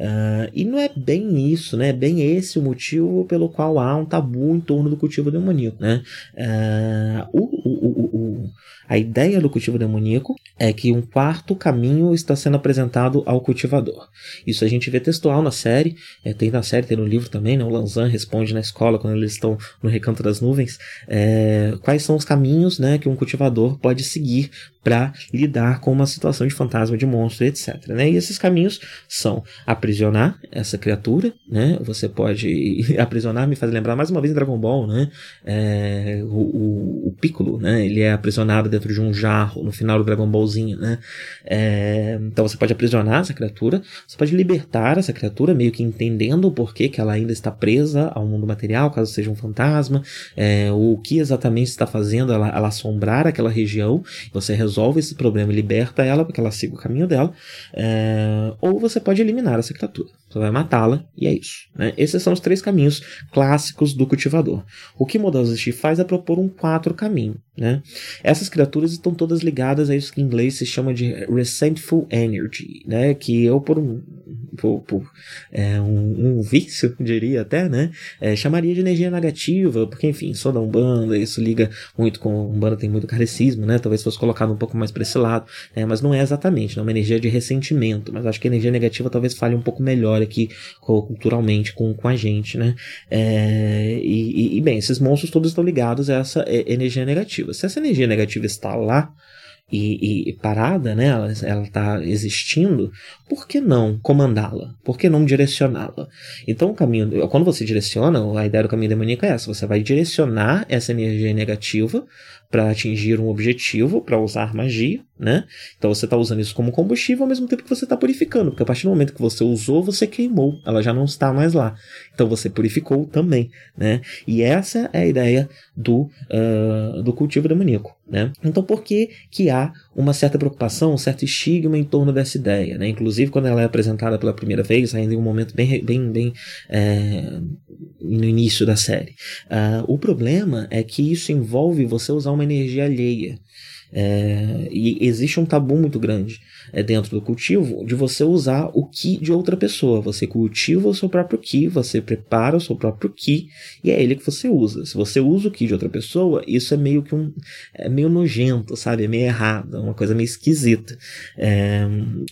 Uh, e não é bem isso, né, é bem esse o motivo pelo qual há um tabu em torno do cultivo demoníaco, né. Uh, o, o, o, o, a ideia do cultivo demoníaco é que um quarto caminho está sendo apresentado ao cultivador. Isso a gente vê textual na série, é, tem na série, tem no livro também, né? O Lanzan responde na escola quando eles estão no recanto das nuvens, é, quais são os caminhos né, que um cultivador pode seguir para lidar com uma situação de fantasma, de monstro, etc. Né? E esses caminhos são aprisionar essa criatura, né? Você pode aprisionar, me faz lembrar mais uma vez em Dragon Ball, né? É, o, o, o Piccolo, né? Ele é aprisionado dentro de um jarro no final do Dragon Ballzinho, né? É, então você pode aprisionar essa criatura, você pode libertar essa criatura, meio que entendendo o porquê que ela ainda está presa ao mundo material, caso seja um fantasma, é, o que exatamente está fazendo ela, ela assombrar aquela região, você resolve esse problema e liberta ela para que ela siga o caminho dela, é, ou você pode eliminar essa criatura. Você vai matá-la e é isso. Né? Esses são os três caminhos clássicos do cultivador. O que Models faz é propor um quatro caminho. Né? Essas criaturas estão todas ligadas a isso que em inglês se chama de resentful energy, né? que eu por um, por, por é, um, um, vício, diria até, né? É, chamaria de energia negativa, porque enfim, sou da Umbanda, isso liga muito com Umbanda tem muito carecismo, né? Talvez fosse colocado um pouco mais para esse lado, né? mas não é exatamente, é uma energia de ressentimento, mas acho que a energia negativa talvez fale um pouco melhor aqui culturalmente com, com a gente, né? É, e, e, bem, esses monstros todos estão ligados a essa energia negativa. Se essa energia negativa está lá, e, e, parada, né? Ela está existindo, por que não comandá-la? Por que não direcioná-la? Então, o caminho, quando você direciona, a ideia do caminho demoníaco é essa: você vai direcionar essa energia negativa para atingir um objetivo, para usar magia, né? Então você está usando isso como combustível ao mesmo tempo que você está purificando, porque a partir do momento que você usou, você queimou, ela já não está mais lá. Então você purificou também, né? E essa é a ideia do, uh, do cultivo demoníaco, né? Então por que que há uma certa preocupação, um certo estigma em torno dessa ideia, né? Inclusive quando ela é apresentada pela primeira vez, ainda em um momento bem, bem, bem é, no início da série. Uh, o problema é que isso envolve você usar uma energia alheia. É, e existe um tabu muito grande é, dentro do cultivo de você usar o ki de outra pessoa. Você cultiva o seu próprio ki, você prepara o seu próprio ki e é ele que você usa. Se você usa o ki de outra pessoa, isso é meio que um. É meio nojento, sabe? É meio errado, é uma coisa meio esquisita. É,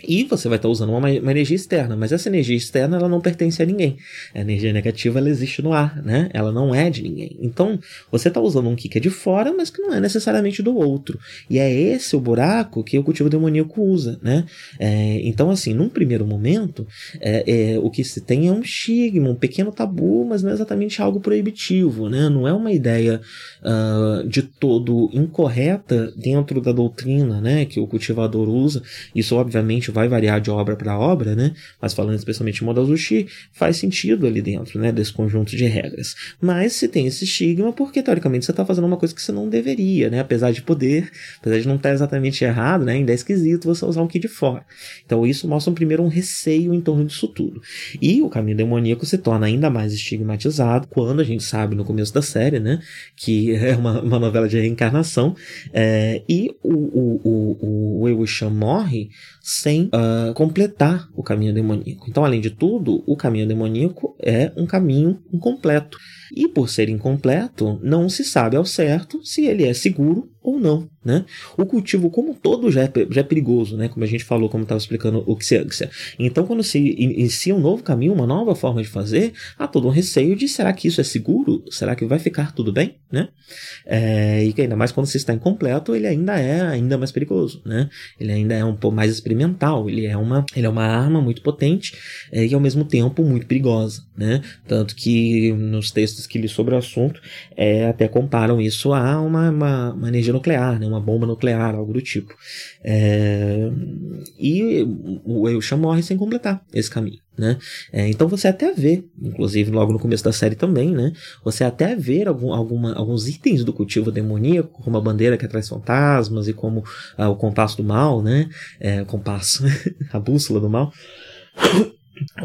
e você vai estar usando uma, uma, energia externa, mas essa energia externa ela não pertence a ninguém. A energia negativa ela existe no ar, né? Ela não é de ninguém. Então, você está usando um ki que é de fora, mas que não é necessariamente do outro. E é esse o buraco que o cultivo demoníaco usa, né? É, então, assim, num primeiro momento, é, é, o que se tem é um estigma, um pequeno tabu, mas não é exatamente algo proibitivo, né? Não é uma ideia uh, de todo incorreta dentro da doutrina, né? Que o cultivador usa. Isso, obviamente, vai variar de obra para obra, né? Mas falando especialmente de Modazushi, faz sentido ali dentro, né? Desse conjunto de regras. Mas se tem esse estigma, porque teoricamente você está fazendo uma coisa que você não deveria, né? Apesar de poder Apesar de não estar exatamente errado, né, ainda é esquisito você usar um Ki de fora. Então isso mostra primeiro um receio em torno disso tudo. E o caminho demoníaco se torna ainda mais estigmatizado quando a gente sabe no começo da série, né, que é uma, uma novela de reencarnação, é, e o, o, o, o morre sem uh, completar o caminho demoníaco. Então, além de tudo, o caminho demoníaco é um caminho incompleto. E por ser incompleto, não se sabe ao certo se ele é seguro ou não. Né? O cultivo como todo já é, já é perigoso, né? como a gente falou, como estava explicando o Xianxia. Então, quando se inicia um novo caminho, uma nova forma de fazer, há todo um receio de será que isso é seguro? Será que vai ficar tudo bem? Né? É, e que ainda mais quando se está incompleto, ele ainda é ainda mais perigoso. Né? Ele ainda é um pouco mais experimental, ele é uma, ele é uma arma muito potente é, e ao mesmo tempo muito perigosa. Né? Tanto que nos textos que li sobre o assunto, é, até comparam isso a uma, uma, uma energia nuclear, né? uma bomba nuclear, algo do tipo. É, e o Eusha morre sem completar esse caminho. Né? É, então você até vê, inclusive logo no começo da série também, né? Você até vê algum, alguma, alguns itens do cultivo demoníaco, como a bandeira que atrai fantasmas e como ah, o compasso do mal, né? É, o compasso, a bússola do mal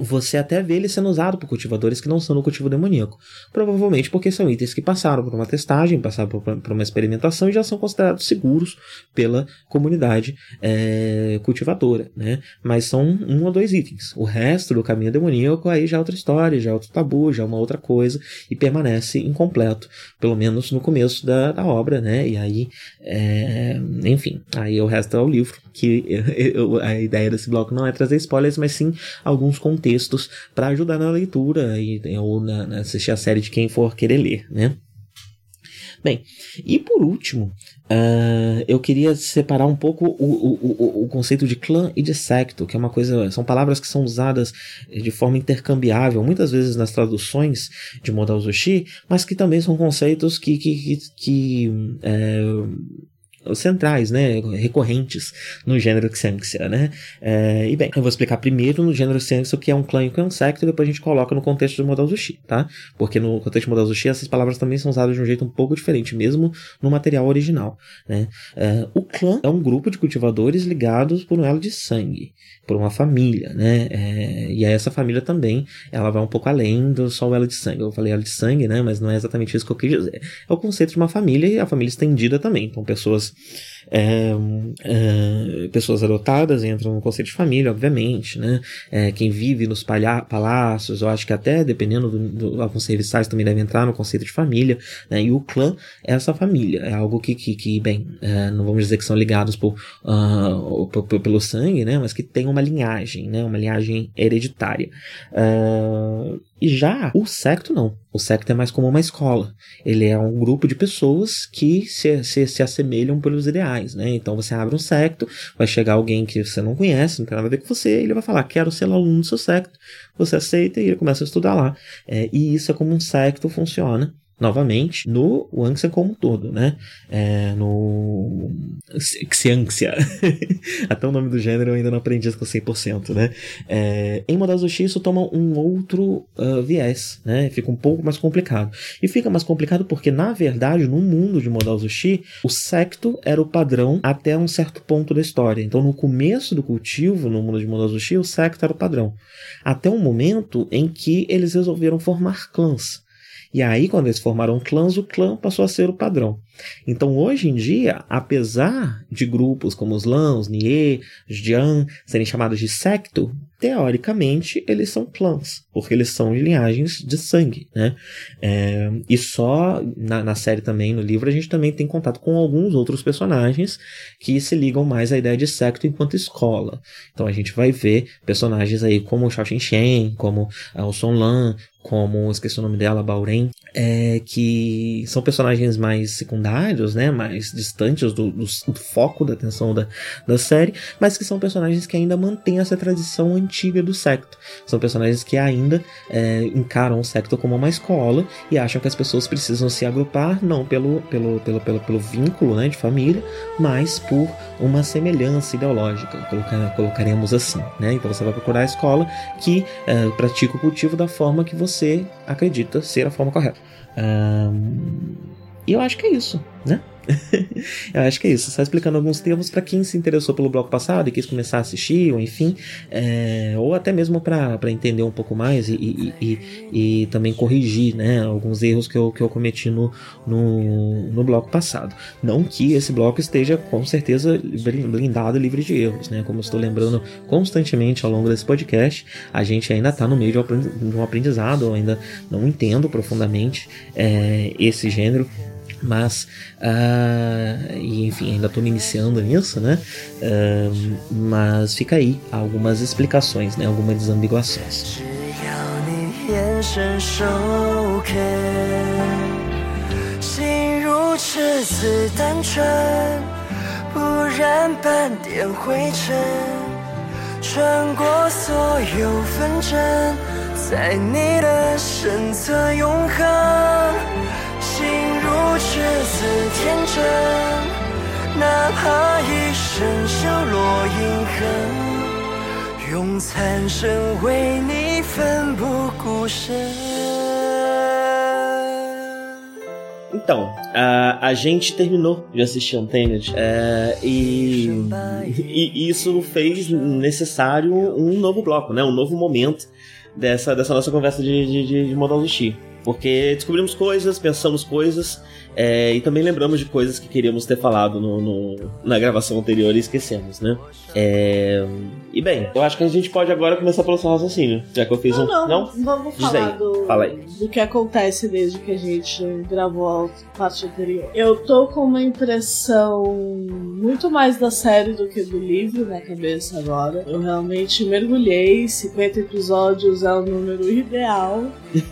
você até vê ele sendo usado por cultivadores que não são no cultivo demoníaco. Provavelmente porque são itens que passaram por uma testagem, passaram por, uma experimentação e já são considerados seguros pela comunidade é, cultivadora. Né? Mas são um ou dois itens. O resto do caminho demoníaco aí já é outra história, já é outro tabu, já é uma outra coisa e permanece incompleto, pelo menos no começo da, da obra. Né? E aí, é, enfim, aí o resto é o livro, que eu, a ideia desse bloco não é trazer spoilers, mas sim alguns contextos para ajudar na leitura e, ou na, na, assistir a série de quem for querer ler, né? Bem, e por último, uh, eu queria separar um pouco o, o, o, conceito de clã e de secto, que é uma coisa. São palavras que são usadas de forma intercambiável, muitas vezes nas traduções de Modal Zushi, mas que também são conceitos que, que, que, que é, centrais, né, recorrentes no gênero Xanxia, né? É, e bem, eu vou explicar primeiro no gênero Xanxia o que é um clã e o que é um secto, e depois a gente coloca no contexto do modal Zushi, tá? Porque no contexto do modal Zushi essas palavras também são usadas de um jeito um pouco diferente, mesmo no material original, né? É, o clã é um grupo de cultivadores ligados por um elo de sangue, por uma família, né? É, e essa família também, ela vai um pouco além do só o elo de sangue. Eu falei elo de sangue, né? Mas não é exatamente isso que eu quis dizer. É o conceito de uma família e a família estendida também. Então, pessoas é, é, pessoas adotadas entram no conceito de família, obviamente, né? É, quem vive nos palácios, eu acho que até dependendo do, do alguns serviçais também deve entrar no conceito de família, né? E o clã é essa família, é algo que, que, que bem, é, não vamos dizer que são ligados por, uh, por, por, pelo sangue, né? Mas que tem uma linhagem, né? Uma linhagem hereditária. Uh, e já o secto não. O secto é mais como uma escola. Ele é um grupo de pessoas que se, se, se assemelham pelos ideais, né? Então você abre um secto, vai chegar alguém que você não conhece, não tem nada a ver com você, ele vai falar, quero ser aluno do seu secto. Você aceita e ele começa a estudar lá. É, e isso é como um secto funciona novamente no Wangxia como um todo, né? É, no Xianxia. Até o nome do gênero eu ainda não aprendi com 100%, né? É, em Modazushi isso toma um outro uh, viés, né? Fica um pouco mais complicado. E fica mais complicado porque, na verdade, no mundo de Modazushi, o secto era o padrão até um certo ponto da história. Então, no começo do cultivo, no mundo de Modazushi, o secto era o padrão. Até um momento em que eles resolveram formar clãs. E aí, quando eles formaram clãs, o clã passou a ser o padrão. Então, hoje em dia, apesar de grupos como os lãs, Nie, Jian serem chamados de secto, teoricamente eles são clãs, porque eles são de linhagens de sangue, né? É, e só na, na, série também, no livro, a gente também tem contato com alguns outros personagens que se ligam mais à ideia de secto enquanto escola. Então a gente vai ver personagens aí como o Xiao Shen, como uh, o Son Lan, como, esqueci o nome dela, Bauren, é, que são personagens mais secundários, né, mais distantes do, do, do, foco da atenção da, da série, mas que são personagens que ainda mantêm essa tradição antiga do secto. São personagens que ainda é, encaram o secto como uma escola e acham que as pessoas precisam se agrupar não pelo, pelo, pelo, pelo, pelo vínculo né, de família, mas por uma semelhança ideológica, colocar, colocaremos assim. Né? Então você vai procurar a escola que é, pratica o cultivo da forma que você acredita ser a forma correta. E eu acho que é isso, né? eu acho que é isso. Só explicando alguns termos para quem se interessou pelo bloco passado e quis começar a assistir, ou enfim, é, ou até mesmo para entender um pouco mais e, e, e, e, também corrigir né, alguns erros que eu, que eu cometi no, no, no bloco passado. Não que esse bloco esteja com certeza blindado livre de erros, né? Como estou lembrando constantemente ao longo desse podcast, a gente ainda está no meio de um aprendizado, eu ainda não entendo profundamente é, esse gênero mas uh, e, enfim ainda estou me iniciando nisso né? Uh, mas fica aí algumas explicações né? Algumas desambiguações Então, a, a gente terminou de assistir Untamed é, e, e isso fez necessário um novo bloco, né? um novo momento dessa, dessa nossa conversa de, de, de Modal Porque descobrimos coisas, pensamos coisas é, e também lembramos de coisas que queríamos ter falado no, no, na gravação anterior e esquecemos, né? É, e bem, eu acho que a gente pode agora começar pelo seu raciocínio, já que eu fiz
não,
um.
Não,
não?
Vamos
Diz
falar
aí.
do,
Fala aí.
do que acontece desde que a gente gravou a parte anterior. Eu tô com uma impressão muito mais da série do que do livro na cabeça agora. Eu realmente mergulhei, 50 episódios é o número ideal.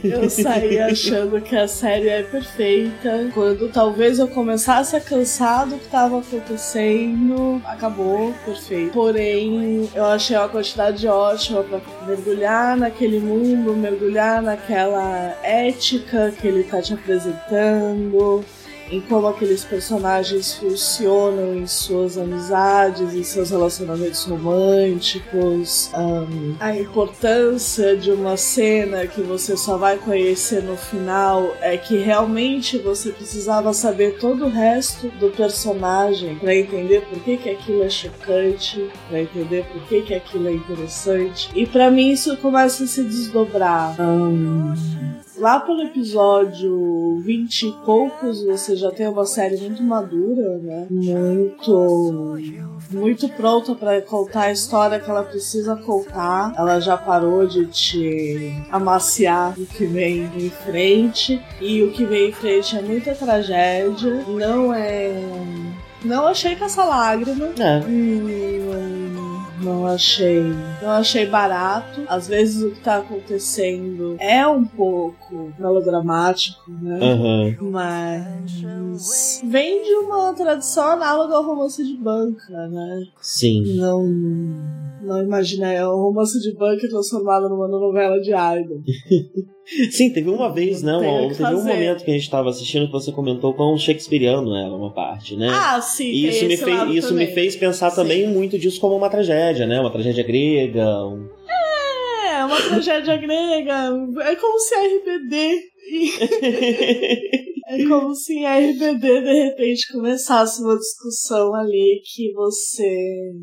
Eu saí achando que a série é perfeita quando talvez eu começasse a cansar do que estava acontecendo, acabou, perfeito. Porém, eu achei uma quantidade ótima para mergulhar naquele mundo, mergulhar naquela ética que ele tá te apresentando em como aqueles personagens funcionam em suas amizades, em seus relacionamentos românticos, um, a importância de uma cena que você só vai conhecer no final é que realmente você precisava saber todo o resto do personagem para entender por que, que aquilo é chocante, para entender por que, que aquilo é interessante. E para mim isso começa a se desdobrar. Um, lá pelo episódio 20 e poucos, você já tem uma série muito madura, né? Muito. Muito pronta para contar a história que ela precisa contar. Ela já parou de te amaciar o que vem em frente. E o que vem em frente é muita tragédia. Não é. Não achei caça lágrima.
É.
Hum, não achei. Não achei barato. Às vezes o que tá acontecendo é um pouco melodramático, né?
Uhum.
Mas vem de uma tradição análoga ao romance de banca, né?
Sim.
Não. Não imagina, é um romance de banca transformado numa novela de idol.
Sim, teve uma vez, não,
Tem o que
teve um
fazer.
momento que a gente tava assistindo que você comentou quão shakespeariano era uma parte, né?
Ah, sim,
E isso me, fez, isso me fez pensar
Sim.
também muito disso como uma tragédia, né? Uma tragédia grega. um-
É, uma tragédia grega. É como se a RBD. É como se em RBD de repente começasse uma discussão ali que você,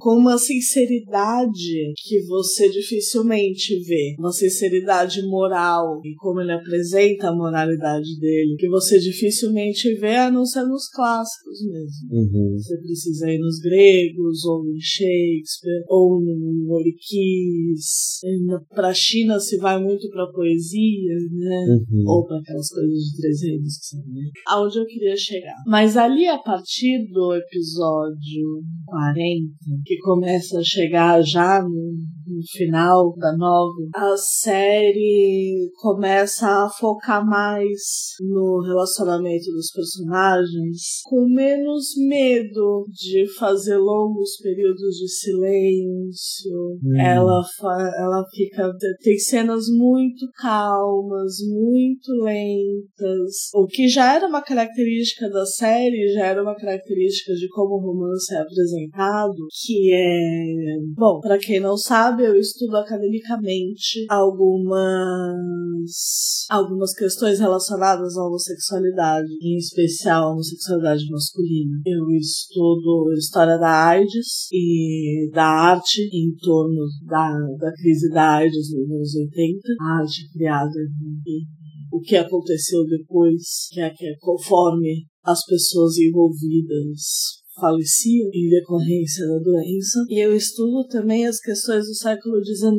com uma sinceridade que você dificilmente vê, uma sinceridade moral e como ele apresenta a moralidade dele, que você dificilmente vê a não ser nos clássicos mesmo.
Uhum.
Você precisa ir nos gregos, ou em Shakespeare, ou no Oriquis. Pra China se vai muito pra poesia, né?
Uhum.
Ou para aquelas coisas de três reinos que são? Aonde eu queria chegar. Mas ali, a partir do episódio 40, que começa a chegar já no, no final da novela, a série começa a focar mais no relacionamento dos personagens, com menos medo de fazer longos períodos de silêncio.
Hum.
Ela, ela fica. Tem cenas muito calmas, muito lentas, o que já já era uma característica da série, já era uma característica de como o romance é apresentado, que é. Bom, para quem não sabe, eu estudo academicamente algumas. algumas questões relacionadas à homossexualidade, em especial a homossexualidade masculina. Eu estudo história da AIDS e da arte em torno da, da crise da AIDS nos anos 80, a arte criada o que aconteceu depois, que é, que é conforme as pessoas envolvidas faleciam em decorrência da doença. E eu estudo também as questões do século XIX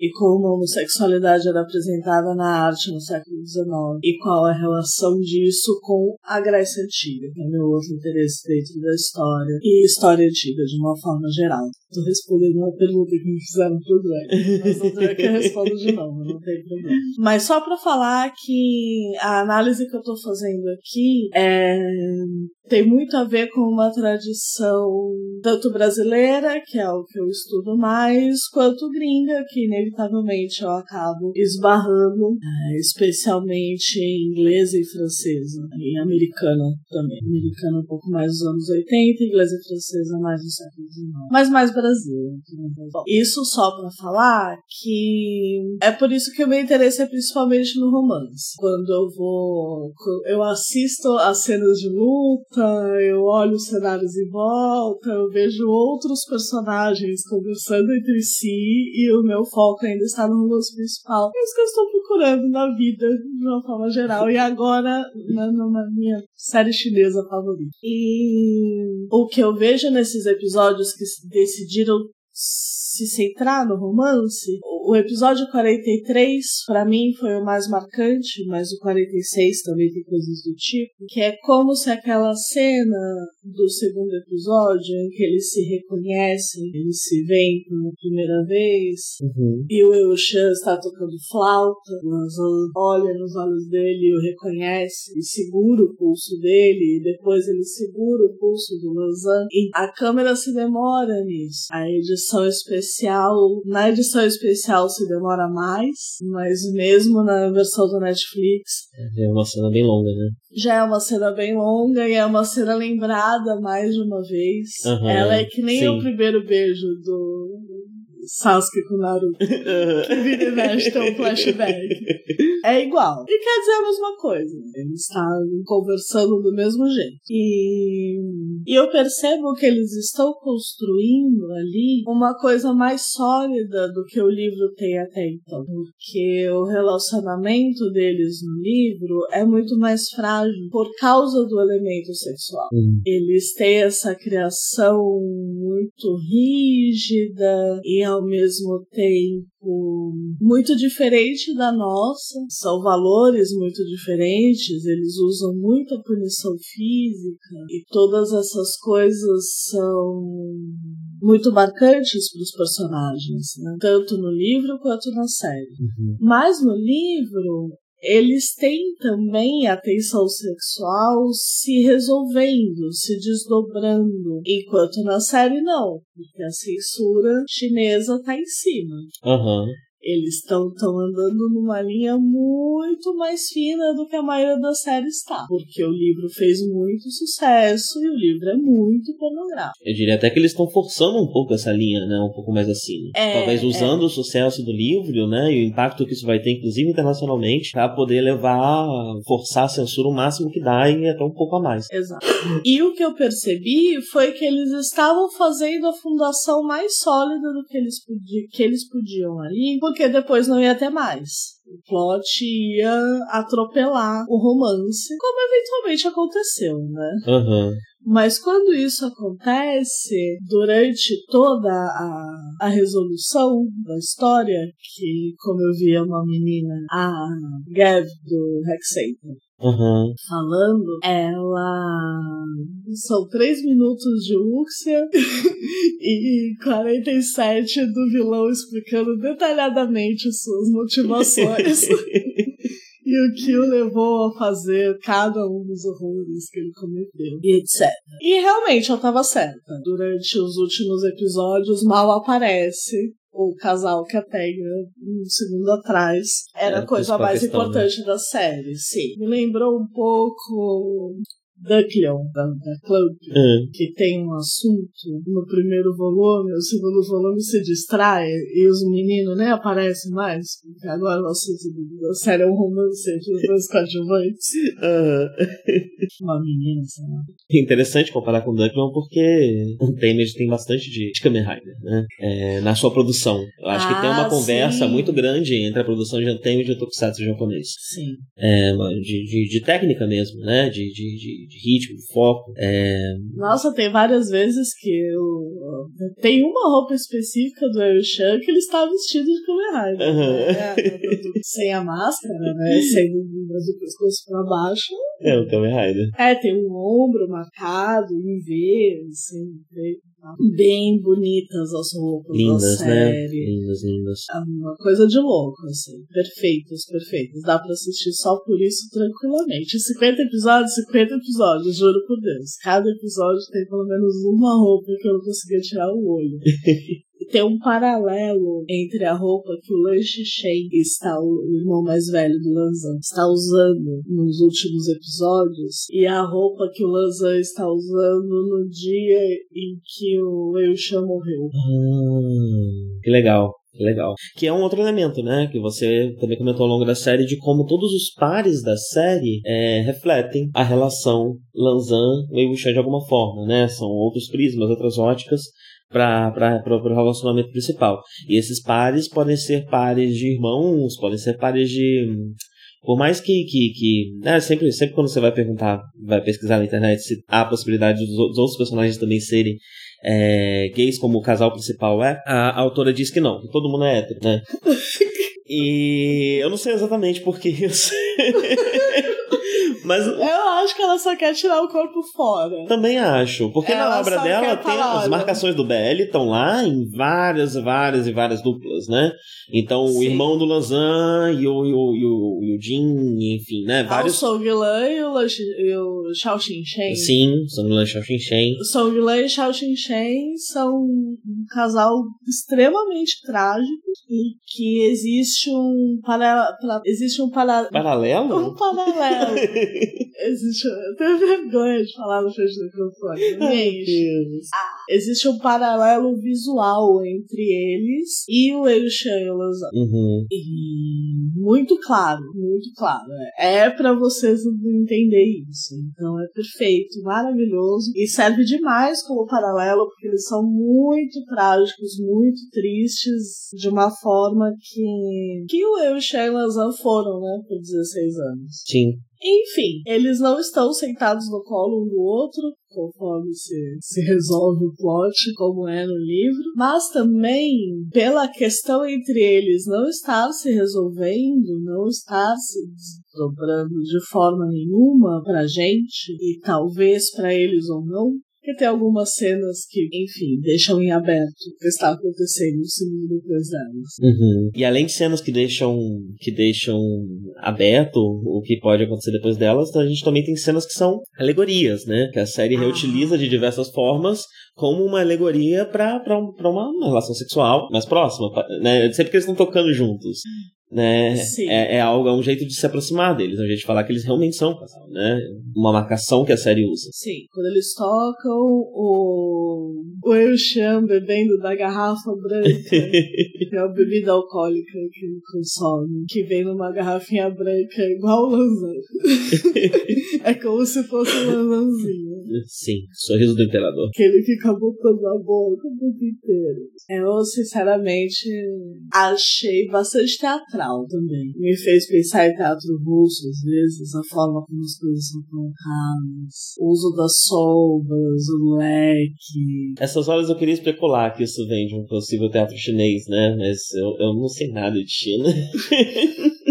e como a homossexualidade era apresentada na arte no século XIX e qual a relação disso com a Grécia Antiga, que é meu outro interesse dentro da história e história antiga de uma forma geral. Estou respondendo uma pergunta que me fizeram pro Greg, mas não que eu respondo de novo, não tem problema. Mas só para falar que a análise que eu estou fazendo aqui é tem muito a ver com uma tradição tanto brasileira, que é o que eu estudo mais, quanto gringa, que inevitavelmente eu acabo esbarrando, é, especialmente em inglesa e francesa, e americana também. Americana um pouco mais dos anos 80, inglesa e francesa mais do século XIX. Mas mais Brasil. Bom, isso só para falar que é por isso que o meu interesse é principalmente no romance. Quando eu vou. Eu assisto as cenas de luta eu olho os cenários em volta, eu vejo outros personagens conversando entre si e o meu foco ainda está no romance principal. É isso que eu estou procurando na vida, de uma forma geral, e agora na, na minha série chinesa favorita. E o que eu vejo nesses episódios que decidiram se centrar no romance, o episódio 43, para mim, foi o mais marcante, mas o 46 também tem coisas do tipo, que é como se aquela cena do segundo episódio, em que eles se reconhecem, eles se veem pela primeira vez,
uhum.
e o Eushan está tocando flauta, Lanzan olha nos olhos dele e o reconhece, e segura o pulso dele, e depois ele segura o pulso do Lanzan, e a câmera se demora nisso. A edição especial, na edição especial se demora mais, mas mesmo na versão do Netflix.
É uma cena bem longa, né?
Já é uma cena bem longa e é uma cena lembrada mais de uma vez. Uhum, Ela é que nem sim. o primeiro beijo do Sasuke com Naruto. que vira e mexe tem um flashback. É igual. E quer dizer a mesma coisa. Eles estão conversando do mesmo jeito. E, e eu percebo que eles estão construindo ali uma coisa mais sólida do que o livro tem até então. Porque o relacionamento deles no livro é muito mais frágil por causa do elemento sexual.
Hum.
Eles têm essa criação muito rígida e ao mesmo tempo muito diferente da nossa. São valores muito diferentes, eles usam muita punição física e todas essas coisas são muito marcantes para os personagens, né? tanto no livro quanto na série.
Uhum.
Mas no livro eles têm também a tensão sexual se resolvendo, se desdobrando, enquanto na série não, porque a censura chinesa tá em cima.
Uhum
eles estão andando numa linha muito mais fina do que a maioria das séries está. Porque o livro fez muito sucesso e o livro é muito pornográfico.
Eu diria até que eles estão forçando um pouco essa linha, né? Um pouco mais assim.
É,
Talvez usando
é.
o sucesso do livro, né? E o impacto que isso vai ter, inclusive internacionalmente, para poder levar, forçar a censura o máximo que dá e até um pouco a mais.
Exato. E o que eu percebi foi que eles estavam fazendo a fundação mais sólida do que eles, podi que eles podiam ali, porque depois não ia ter mais. O plot ia atropelar o romance, como eventualmente aconteceu, né?
Uhum.
Mas quando isso acontece, durante toda a, a resolução da história, que, como eu vi, é uma menina, a Gav do Hexator,
Uhum.
falando, ela. São 3 minutos de Úxia e 47 do vilão explicando detalhadamente suas motivações. e o que o levou a fazer cada um dos horrores que ele cometeu, e etc. E realmente eu tava certa. Durante os últimos episódios, mal aparece o casal que a pega um segundo atrás era
É,
a coisa mais
né?
importante da série, sim. Me lembrou um pouco Ducklion, da, da Cloak,
Hum.
que tem um assunto no primeiro volume, o segundo volume se distrai e os meninos nem aparecem mais, porque agora o assunto da série é um romance entre os dois coadjuvantes.
Aham.
Uma menina, sei lá.
É interessante comparar com Duckman porque o Temer tem bastante de, de Kamen Rider, né? É, na sua produção. Eu acho que tem uma
Ah,
conversa
sim.
muito grande entre a produção de Antenna e de Tokusatsu japonês.
Sim.
É, de, de, de técnica mesmo, né? De, de, de, de ritmo, de foco. É,
Nossa, tem várias vezes que eu. Tem uma roupa específica do El Chan que ele está vestido de Kamen Rider. Né? Sem a máscara, né? Sem do pescoço pra baixo.
é o Kamen Rider.
É, tem um ombro marcado em V, assim, bem, bem bonitas as roupas da
Lindas, né?
série.
Lindas, lindas.
É uma coisa de louco, assim. Perfeitas, perfeitas. Dá pra assistir só por isso tranquilamente. 50 episódios, 50 episódios, juro por Deus. Cada episódio tem pelo menos uma roupa que eu não conseguia tirar o olho. Tem um paralelo entre a roupa que o Lan Shen está, o irmão mais velho do Lanzan, está usando nos últimos episódios e a roupa que o Lanzan está usando no dia em que o Eushan morreu.
Hum, que legal. que Legal. Que é um outro elemento, né? Que você também comentou ao longo da série de como todos os pares da série é, refletem a relação Lanzan e Wuxia de alguma forma, né? São outros prismas, outras óticas para o relacionamento principal. E esses pares podem ser pares de irmãos, podem ser pares de. Por mais que. que, que né, sempre, sempre quando você vai perguntar, vai pesquisar na internet se há a possibilidade dos, dos outros personagens também serem é, gays como o casal principal é, a, a autora diz que não, que todo mundo é hétero, né? E eu não sei exatamente por que isso. Mas
Eu acho que ela só quer tirar o corpo fora.
também acho, porque na
Ela
obra
só
dela tem as
olha.
marcações do BL estão lá em várias, várias e várias duplas, né? Então o
Sim.
irmão do Lanzan e o, e o, e o, e o Jin, enfim, né?
Ah, o
Vários.
Song Lan e o, e o Xiao Xinchen.
Sim, Song Lan Xiao Shen.
O Song Lan e Xiao Xinchen são um casal extremamente trágico e que existe um para, para- existe um para,
Paralelo?
um paralelo. existe, eu tenho vergonha de falar no frente do microfone. Gente, existe um paralelo visual entre eles e o Eushan e o.
Uhum.
E muito claro, muito claro. É pra vocês entender isso. Então é perfeito, maravilhoso. E serve demais como paralelo, porque eles são muito trágicos, muito tristes, de uma forma que, que o eu e o Lazan foram, né, por 16 anos.
Sim.
Enfim, eles não estão sentados no colo um do outro, conforme se, se resolve o plot, como é no livro, mas também pela questão entre eles não estar se resolvendo, não estar se desdobrando de forma nenhuma pra gente, e talvez pra eles ou não. Porque tem algumas cenas que, enfim, deixam em aberto o que está acontecendo no segundo depois delas.
Uhum. E além de cenas que deixam que deixam aberto o que pode acontecer depois delas, a gente também tem cenas que são alegorias, né? Que a série reutiliza de diversas formas como uma alegoria para um, uma, relação sexual mais próxima, né? Sempre que eles estão tocando juntos. Né?
Sim.
É, é algo, é um jeito de se aproximar deles, é um jeito de falar que eles realmente são um casal, né? Uma marcação que a série usa.
Sim, quando eles tocam o, o Eushan bebendo da garrafa branca, que é a bebida alcoólica que ele consome, que vem numa garrafinha branca igual o Lanzan. é como se fosse um Lanzanzinho.
Sim, sorriso do imperador.
Aquele que acabou botando a boca o tempo inteiro. Eu, sinceramente, achei bastante teatral também. Me fez pensar em teatro russo, às vezes, a forma como as coisas são colocadas, o uso das sombras, o leque.
Essas horas eu queria especular que isso vem de um possível teatro chinês, né? Mas eu, eu não sei nada de China.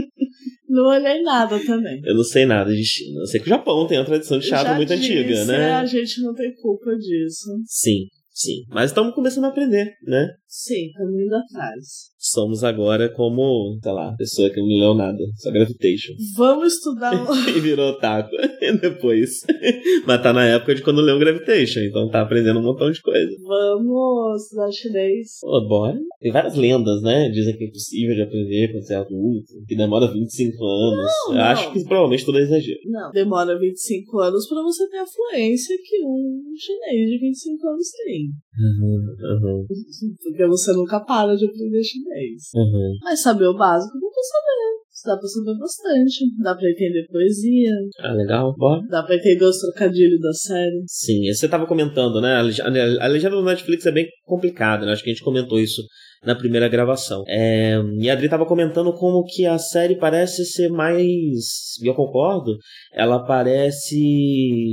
Não olhei nada também.
Eu não sei nada de China. Eu sei que o Japão tem uma tradição de teatro
Já
muito
disse,
antiga, né?
A gente não tem culpa disso.
Sim, Sim, mas estamos começando a aprender, né?
Sim, estamos indo atrás.
Somos agora como, sei lá, pessoa que não leu nada, só Gravitation.
Vamos estudar.
e virou otaku depois. Mas tá na época de quando leu Gravitation, então tá aprendendo um montão de coisa.
Vamos estudar chinês.
Pô, bora. Tem várias lendas, né? Dizem que é possível de aprender quando você é adulto, que demora 25 anos.
Não,
Eu
não.
acho que provavelmente tudo é exagero.
Não, demora 25 anos pra você ter a fluência que um chinês de 25 anos tem.
Uhum, uhum,
Porque você nunca para de aprender chinês.
uhum.
Mas saber o básico, não pra saber. Dá pra saber bastante. Dá pra entender poesia.
Ah, legal, bora.
Dá pra entender os trocadilhos da série.
Sim, você tava comentando, né? A legenda do Netflix é bem complicada, né? Acho que a gente comentou isso na primeira gravação. É, e a Adri tava comentando como que a série parece ser mais. E eu concordo. Ela parece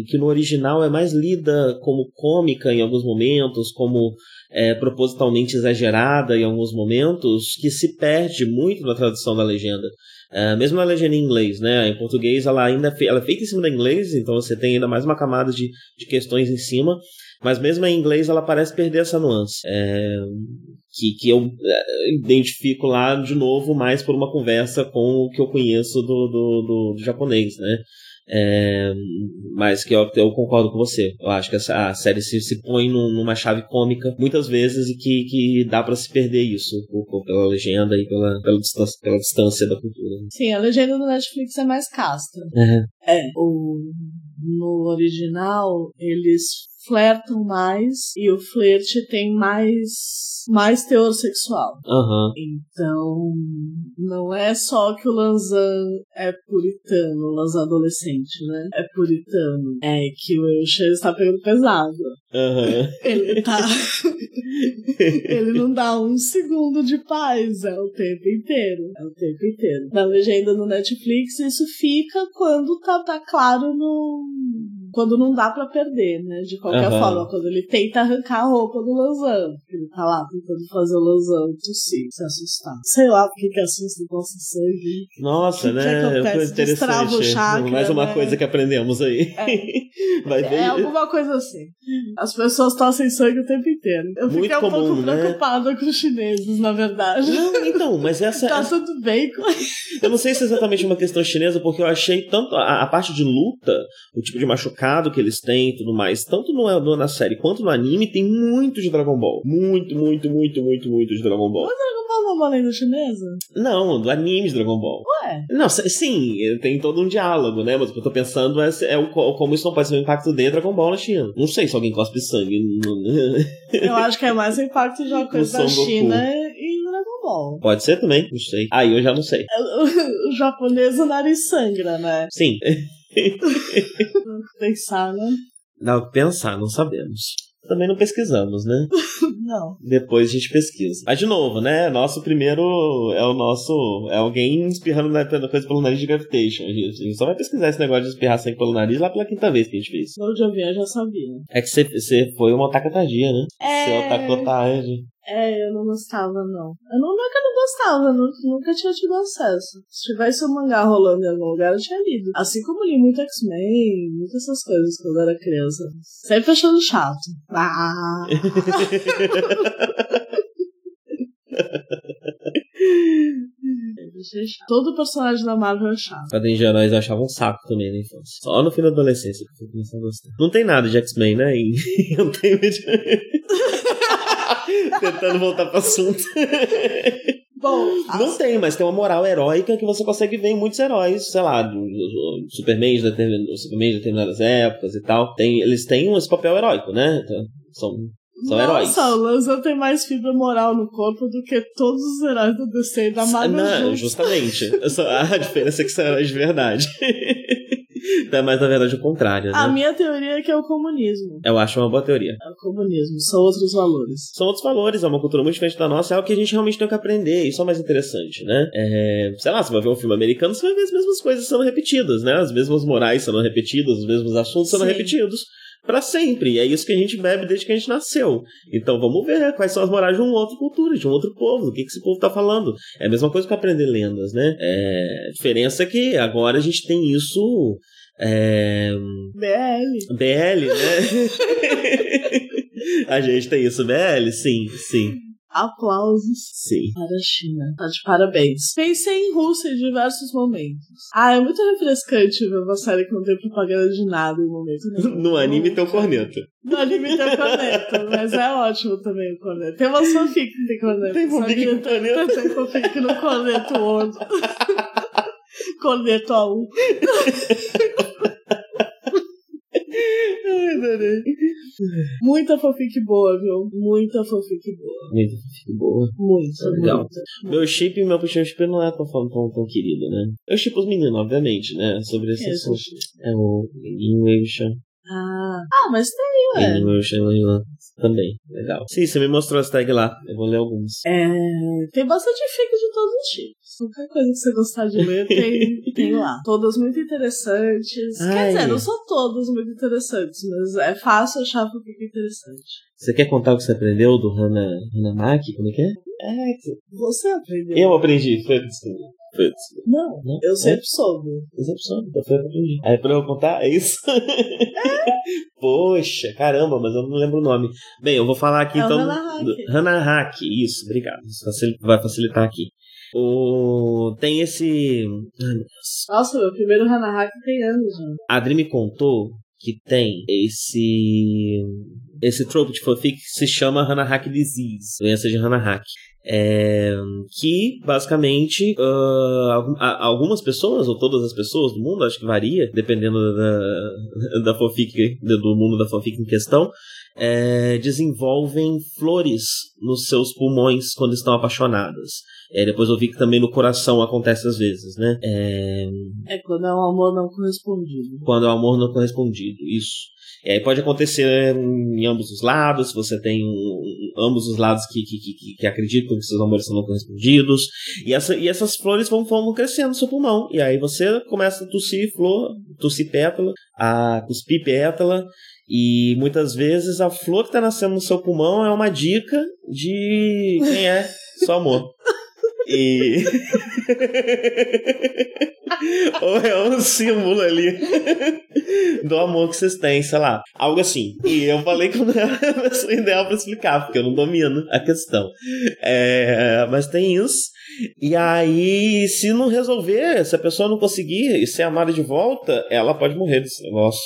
que no original é mais lida como cômica em alguns momentos, como é, propositalmente exagerada em alguns momentos, que se perde muito na tradução da legenda. É, mesmo na legenda em inglês, né? Em português ela ainda é fe- ela é feita em cima da inglês, então você tem ainda mais uma camada de, de questões em cima. Mas mesmo em inglês ela parece perder essa nuance. É, que, que eu é, identifico lá de novo mais por uma conversa com o que eu conheço do, do, do, do japonês, né? É, mas que eu, eu concordo com você. Eu acho que essa, a série se, se põe num- numa chave cômica muitas vezes e que, que dá pra se perder isso por- por- pela legenda e pela, pela, distância, pela distância da cultura.
Sim, a legenda do Netflix é mais casta. É. O, no original, eles flertam mais e o flerte tem mais, mais teor sexual.
Aham.
Então, não é só que o Lanzan é puritano, o Lanzan adolescente, né? É puritano. É que o Eushan está pegando pesado.
Aham.
Ele tá. Ele não dá um segundo de paz, é o tempo inteiro. É o tempo inteiro. Na legenda no Netflix, isso fica quando tá, tá claro no. Quando não dá pra perder, né? De qualquer
Aham.
forma, quando ele tenta arrancar a roupa do Lanzan. Ele tá lá tentando fazer o Lanzan tossir, se assustar. Sei lá por que que assusta o nosso sangue.
Nossa,
Que que
né?
acontece?
Foi
Destrava o
interessante.
chakra,
Mais uma
né?
coisa que aprendemos aí. Vai ver.
É alguma coisa assim. As pessoas tossem sangue o tempo inteiro. Eu
Muito
fiquei um
comum,
pouco
né?
preocupada com os chineses, na verdade.
Não, então, mas essa.
Tá tudo bem com
eu não sei se é exatamente uma questão chinesa, porque eu achei tanto a, a parte de luta, o tipo de machucado que eles têm e tudo mais, tanto no, no- na série quanto no anime, tem muito de Dragon Ball. Muito, muito, muito, muito, muito de Dragon Ball.
Não uma lenda chinesa?
Não, do anime de Dragon Ball.
Ué,
Não, sim, tem todo um diálogo, né? Mas o que eu tô pensando é, é o, co- como isso não pode ser um impacto de Dragon Ball na China. Não sei se alguém cospe sangue.
eu acho que é mais o impacto de uma coisa da
Son Goku.
China e Dragon Ball.
Pode ser também, não sei. Aí eu já não sei.
O, o japonês, o nariz sangra, né?
Sim.
Pensar, né?
Dá pra pensar, não sabemos. Também não pesquisamos, né?
Não.
Depois a gente pesquisa. Mas de novo, né? Nosso primeiro é o nosso. É alguém espirrando na coisa pelo nariz de gravitation. A gente, só vai pesquisar esse negócio de espirrar sangue pelo nariz lá pela quinta vez que a gente fez.
No de avião eu já sabia.
É que você, foi uma otaka tardia, né?
É.
Você otacou tarde.
É, eu não gostava, não. Eu não, não é que eu não gostava, eu nu- nunca tinha tido acesso. Se tivesse um mangá rolando em algum lugar, eu tinha lido. Assim como li muito X-Men, muitas essas coisas quando eu era criança. Sempre achando chato. Ah! Sempre achei chato. Todo personagem da Marvel é chato.
Quadrinhos de heróis eu achava um saco também na infância. Só no fim da adolescência que eu fui começar a gostar. Não tem nada de X-Men, né? E eu tenho. Tentando voltar pro assunto.
Bom,
Não tem, mas tem uma moral heróica que você consegue ver em muitos heróis, sei lá, do, Superman, de determin- Superman de determinadas épocas e tal. Tem, eles têm esse papel heróico, né? Então, São, são heróis.
Nossa, o Lanza tem mais fibra moral no corpo do que todos os heróis do DC e da Marvel
Não, justamente. A diferença é que são heróis de verdade. Então, mas na verdade o contrário, né?
A minha teoria é que é o comunismo.
Eu acho uma boa teoria.
É o comunismo, são outros valores.
São outros valores, é uma cultura muito diferente da nossa, é algo que a gente realmente tem que aprender, isso é o mais interessante, né? É, sei lá, você vai ver um filme americano, você vai ver as mesmas coisas sendo repetidas, né? As mesmas morais sendo repetidas, os mesmos assuntos sendo
Sim.
repetidos pra sempre. E é isso que a gente bebe desde que a gente nasceu. Então vamos ver quais são as morais de uma outra cultura, de um outro povo, do que, que esse povo tá falando. É a mesma coisa que aprender lendas, né? É, a diferença é que agora a gente tem isso. É,
BL.
BL, né? A gente tem isso, BL? Sim, sim.
Aplausos
Sim.
para a China. Tá de parabéns. Pensei em Rússia em diversos momentos. Ah, é muito refrescante ver uma série que não tem propaganda de nada em momento nenhum.
No anime tem o corneto.
No anime tem o corneto, mas é ótimo também o corneto. Tem umas fanfic que tem corneto.
Tem fanfic com corneto?
Tem fanfic no corneto outro. corneto a um.
Adorei.
Muita fanfic boa, viu? Muita fanfic boa.
Muito que boa.
Muita,
Legal.
muita.
Meu chip e meu puxão chip não é tão, tão, tão, querido, né? Eu chipo os meninos, obviamente, né? Sobre esse
é
assunto. É o Inweisha.
Ah. ah, mas tem, ué.
Inweisha também. Legal. Sim, você me mostrou as tags lá. Eu vou ler alguns.
É, tem bastante fic de todos os tipos. Qualquer coisa que você gostar de ler, tem, tem lá. Todas muito interessantes. Quer
Ai.
dizer, não são todas muito interessantes, mas é fácil achar fic interessante.
Você quer contar o que você aprendeu do Hana, Hanamaki? Como é que é? É, que-
Você aprendeu?
eu aprendi. Foi desculpa. Foi desculpa.
Não,
Não?
eu sempre soube.
Excepção, então foi o que eu aprendi. Aí pra eu contar, é isso? Poxa, caramba, mas eu não lembro o nome. Bem, eu vou falar aqui
É
então. Do- Hanahaki, isso, obrigado. Facil- vai facilitar aqui. O... Tem esse. Ai, meu Deus.
Nossa, meu primeiro Hanahaki tem anos já.
A Adri me contou que tem esse. Esse trope de fanfic que se chama Hanahaki Disease, doença de Hanahaki. É, que basicamente a- algumas pessoas, ou todas as pessoas do mundo, acho que varia, dependendo da, da fanfic, do mundo da fanfic em questão, é, desenvolvem flores nos seus pulmões quando estão apaixonadas. É, depois eu vi que também no coração acontece às vezes, né? É,
É quando é um amor não correspondido.
quando é o amor não correspondido, isso. E aí pode acontecer em ambos os lados, se você tem um- ambos os lados que, que, que, que acreditam que seus amores são não correspondidos. E, essa, e essas flores vão, vão crescendo no seu pulmão. E aí você começa a tossir flor, tossir pétala, a cuspir pétala. E muitas vezes a flor que está nascendo no seu pulmão é uma dica de quem é seu amor. E. Ou é um símbolo ali do amor que vocês têm, sei lá. Algo assim. E eu falei que não era a pessoa ideal pra explicar, porque eu não domino a questão. É, mas tem isso. E aí, se não resolver, se a pessoa não conseguir ser amada de volta, ela pode morrer desse negócio.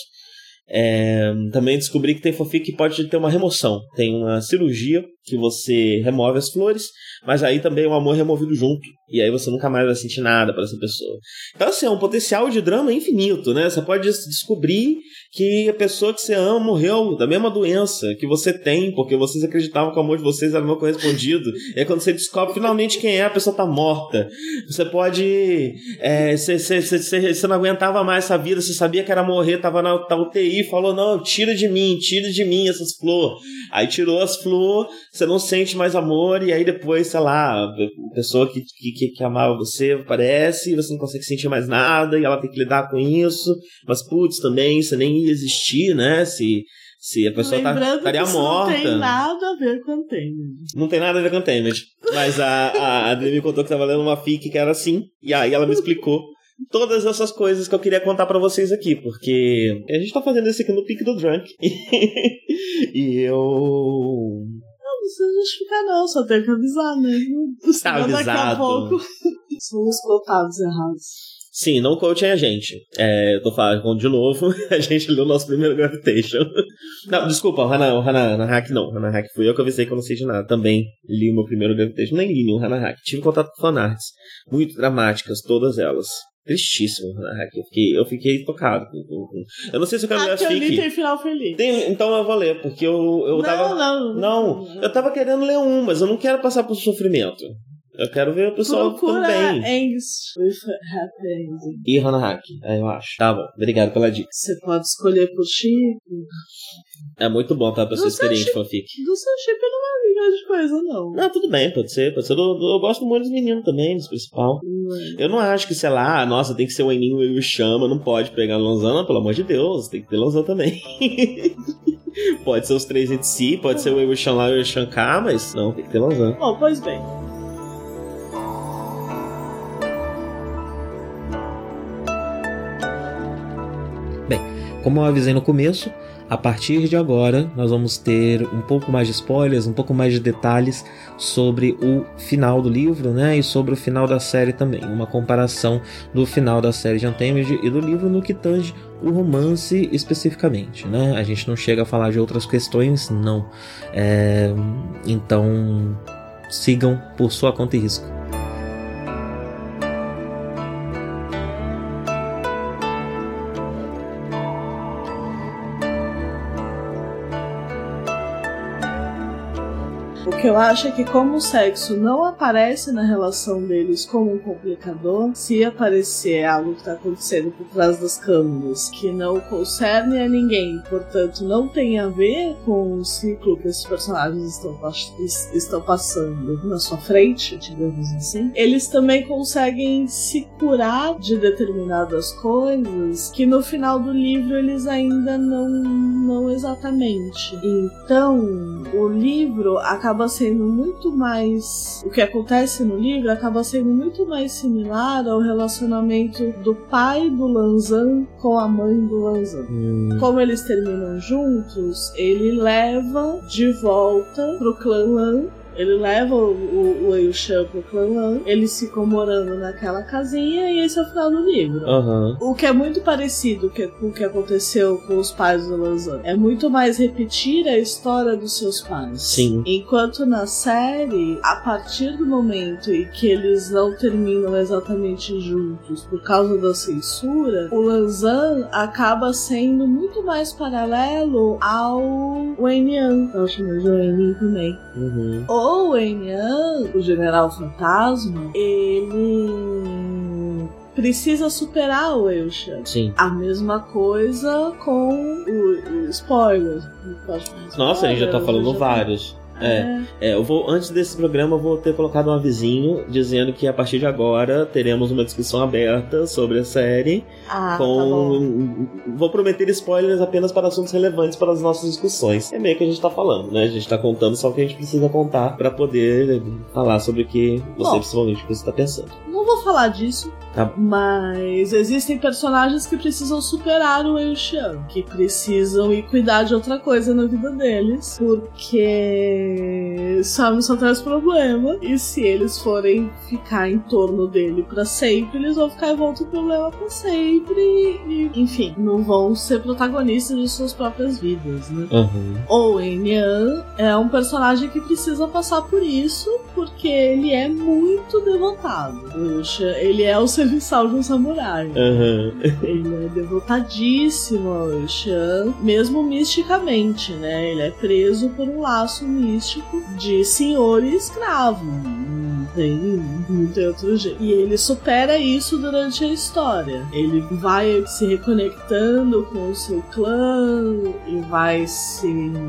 É, também descobri que tem fanfic que pode ter uma remoção. Tem uma cirurgia que você remove as flores, mas aí também o amor é removido junto. E aí você nunca mais vai sentir nada para essa pessoa. Então, assim, é um potencial de drama infinito, né? Você pode des- descobrir que a pessoa que você ama morreu da mesma doença que você tem, porque vocês acreditavam que o amor de vocês era não correspondido. E aí, quando você descobre finalmente quem é, a pessoa tá morta. Você pode. é, Você você- você- você não aguentava mais essa vida, você sabia que era morrer, tava na na UTI, falou: não, tira de mim, tira de mim essas flores. Aí tirou as flores, você não sente mais amor, e aí depois, sei lá, a pessoa que, que, que, amava você aparece, e você não consegue sentir mais nada, e ela tem que lidar com isso. Mas, putz, também, você nem ia existir, né? Se, se a pessoa tá,
Lembrando
estaria
que isso
morta.
não tem nada a ver com Antenna.
Não tem nada a ver com Tenet. Mas a, a Adri me contou que tava lendo uma fic que era assim. E aí ela me explicou todas essas coisas que eu queria contar pra vocês aqui. Porque a gente tá fazendo isso aqui no pique do Drunk. e eu.
Não, não precisa justificar, não, só tem que avisar, né? Senão daqui a
avisado.
pouco somos cotados errados.
Sim, não coachem a gente. É, eu tô falando de novo, a gente leu o nosso primeiro Gravitation. Não, desculpa, o Hana, o Hana, Hack não. O Hana Hack fui eu que avisei que eu não sei de nada. Também li o meu primeiro Gravitation, nem li nenhum Hana Hack. Tive contato com fanarts. Muito dramáticas, todas elas. Tristíssimo, Hana Hack. Eu fiquei, eu fiquei tocado. Eu não sei se eu quero ler
Ah, li
fic.
tem final feliz.
Tem- então eu vou ler, porque eu, eu
não,
tava.
não,
Não, eu tava querendo ler um, mas eu não quero passar por sofrimento. Eu quero ver o pessoal
Procura
bem.
Angst with Happy Ending.
E é, eu acho. Tá bom, obrigado pela dica.
Você pode escolher por chip.
É muito bom, tá? Pessoa
Você
experiente fanfic.
Do seu chip não é grande coisa, não.
Não, tudo bem, pode ser. Pode ser. Eu, eu gosto muito dos meninos também, dos principal. Eu não acho que, sei lá, ah, nossa, tem que ser o Eninho e o Chama, não pode pegar Lanzana, pelo amor de Deus, tem que ter Lanzana também. pode ser os três entre si, pode ser o Ewishan lá e o Ewishan cá, mas não, tem que ter Lanzana.
Bom, pois bem.
Como eu avisei no começo,
a partir de agora, nós vamos ter um pouco mais de spoilers, um pouco mais de detalhes sobre o final do livro, né? E sobre o final da série também. Uma comparação do final da série de Untamed e do livro no que tange o romance especificamente, né? A gente não chega a falar de outras questões, não. É... Então, sigam por sua conta e risco.
Que eu acho é que como o sexo não aparece na relação deles como um complicador, se aparecer algo que está acontecendo por trás das câmeras que não concerne a ninguém, portanto não tem a ver com o ciclo que esses personagens estão, estão passando na sua frente, digamos assim, eles também conseguem se curar de determinadas coisas que no final do livro eles ainda não, não exatamente. Então, o livro acaba sendo muito mais. O que acontece no livro acaba sendo muito mais similar ao relacionamento do pai do Lanzan com a mãe do Lanzan. Hum. Como eles terminam juntos, ele leva de volta pro clã Lan ele leva o, o, o Eushan pro clã eles ficam morando naquela casinha e esse é o final do livro.
Uhum.
O que é muito parecido com o que aconteceu com os pais do Lanzan. É muito mais repetir a história dos seus pais.
Sim.
Enquanto na série, a partir do momento em que eles não terminam exatamente juntos por causa da censura, o Lanzan acaba sendo muito mais paralelo ao Wen Yan. Eu chamo de Wen também.
Uhum.
O Wen Yan, o General Fantasma, ele precisa superar o Eusha.
Sim.
A mesma coisa com o, o spoiler.
Nossa, a gente já tá falando já vários. Tá... É, é, eu vou antes desse programa eu vou ter colocado um avisinho dizendo que a partir de agora teremos uma discussão aberta sobre a série.
Ah,
com tá vou prometer spoilers apenas para assuntos relevantes para as nossas discussões. É meio que a gente tá falando, né? A gente tá contando só o que a gente precisa contar para poder falar sobre o que você Bom, principalmente que você tá pensando.
Não vou falar disso,
Tá.
Mas existem personagens que precisam superar o Eushan, que precisam ir cuidar de outra coisa na vida deles, porque Samus só traz problema, e se eles forem ficar em torno dele para sempre, eles vão ficar em volta do problema para sempre, e, enfim, não vão ser protagonistas de suas próprias vidas, né?
Uhum.
Ou Enyan é um personagem que precisa passar por isso, porque ele é muito devotado. Ele é o serviçal de um samurai.
Uhum.
Ele é devotadíssimo ao Shan, mesmo misticamente, né? Ele é preso por um laço místico de senhor e escravo não tem outro jeito. E ele supera isso durante a história. Ele vai se reconectando com o seu clã e vai se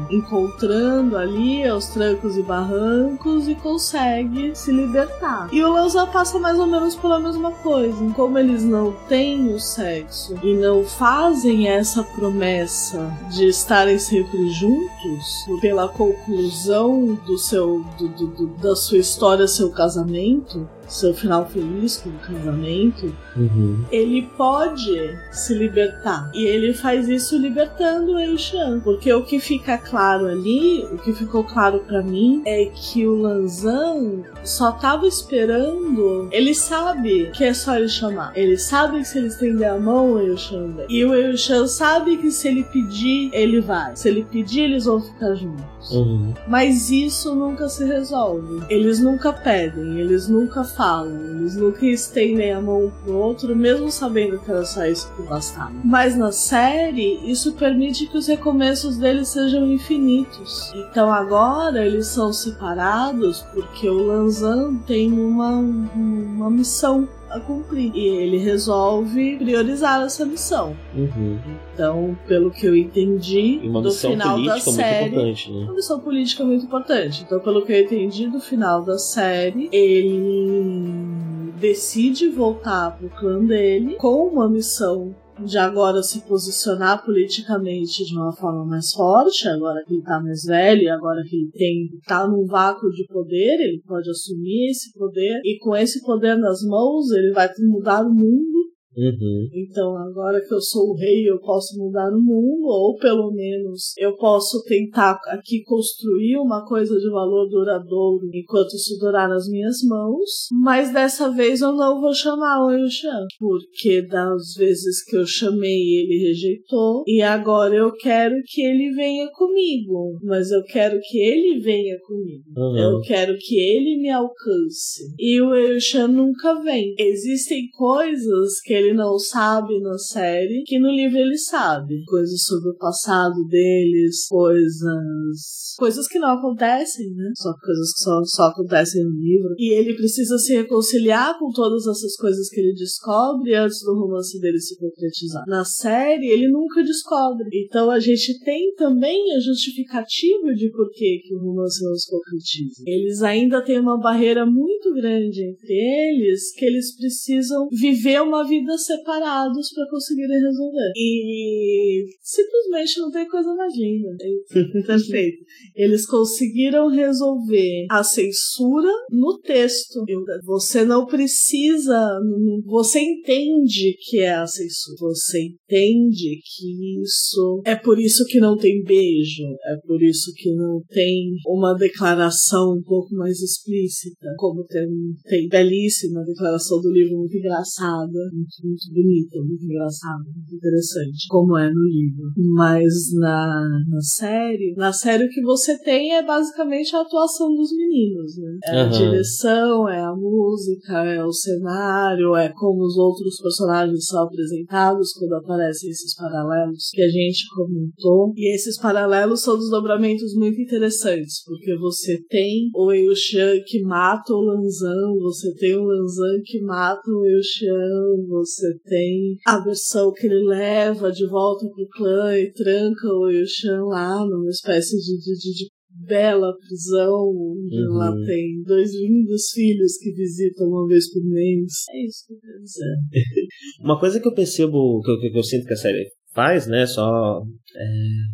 encontrando ali aos trancos e barrancos e consegue se libertar. E o Lanza passa mais ou menos pela mesma coisa. Como eles não têm o sexo e não fazem essa promessa de estarem sempre juntos, pela conclusão do seu do, do, do, da sua história, seu casamento casamento seu final feliz com o casamento,
uhum.
ele pode se libertar. E ele faz isso libertando o Eishan. Porque o que fica claro ali, o que ficou claro para mim, é que o Lanzan só tava esperando. Ele sabe que é só ele chamar. Ele sabe que se ele estender a mão, o Eishan vem. E o Eishan sabe que se ele pedir, ele vai. Se ele pedir, eles vão ficar juntos.
Uhum.
Mas isso nunca se resolve. Eles nunca pedem, eles nunca falam, eles nunca estendem a mão pro outro, mesmo sabendo que era só isso que bastava. Mas na série, isso permite que os recomeços deles sejam infinitos. Então agora eles são separados porque o Lanzan tem uma, uma missão a cumprir. E ele resolve priorizar essa missão.
Uhum.
Então, pelo que eu entendi
uma
do final da série.
Muito importante, né?
Uma missão política muito importante. Então, pelo que eu entendi do final da série, ele decide voltar pro clã dele com uma missão de agora se posicionar politicamente de uma forma mais forte, agora que ele tá mais velho, agora que ele tem tá num vácuo de poder, ele pode assumir esse poder e com esse poder nas mãos ele vai mudar o mundo
Uhum.
Então, agora que eu sou o rei, eu posso mudar o mundo, ou pelo menos eu posso tentar aqui construir uma coisa de valor duradouro enquanto isso durar nas minhas mãos. Mas dessa vez eu não vou chamar o Yushan, porque das vezes que eu chamei ele rejeitou, e agora eu quero que ele venha comigo. Mas eu quero que ele venha comigo.
Uhum.
Eu quero que ele me alcance. E o Yushan nunca vem. Existem coisas que ele não sabe na série que no livro ele sabe. Coisas sobre o passado deles, coisas. coisas que não acontecem, né? Só coisas que só, só acontecem no livro. E ele precisa se reconciliar com todas essas coisas que ele descobre antes do romance dele se concretizar. Na série, ele nunca descobre. Então a gente tem também a justificativa de por que, que o romance não se concretiza. Eles ainda têm uma barreira muito grande entre eles que eles precisam viver uma vida separados para conseguirem resolver. E simplesmente não tem coisa mais linda. Perfeito. Eles conseguiram resolver a censura no texto. Você não precisa. Você entende que é a censura. Você entende que isso. É por isso que não tem beijo. É por isso que não tem uma declaração um pouco mais explícita. Como tem, tem belíssima declaração do livro, muito engraçada, muito, bonita, muito engraçada, muito interessante, como é no livro. Mas na, na série, na série o que você tem é basicamente a atuação dos meninos, né? É a
Aham.
direção, é a música, é o cenário, é como os outros personagens são apresentados quando aparecem esses paralelos que a gente comentou. E esses paralelos são desdobramentos muito interessantes, porque você tem o Eushan que mata o Lanzan, você tem o Lanzan que mata o Eushan, você tem a versão que ele leva de volta pro clã e tranca o Eushan lá numa espécie de, de, de- de bela prisão, onde
Uhum.
lá tem dois lindos filhos que visitam uma vez por mês. É isso que eu quero dizer.
Uma coisa que eu percebo, que eu, que eu sinto que a série faz, né, só é,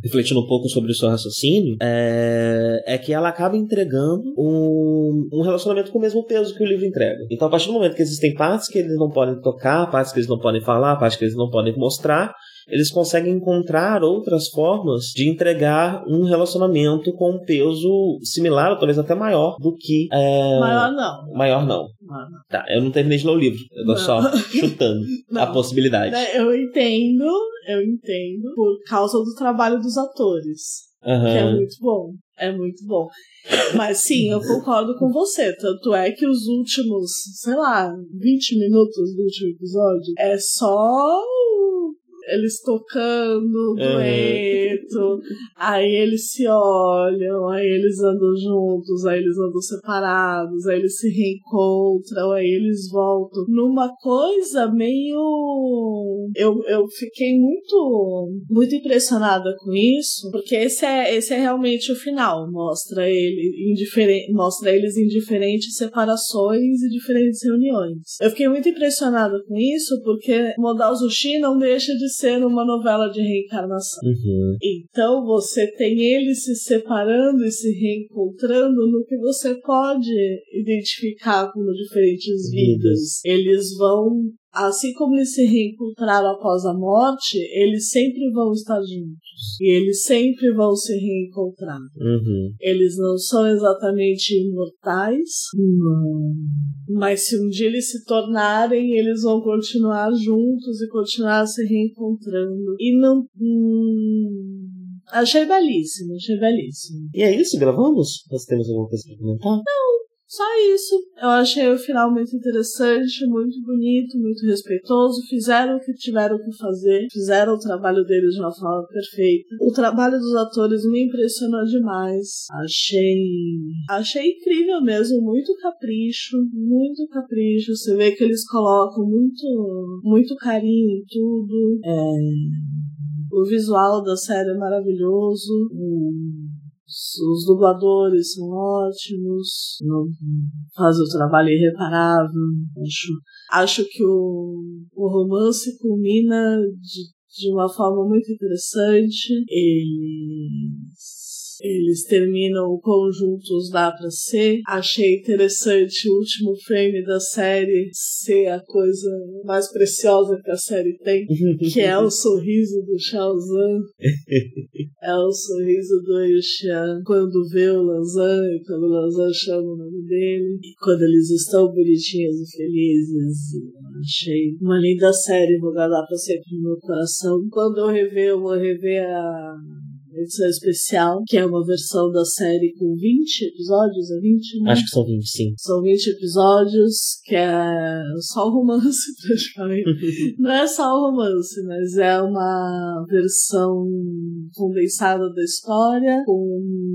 refletindo um pouco sobre o seu raciocínio, é, é que ela acaba entregando um, um relacionamento com o mesmo peso que o livro entrega. Então, a partir do momento que existem partes que eles não podem tocar, partes que eles não podem falar, partes que eles não podem mostrar, eles conseguem encontrar outras formas de entregar um relacionamento com um peso similar, ou talvez até maior, do que. É,
Maior não.
maior não.
Não.
Tá, eu não terminei de ler o livro, eu tô
Não.
só chutando a possibilidade.
Né, Eu entendo, eu entendo, por causa do trabalho dos atores. Que é muito bom. É muito bom. Mas sim, eu concordo com você. Tanto é que os últimos, sei lá, 20 minutos do último episódio é só eles tocando,
Uhum.
dueto, aí eles se olham, aí eles andam juntos, aí eles andam separados, aí eles se reencontram, aí eles voltam. Numa coisa meio. Eu, eu fiquei muito, muito impressionada com isso, porque esse é, esse é realmente o final. Mostra ele em diferen- mostra eles em diferentes separações e diferentes reuniões. Eu fiquei muito impressionada com isso, porque Modal Zushi não deixa de ser uma novela de reencarnação.
Uhum.
Então você tem eles se separando e se reencontrando no que você pode identificar como diferentes vidas. Eles vão, assim como eles se reencontraram após a morte, eles sempre vão estar juntos. E eles sempre vão se reencontrar.
Uhum.
Eles não são exatamente imortais, não. mas se um dia eles se tornarem, eles vão continuar juntos e continuar se reencontrando. E não. Hum, achei belíssimo, achei belíssimo.
E é isso, gravamos? Nós temos alguma coisa pra comentar?
Só isso. Eu achei o final muito interessante, muito bonito, muito respeitoso. Fizeram o que tiveram que fazer, fizeram o trabalho deles de uma forma perfeita. O trabalho dos atores me impressionou demais. Achei. Achei incrível mesmo, muito capricho, muito capricho. Você vê que eles colocam muito, muito carinho em tudo. É, O visual da série é maravilhoso. Os dubladores são ótimos, fazem o trabalho irreparável. Acho, acho que o, o romance culmina de, de uma forma muito interessante. Eles, eles terminam conjuntos Dá Pra Ser. Achei interessante o último frame da série ser a coisa mais preciosa que a série tem, que é o sorriso do Shaozan. é o sorriso do Yuxian quando vê o Lanzan e quando o Lanzan chama o nome dele. E quando eles estão bonitinhos e felizes. Achei uma linda série, vou guardar pra sempre no meu coração. Quando eu rever, eu vou rever a edição especial, que é uma versão da série com 20 episódios, é 20, né?
Acho que são 20, sim.
São 20 episódios, que é só o romance, praticamente. Não é só o romance, mas é uma versão condensada da história, com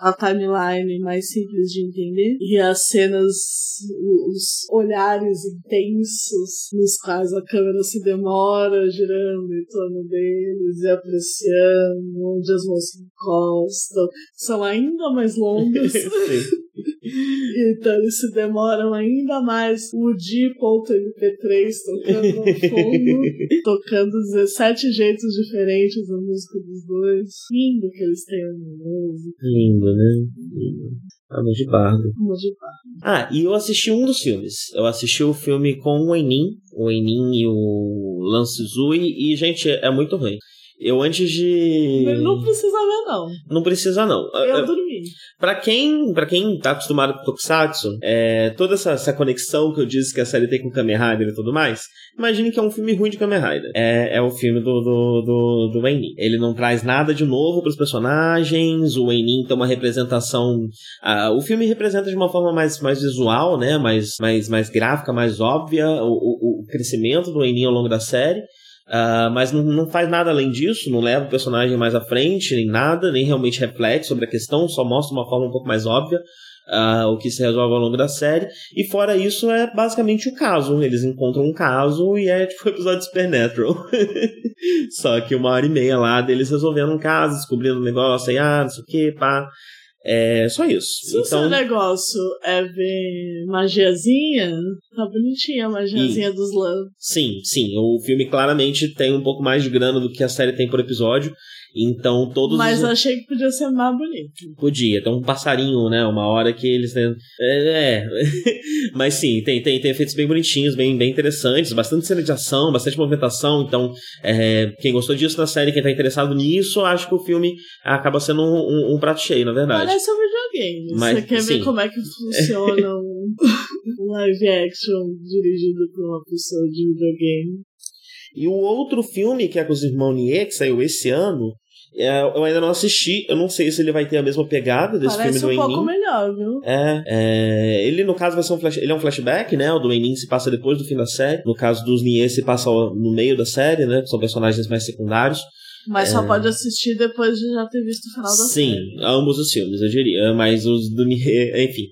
a timeline mais simples de entender e as cenas, os olhares intensos nos quais a câmera se demora girando em torno deles e apreciando onde as mãos se encostam são ainda mais longas. Então eles se demoram ainda mais. O Di.mp3 tocando no fundo, tocando 17 jeitos diferentes da música dos dois. Lindo que eles têm a música.
Lindo, né? Lindo. Amor de Bardo.
Amor de Bardo.
Ah, e eu assisti um dos filmes. Eu assisti o filme com o Enin, o Enin e o Lance Zui, e, gente, é muito ruim. Eu antes de.
Não precisa ver, não.
Não precisa, não.
Eu dormi.
Pra quem, pra quem tá acostumado com Tokusatsu, é, toda essa, essa conexão que eu disse que a série tem com Kamen Rider e tudo mais, imagine que é um filme ruim de Kamen Rider. É, é o filme do, do, do, do Einin. Ele não traz nada de novo pros personagens, o Einin tem uma representação... Uh, o filme representa de uma forma mais, mais visual, né, mais, mais, mais gráfica, mais óbvia, o, o, o crescimento do Einin ao longo da série, Uh, mas não, não, faz nada além disso, não leva o personagem mais à frente, nem nada, nem realmente reflete sobre a questão, só mostra uma forma um pouco mais óbvia uh, o que se resolve ao longo da série. E fora isso, é basicamente o caso. Eles encontram um caso e é tipo o um episódio de Supernatural. só que uma hora e meia lá deles resolvendo um caso, descobrindo um negócio, aí, ah, não sei o que, pá. É só isso.
Se então... o seu negócio é ver magiazinha, tá bonitinha a magiazinha e... dos Love.
Sim, sim. O filme claramente tem um pouco mais de grana do que a série tem por episódio. Então todos
Mas
os...
achei que podia ser mais bonito.
Podia, tem um passarinho, né? Uma hora que eles. É. é. Mas sim, tem, tem, tem efeitos bem bonitinhos, bem, bem interessantes, bastante cena de ação, bastante movimentação. Então, é, quem gostou disso na série, quem tá interessado nisso, acho que o filme acaba sendo um, um, um prato cheio, na verdade.
Parece um videogame. Mas, Você quer sim. ver como é que funciona um, um live action dirigido por uma pessoa de videogame?
E o outro filme, que é com os irmãos Nie, que saiu esse ano, é, eu ainda não assisti, eu não sei se ele vai ter a mesma pegada desse
Parece
filme do
um
Enin.
pouco melhor, viu?
É, é, ele no caso vai ser um flash, ele é um flashback, né? O do Enin se passa depois do fim da série. No caso dos Nie se passa no meio da série, né? São personagens mais secundários.
Mas é... só pode assistir depois de já ter visto o final da
Sim,
série.
Sim, ambos os filmes, eu diria. Mas os do Nie, enfim.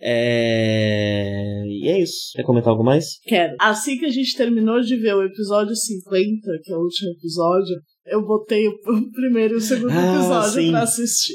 É... E é isso. Quer comentar algo mais?
Quero. Assim que a gente terminou de ver o episódio 50, que é o último episódio, eu botei o primeiro e o segundo ah, episódio sim. pra assistir.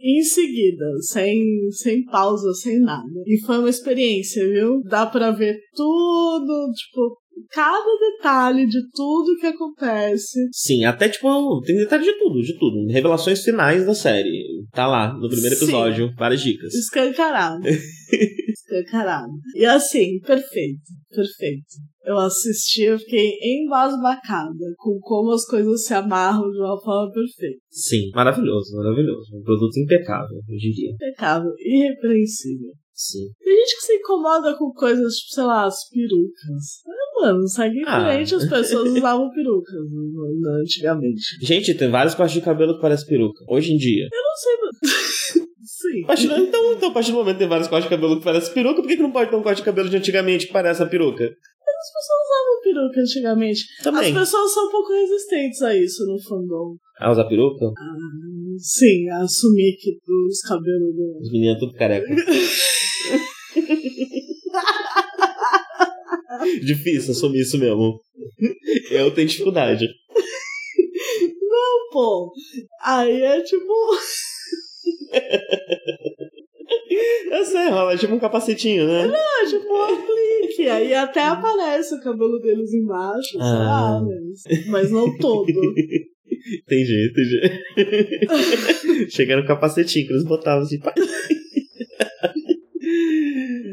em seguida, sem, sem pausa, sem nada. E foi uma experiência, viu? Dá pra ver tudo, tipo, cada detalhe de tudo que acontece.
Sim, até tipo, tem detalhe de tudo, de tudo. Revelações finais da série. Tá lá, no primeiro episódio, Sim. várias dicas.
Escancarado. Escancarado. E assim, perfeito, perfeito eu assisti, eu fiquei embasbacada com como as coisas se amarram de uma forma perfeita.
Sim, maravilhoso, maravilhoso. Um produto impecável, eu diria.
Impecável, irrepreensível.
Sim.
Tem gente que se incomoda com coisas, tipo, sei lá, as perucas. Ah, mano, segue em ah. as pessoas usavam perucas né, antigamente.
Gente, tem vários cortes de cabelo que parecem peruca. Hoje em dia.
Eu não sei. Sim.
Partir, então, então, a partir do momento que tem vários cortes de cabelo que parecem peruca, por que, que não pode ter um corte de cabelo de antigamente que parece a peruca?
as pessoas usavam peruca antigamente.
Também.
As pessoas são um pouco resistentes a isso no fandom.
A usar peruca?
Ah, sim, a assumir que os cabelos do.
Os meninos tudo careca. Difícil assumir isso mesmo. Eu tenho dificuldade.
Não, pô. Aí é tipo.
Eu sei, rola é tipo um capacetinho, né?
Não, é tipo um aplique. Aí até aparece o cabelo deles embaixo, ah. sabe? Mas não todo.
Entendi, entendi. Chega no capacetinho que eles botavam assim.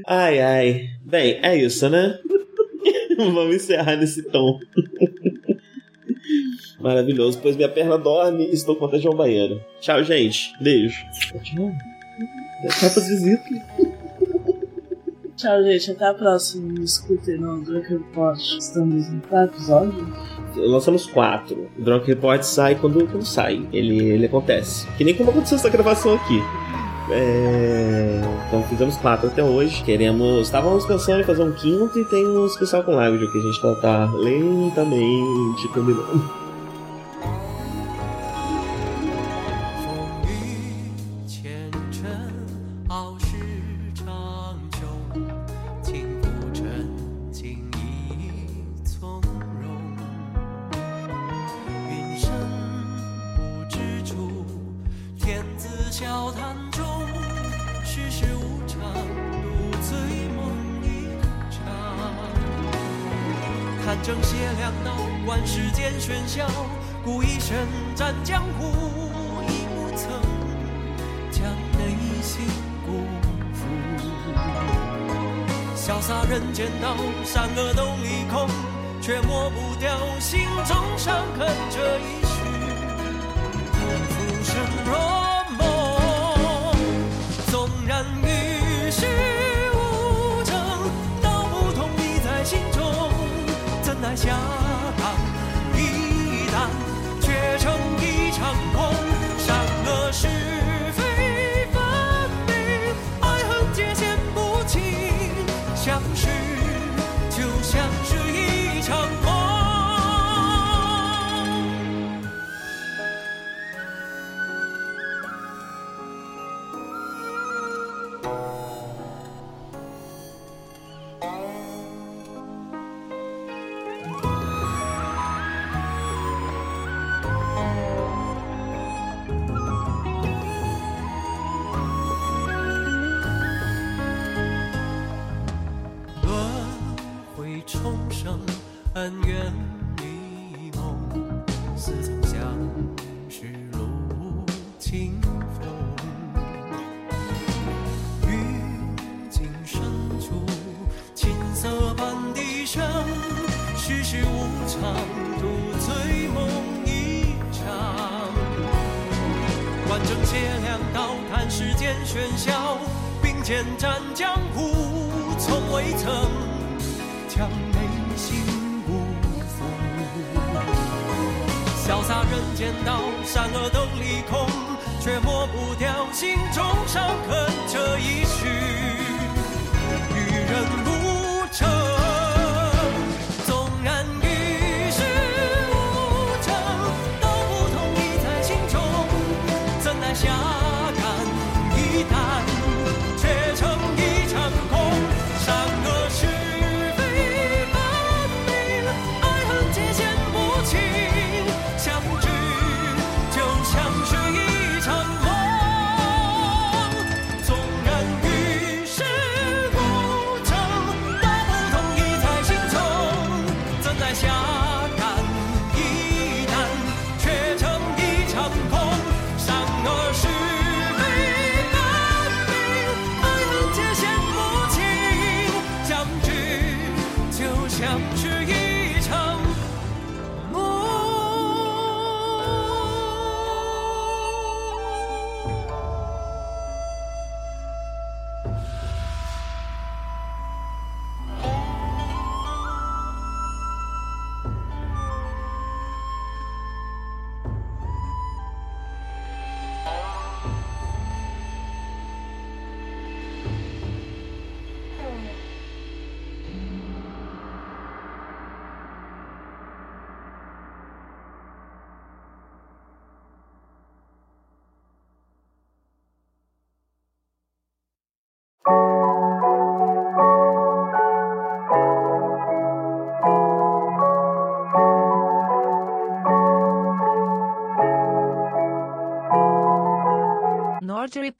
Ai, ai. Bem, é isso, né? Vamos encerrar nesse tom. Maravilhoso, pois minha perna dorme e estou com vontade de um banheiro. Tchau, gente. Beijo. Tchau. Tchau pras.
Tchau, gente. Até a próxima. Me escutem no Drunk Report. Estamos em quatro episódios?
Lançamos quatro. O Drunk Report sai quando, quando sai. Ele, ele acontece. Que nem como aconteceu essa gravação aqui. É... Então fizemos quatro até hoje. Queremos. Estávamos pensando em fazer um quinto e tem um especial com live que a gente tá, tá lentamente combinando.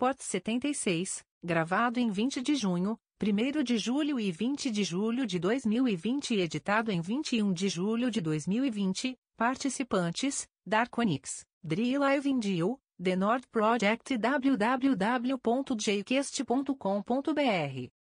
Passaporte 76, gravado em 20 de junho, 1 de julho e 20 de julho de 2020 e editado em 21 de julho de 2020. Participantes: Darkonix, Drila Evendil, The Nord Project e www.jquest.com.br.